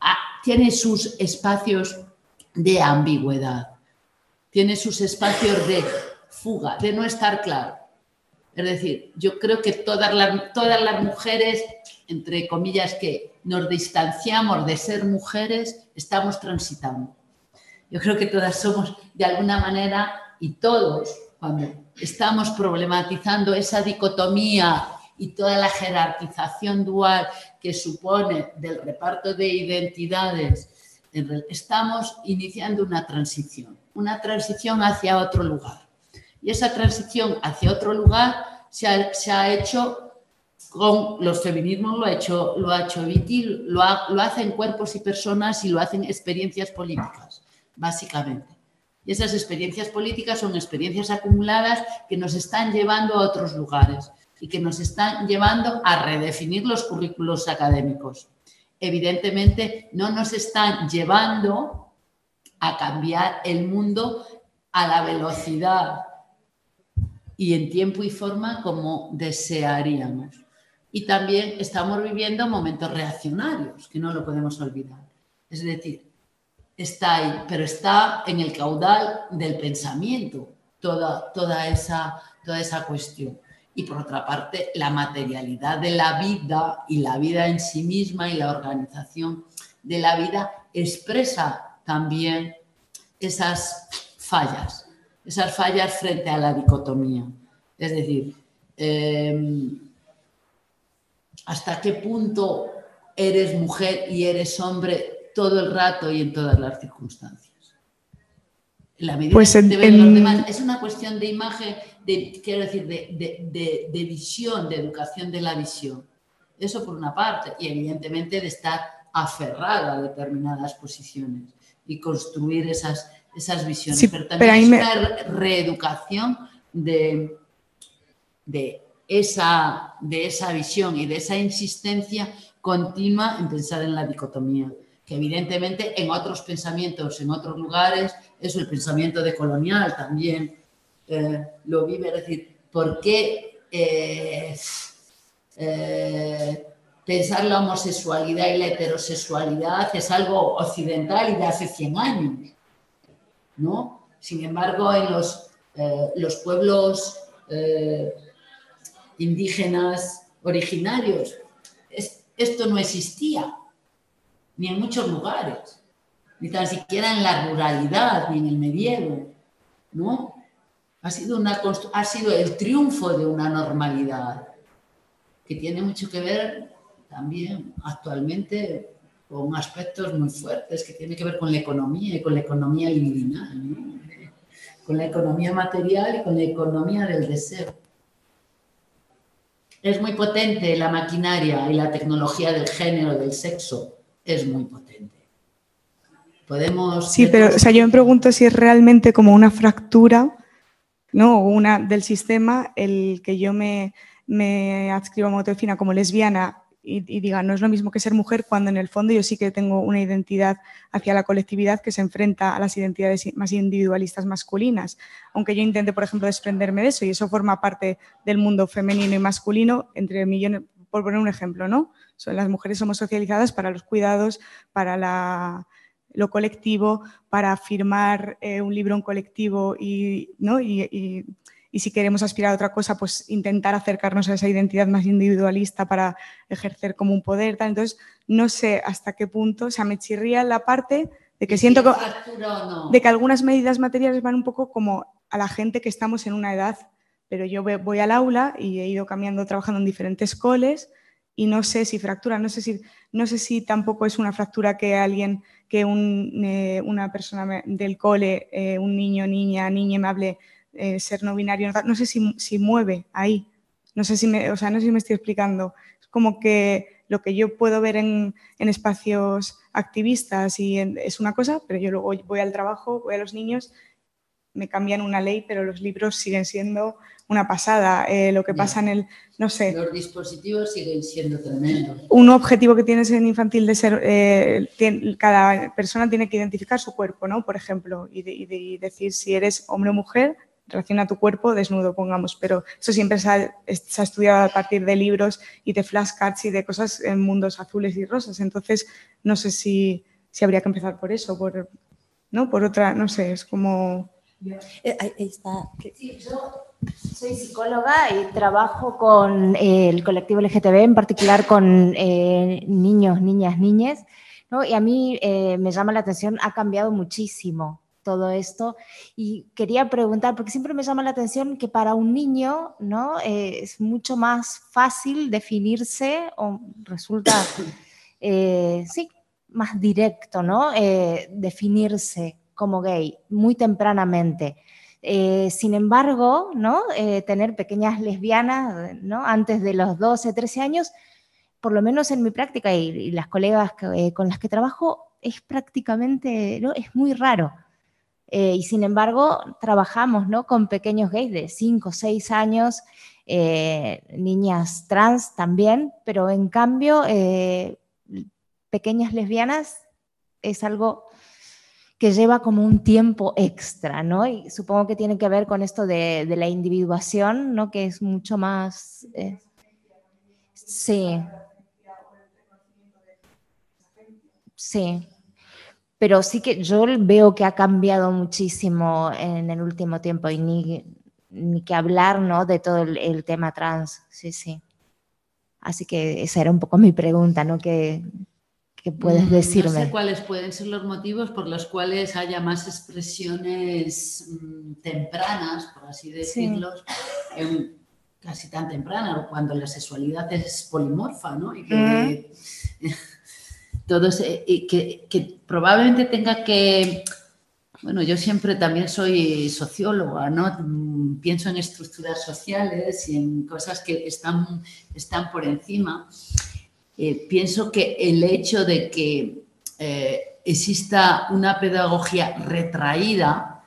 ah, tiene sus espacios de ambigüedad, tiene sus espacios de fuga, de no estar claro. Es decir, yo creo que todas las, mujeres, entre comillas, que nos distanciamos de ser mujeres, estamos transitando. Yo creo que todas somos, de alguna manera, y todos, cuando estamos problematizando esa dicotomía y toda la jerarquización dual que supone del reparto de identidades, estamos iniciando una transición, una transición hacia otro lugar. Y esa transición hacia otro lugar se ha, hecho con los feminismos, lo ha hecho, lo ha hecho Viti, lo, lo hacen cuerpos y personas y lo hacen experiencias políticas, básicamente. Y esas experiencias políticas son experiencias acumuladas que nos están llevando a otros lugares y que nos están llevando a redefinir los currículos académicos. Evidentemente, no nos están llevando a cambiar el mundo a la velocidad y en tiempo y forma como desearíamos. Y también estamos viviendo momentos reaccionarios, que no lo podemos olvidar. Es decir, está ahí, pero está en el caudal del pensamiento toda, toda, esa, toda esa cuestión. Y por otra parte, la materialidad de la vida y la vida en sí misma y la organización de la vida expresa también esas fallas esas fallas frente a la dicotomía. Es decir, em, hasta qué punto eres mujer y eres hombre todo el rato y en todas las circunstancias. la medida pues es una cuestión de imagen, de, quiero decir, de, de visión, de educación de la visión. Eso por una parte, y evidentemente de estar aferrada a determinadas posiciones y construir esas, esas visiones, pero también hay una reeducación de, de, esa, de esa visión y de esa insistencia continua en pensar en la dicotomía, que evidentemente en otros pensamientos, en otros lugares, eso el pensamiento de colonial también eh, lo vive, es decir, ¿por qué eh, eh, pensar la homosexualidad y la heterosexualidad es algo occidental y de hace 100 años? ¿No? Sin embargo, en los, eh, los pueblos eh, indígenas originarios, esto no existía, ni en muchos lugares, ni tan siquiera en la ruralidad, ni en el medievo, ¿no? Ha sido, una, ha sido el triunfo de una normalidad que tiene mucho que ver también actualmente con aspectos muy fuertes que tiene que ver con la economía y con la economía liminal, con la economía material y con la economía del deseo. Es muy potente la maquinaria y la tecnología del género, del sexo, es muy potente. Podemos... Sí, pero o sea, yo me pregunto si es realmente como una fractura ¿no? una del sistema el que yo me, me adscribo a Motofina como lesbiana y, diga, no es lo mismo que ser mujer cuando en el fondo yo sí que tengo una identidad hacia la colectividad que se enfrenta a las identidades más individualistas masculinas. Aunque yo intente, por ejemplo, desprenderme de eso y eso forma parte del mundo femenino y masculino, entre millones, por poner un ejemplo, ¿no? Son, las mujeres somos socializadas para los cuidados, para lo colectivo, para firmar eh, un libro en colectivo y, ¿no? y y si queremos aspirar a otra cosa, pues intentar acercarnos a esa identidad más individualista para ejercer como un poder. Tal. Entonces, no sé hasta qué punto, o sea, me chirría la parte de que siento que, de que algunas medidas materiales van un poco como a la gente que estamos en una edad, pero yo voy al aula y he ido cambiando, trabajando en diferentes coles y no sé si fractura, no sé si, no sé si tampoco es una fractura que alguien, que un, eh, una persona del cole, eh, un niño, niña, niña me hable eh, ser no binario, no sé si, mueve ahí, no sé si me, o sea, no sé si me estoy explicando. Es como que lo que yo puedo ver en, espacios activistas y es una cosa, pero yo luego voy al trabajo, voy a los niños, me cambian una ley, pero los libros siguen siendo una pasada. Eh, lo que pasa en el, no sé. Los dispositivos siguen siendo tremendos. Un objetivo que tienes en infantil de ser, eh, cada persona tiene que identificar su cuerpo, ¿no? Por ejemplo, y, y decir si eres hombre o mujer, relación a tu cuerpo desnudo, pongamos, pero eso siempre se ha, estudiado a partir de libros y de flashcards y de cosas en mundos azules y rosas. Entonces, no sé si, si habría que empezar por eso, por, ¿no? por otra, no sé, es como... Eh, está. Yo soy psicóloga y trabajo con eh, el colectivo LGTB, en particular con eh, niños, niñas, niñes, ¿no? y a mí me llama la atención, ha cambiado muchísimo todo esto. Y quería preguntar, porque siempre me llama la atención que para un niño ¿no? Eh, es mucho más fácil definirse o resulta, <coughs> eh, sí, más directo, ¿no? Eh, definirse como gay muy tempranamente. sin embargo, ¿no? tener pequeñas lesbianas ¿no? antes de los 12, 13 años, por lo menos en mi práctica y, las colegas con las que trabajo, es prácticamente, ¿no? es muy raro. Eh, y sin embargo, trabajamos ¿no? con pequeños gays de 5 o 6 años, eh, niñas trans también, pero en cambio, eh, pequeñas lesbianas es algo que lleva como un tiempo extra, ¿no? Y supongo que tiene que ver con esto de, de la individuación, ¿no? Que es mucho más... sí. Sí pero sí que yo veo que ha cambiado muchísimo en el último tiempo y ni, ni que hablar ¿no? de todo el, tema trans, sí, sí. Así que esa era un poco mi pregunta, ¿no? ¿Qué, qué puedes decirme? No sé cuáles pueden ser los motivos por los cuales haya más expresiones mm, tempranas, por así decirlo, casi tan tempranas, cuando la sexualidad es polimorfa, ¿no? Y que, <laughs> todos, que, que, probablemente tenga que, bueno, yo siempre también soy socióloga, ¿no? Mm, pienso en estructuras sociales y en cosas que están, están por encima. Eh, pienso que el hecho de que eh, exista una pedagogía retraída,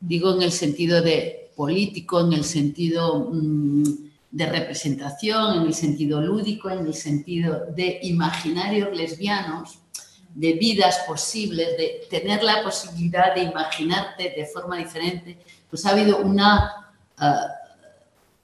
digo en el sentido de político, en el sentido... Mm, de representación, en el sentido lúdico, en el sentido de imaginarios lesbianos, de vidas posibles, de tener la posibilidad de imaginarte de forma diferente, pues ha habido una, ah,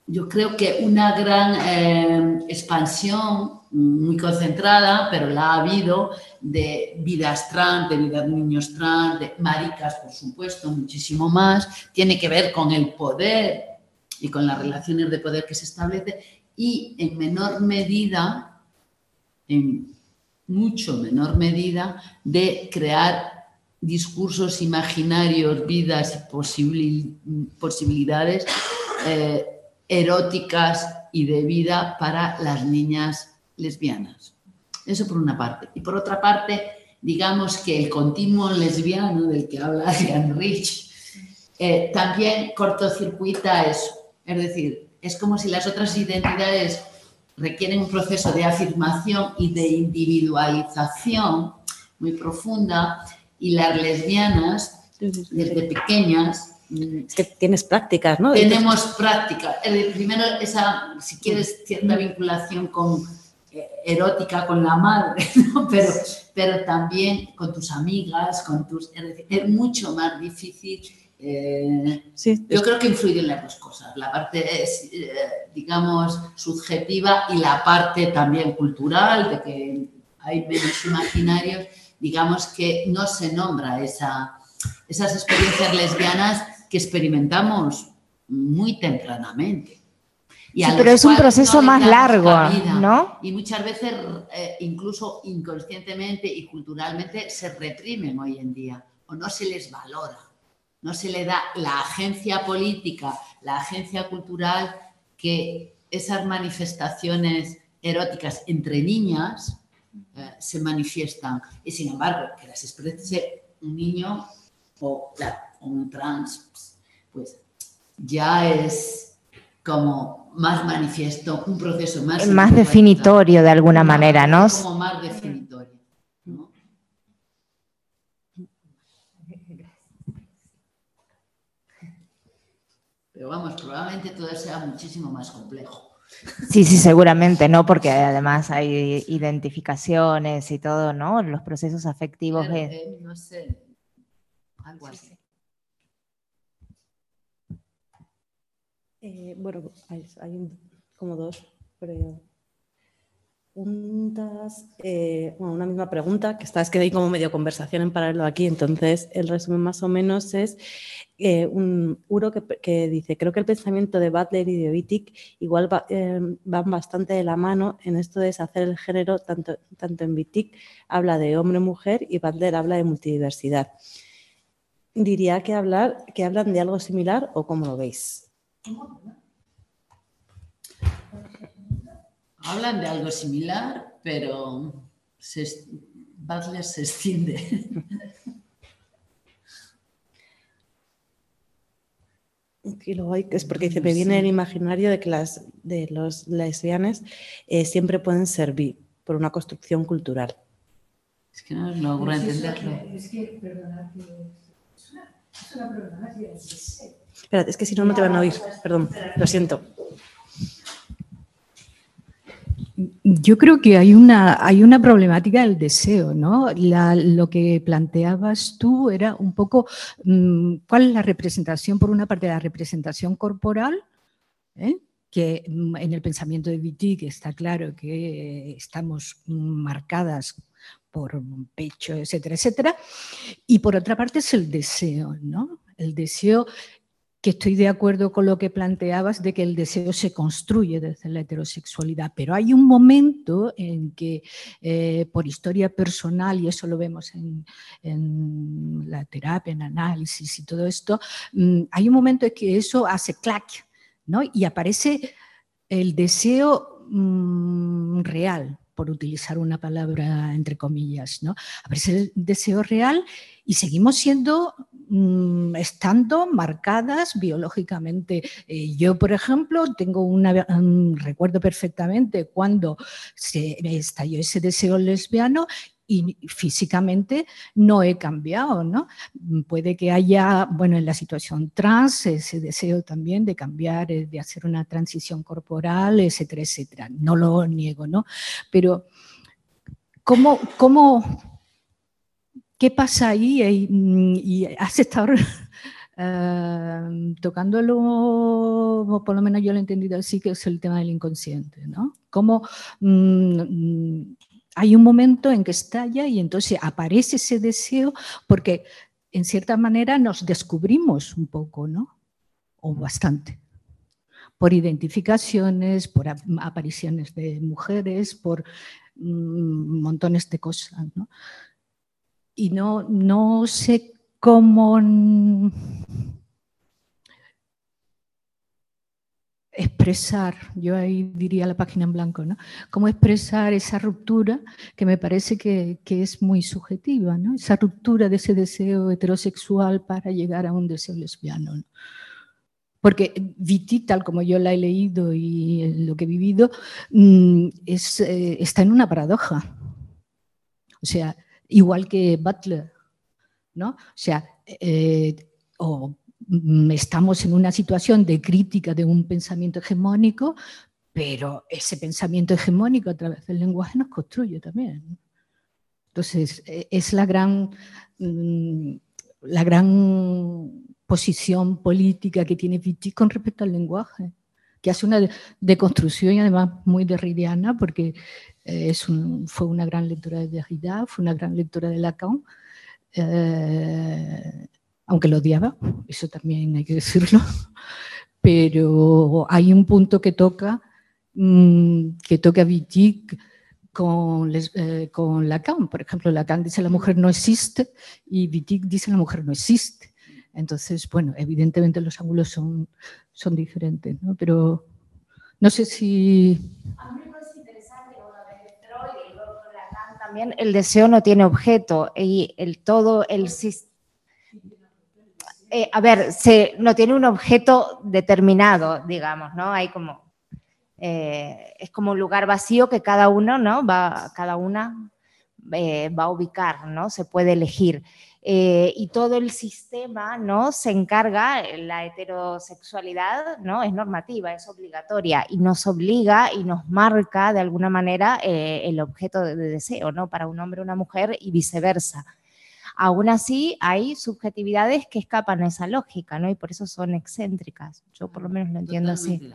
yo creo que una gran eh, expansión muy concentrada, pero la ha habido, de vidas trans, de vidas niños trans, de maricas, por supuesto, muchísimo más, tiene que ver con el poder y con las relaciones de poder que se establece y en menor medida, en mucho menor medida, de crear discursos imaginarios, vidas y posibilidades eh, eróticas y de vida para las niñas lesbianas. Eso por una parte. Y por otra parte, digamos que el continuo lesbiano del que habla Jan Rich eh, también cortocircuita eso. Es decir, es como si las otras identidades requieren un proceso de afirmación y de individualización muy profunda y las lesbianas, desde pequeñas, es que tienes prácticas, ¿no? Tenemos prácticas. Primero, esa, si quieres, cierta vinculación con eh, erótica con la madre, <laughs> pero, pero también con tus amigas, con tus... Es, mucho más difícil. Eh, sí, yo creo que influyen las dos cosas. La parte, es, eh, digamos, subjetiva y la parte también cultural, de que hay menos imaginarios digamos que no se nombra esa, esas experiencias lesbianas que experimentamos muy tempranamente. Y pero es un proceso más largo, ¿no? Y muchas veces, eh, incluso inconscientemente y culturalmente, se reprimen hoy en día o no se les valora, no se le da la agencia política, la agencia cultural que esas manifestaciones eróticas entre niñas eh, se manifiestan. Y sin embargo, que las exprese un niño o un trans, pues ya es como más manifiesto, un proceso más... Más definitorio de alguna manera, ¿no? Como más definitorio. Pero vamos, probablemente todo sea muchísimo más complejo. Sí, sí, seguramente, ¿no? Porque además hay identificaciones y todo, ¿no? Los procesos afectivos. Eh, no sé, algo así. Eh, bueno, hay, como dos, pero preguntas, eh, bueno, una misma pregunta, que está, es que hay como medio conversación en paralelo aquí, entonces el resumen más o menos es eh, un Uro que, dice, creo que el pensamiento de Butler y de Wittig igual eh, van bastante de la mano en esto de deshacer el género, tanto, tanto en Wittig habla de hombre-mujer y Butler habla de multidiversidad. Diría que, hablar, que hablan de algo similar o cómo lo veis. Hablan de algo similar, pero Butler se extiende. <laughs> Y luego es porque se me viene el imaginario de que las de los lesbianas eh, siempre pueden servir por una construcción cultural. Es que no logro entenderlo. Es que, perdona, es una, es una problemática. Espera, es que si no, no te van a oír. Perdón, lo siento. Yo creo que hay una, hay una problemática del deseo, ¿no? lo que planteabas tú era un poco mm, cuál es la representación, por una parte, la representación corporal, ¿eh? que mm, en el pensamiento de Wittig está claro que estamos marcadas por pecho, etcétera, etcétera, y por otra parte es el deseo, ¿no? El deseo que estoy de acuerdo con lo que planteabas de que el deseo se construye desde la heterosexualidad, pero hay un momento en que eh, por historia personal, y eso lo vemos en, la terapia, en análisis y todo esto, mm, hay un momento en que eso hace clac, ¿no? Y aparece el deseo mm, real, por utilizar una palabra entre comillas, ¿no? Aparece el deseo real y seguimos siendo Mm, estando marcadas biológicamente. Eh, yo, por ejemplo, tengo un recuerdo perfectamente cuando se estalló ese deseo lesbiano y físicamente no he cambiado, ¿no? Puede que haya, bueno, en la situación trans, ese deseo también de cambiar, eh, de hacer una transición corporal, etcétera, etcétera. No lo niego, ¿no? Pero, ¿cómo, cómo ¿Qué pasa ahí? Y, has estado <laughs> eh, tocándolo, por lo menos yo lo he entendido así, que es el tema del inconsciente, ¿no? Como mm, hay un momento en que estalla y entonces aparece ese deseo porque en cierta manera nos descubrimos un poco, ¿no? O bastante. Por identificaciones, por apariciones de mujeres, por mm, montones de cosas, ¿no? Y no, no sé cómo expresar, yo ahí diría la página en blanco, ¿no? Cómo expresar esa ruptura que me parece que, es muy subjetiva, ¿no? Esa ruptura de ese deseo heterosexual para llegar a un deseo lesbiano. Porque Viti, tal como yo la he leído y lo que he vivido, mm, es, eh, está en una paradoja. O sea, igual que Butler, ¿no? O sea, eh, Mm, estamos en una situación de crítica de un pensamiento hegemónico, pero ese pensamiento hegemónico a través del lenguaje nos construye también. Entonces, e, es la gran, mm, la gran posición política que tiene Vichy con respecto al lenguaje, que hace una deconstrucción y además muy derridiana, porque eh, es fue una gran lectura de Derrida, fue una gran lectura de Lacan. Eh, aunque lo odiaba, eso también hay que decirlo, <laughs> pero hay un punto que toca, mm, que toca Wittig con, eh, con, Lacan. Por ejemplo, Lacan dice la mujer no existe y Wittig dice la mujer no existe. Entonces, bueno, evidentemente los ángulos son, son diferentes, ¿no? Pero no sé si... A mí me parece interesante de y luego Lacan también, el deseo no tiene objeto y el todo, el sistema eh, a ver, se, no tiene un objeto determinado, digamos, ¿no? Hay como, eh, es como un lugar vacío que cada uno, ¿no? Va, cada una eh, va a ubicar, ¿no? Se puede elegir. Y todo el sistema, ¿no? Se encarga, la heterosexualidad, ¿no? Es normativa, es obligatoria y nos obliga y nos marca de alguna manera el objeto de, de deseo, ¿no? Para un hombre o una mujer y viceversa. Aún así, hay subjetividades que escapan a esa lógica, ¿no? Y por eso son excéntricas. Yo por lo menos lo entiendo así.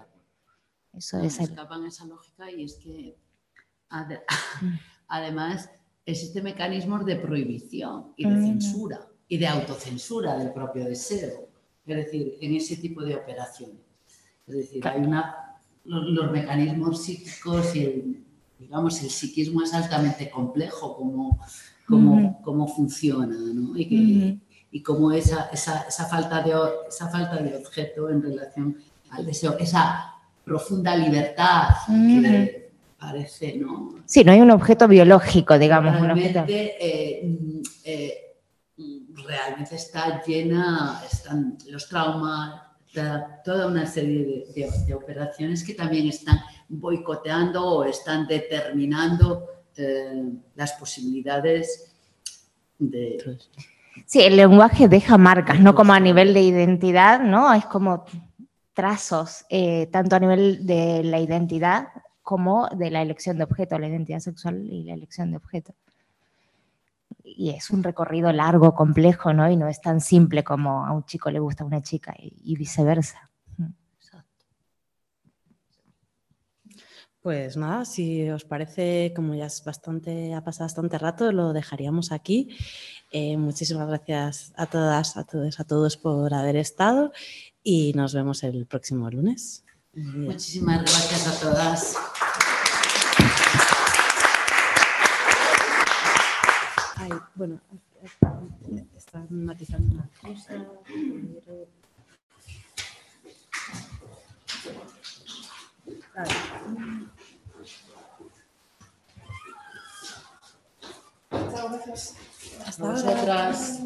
Eso es escapan a esa lógica y es que mm. <laughs> además existen mecanismos de prohibición y de mm. censura y de autocensura del propio deseo. Es decir, en ese tipo de operaciones. Es decir, hay una, los, mecanismos psíquicos y el, digamos, el psiquismo es altamente complejo, como cómo, cómo funciona, ¿no? Y, y cómo esa, esa, esa, falta de, esa falta de objeto en relación al deseo, esa profunda libertad que parece, ¿no? Sí, no hay un objeto biológico, digamos. Realmente, eh, eh, realmente está llena, están los traumas, toda una serie de, de, operaciones que también están boicoteando o están determinando eh, las posibilidades de... Sí, el lenguaje deja marcas, no como a nivel de identidad, ¿no? Es como trazos, eh, tanto a nivel de la identidad como de la elección de objeto, la identidad sexual y la elección de objeto. Y es un recorrido largo, complejo, ¿no? Y no es tan simple como a un chico le gusta una chica y viceversa. Pues nada, si os parece, como ya es bastante, ha pasado bastante rato, lo dejaríamos aquí. Eh, muchísimas gracias a todas, a todos, a todos por haber estado y nos vemos el próximo lunes. Muchísimas gracias a todas. Ay, bueno, están matizando una cosa. Muchas gracias. Hasta vosotras.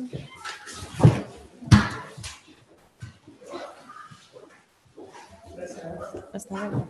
Hasta luego.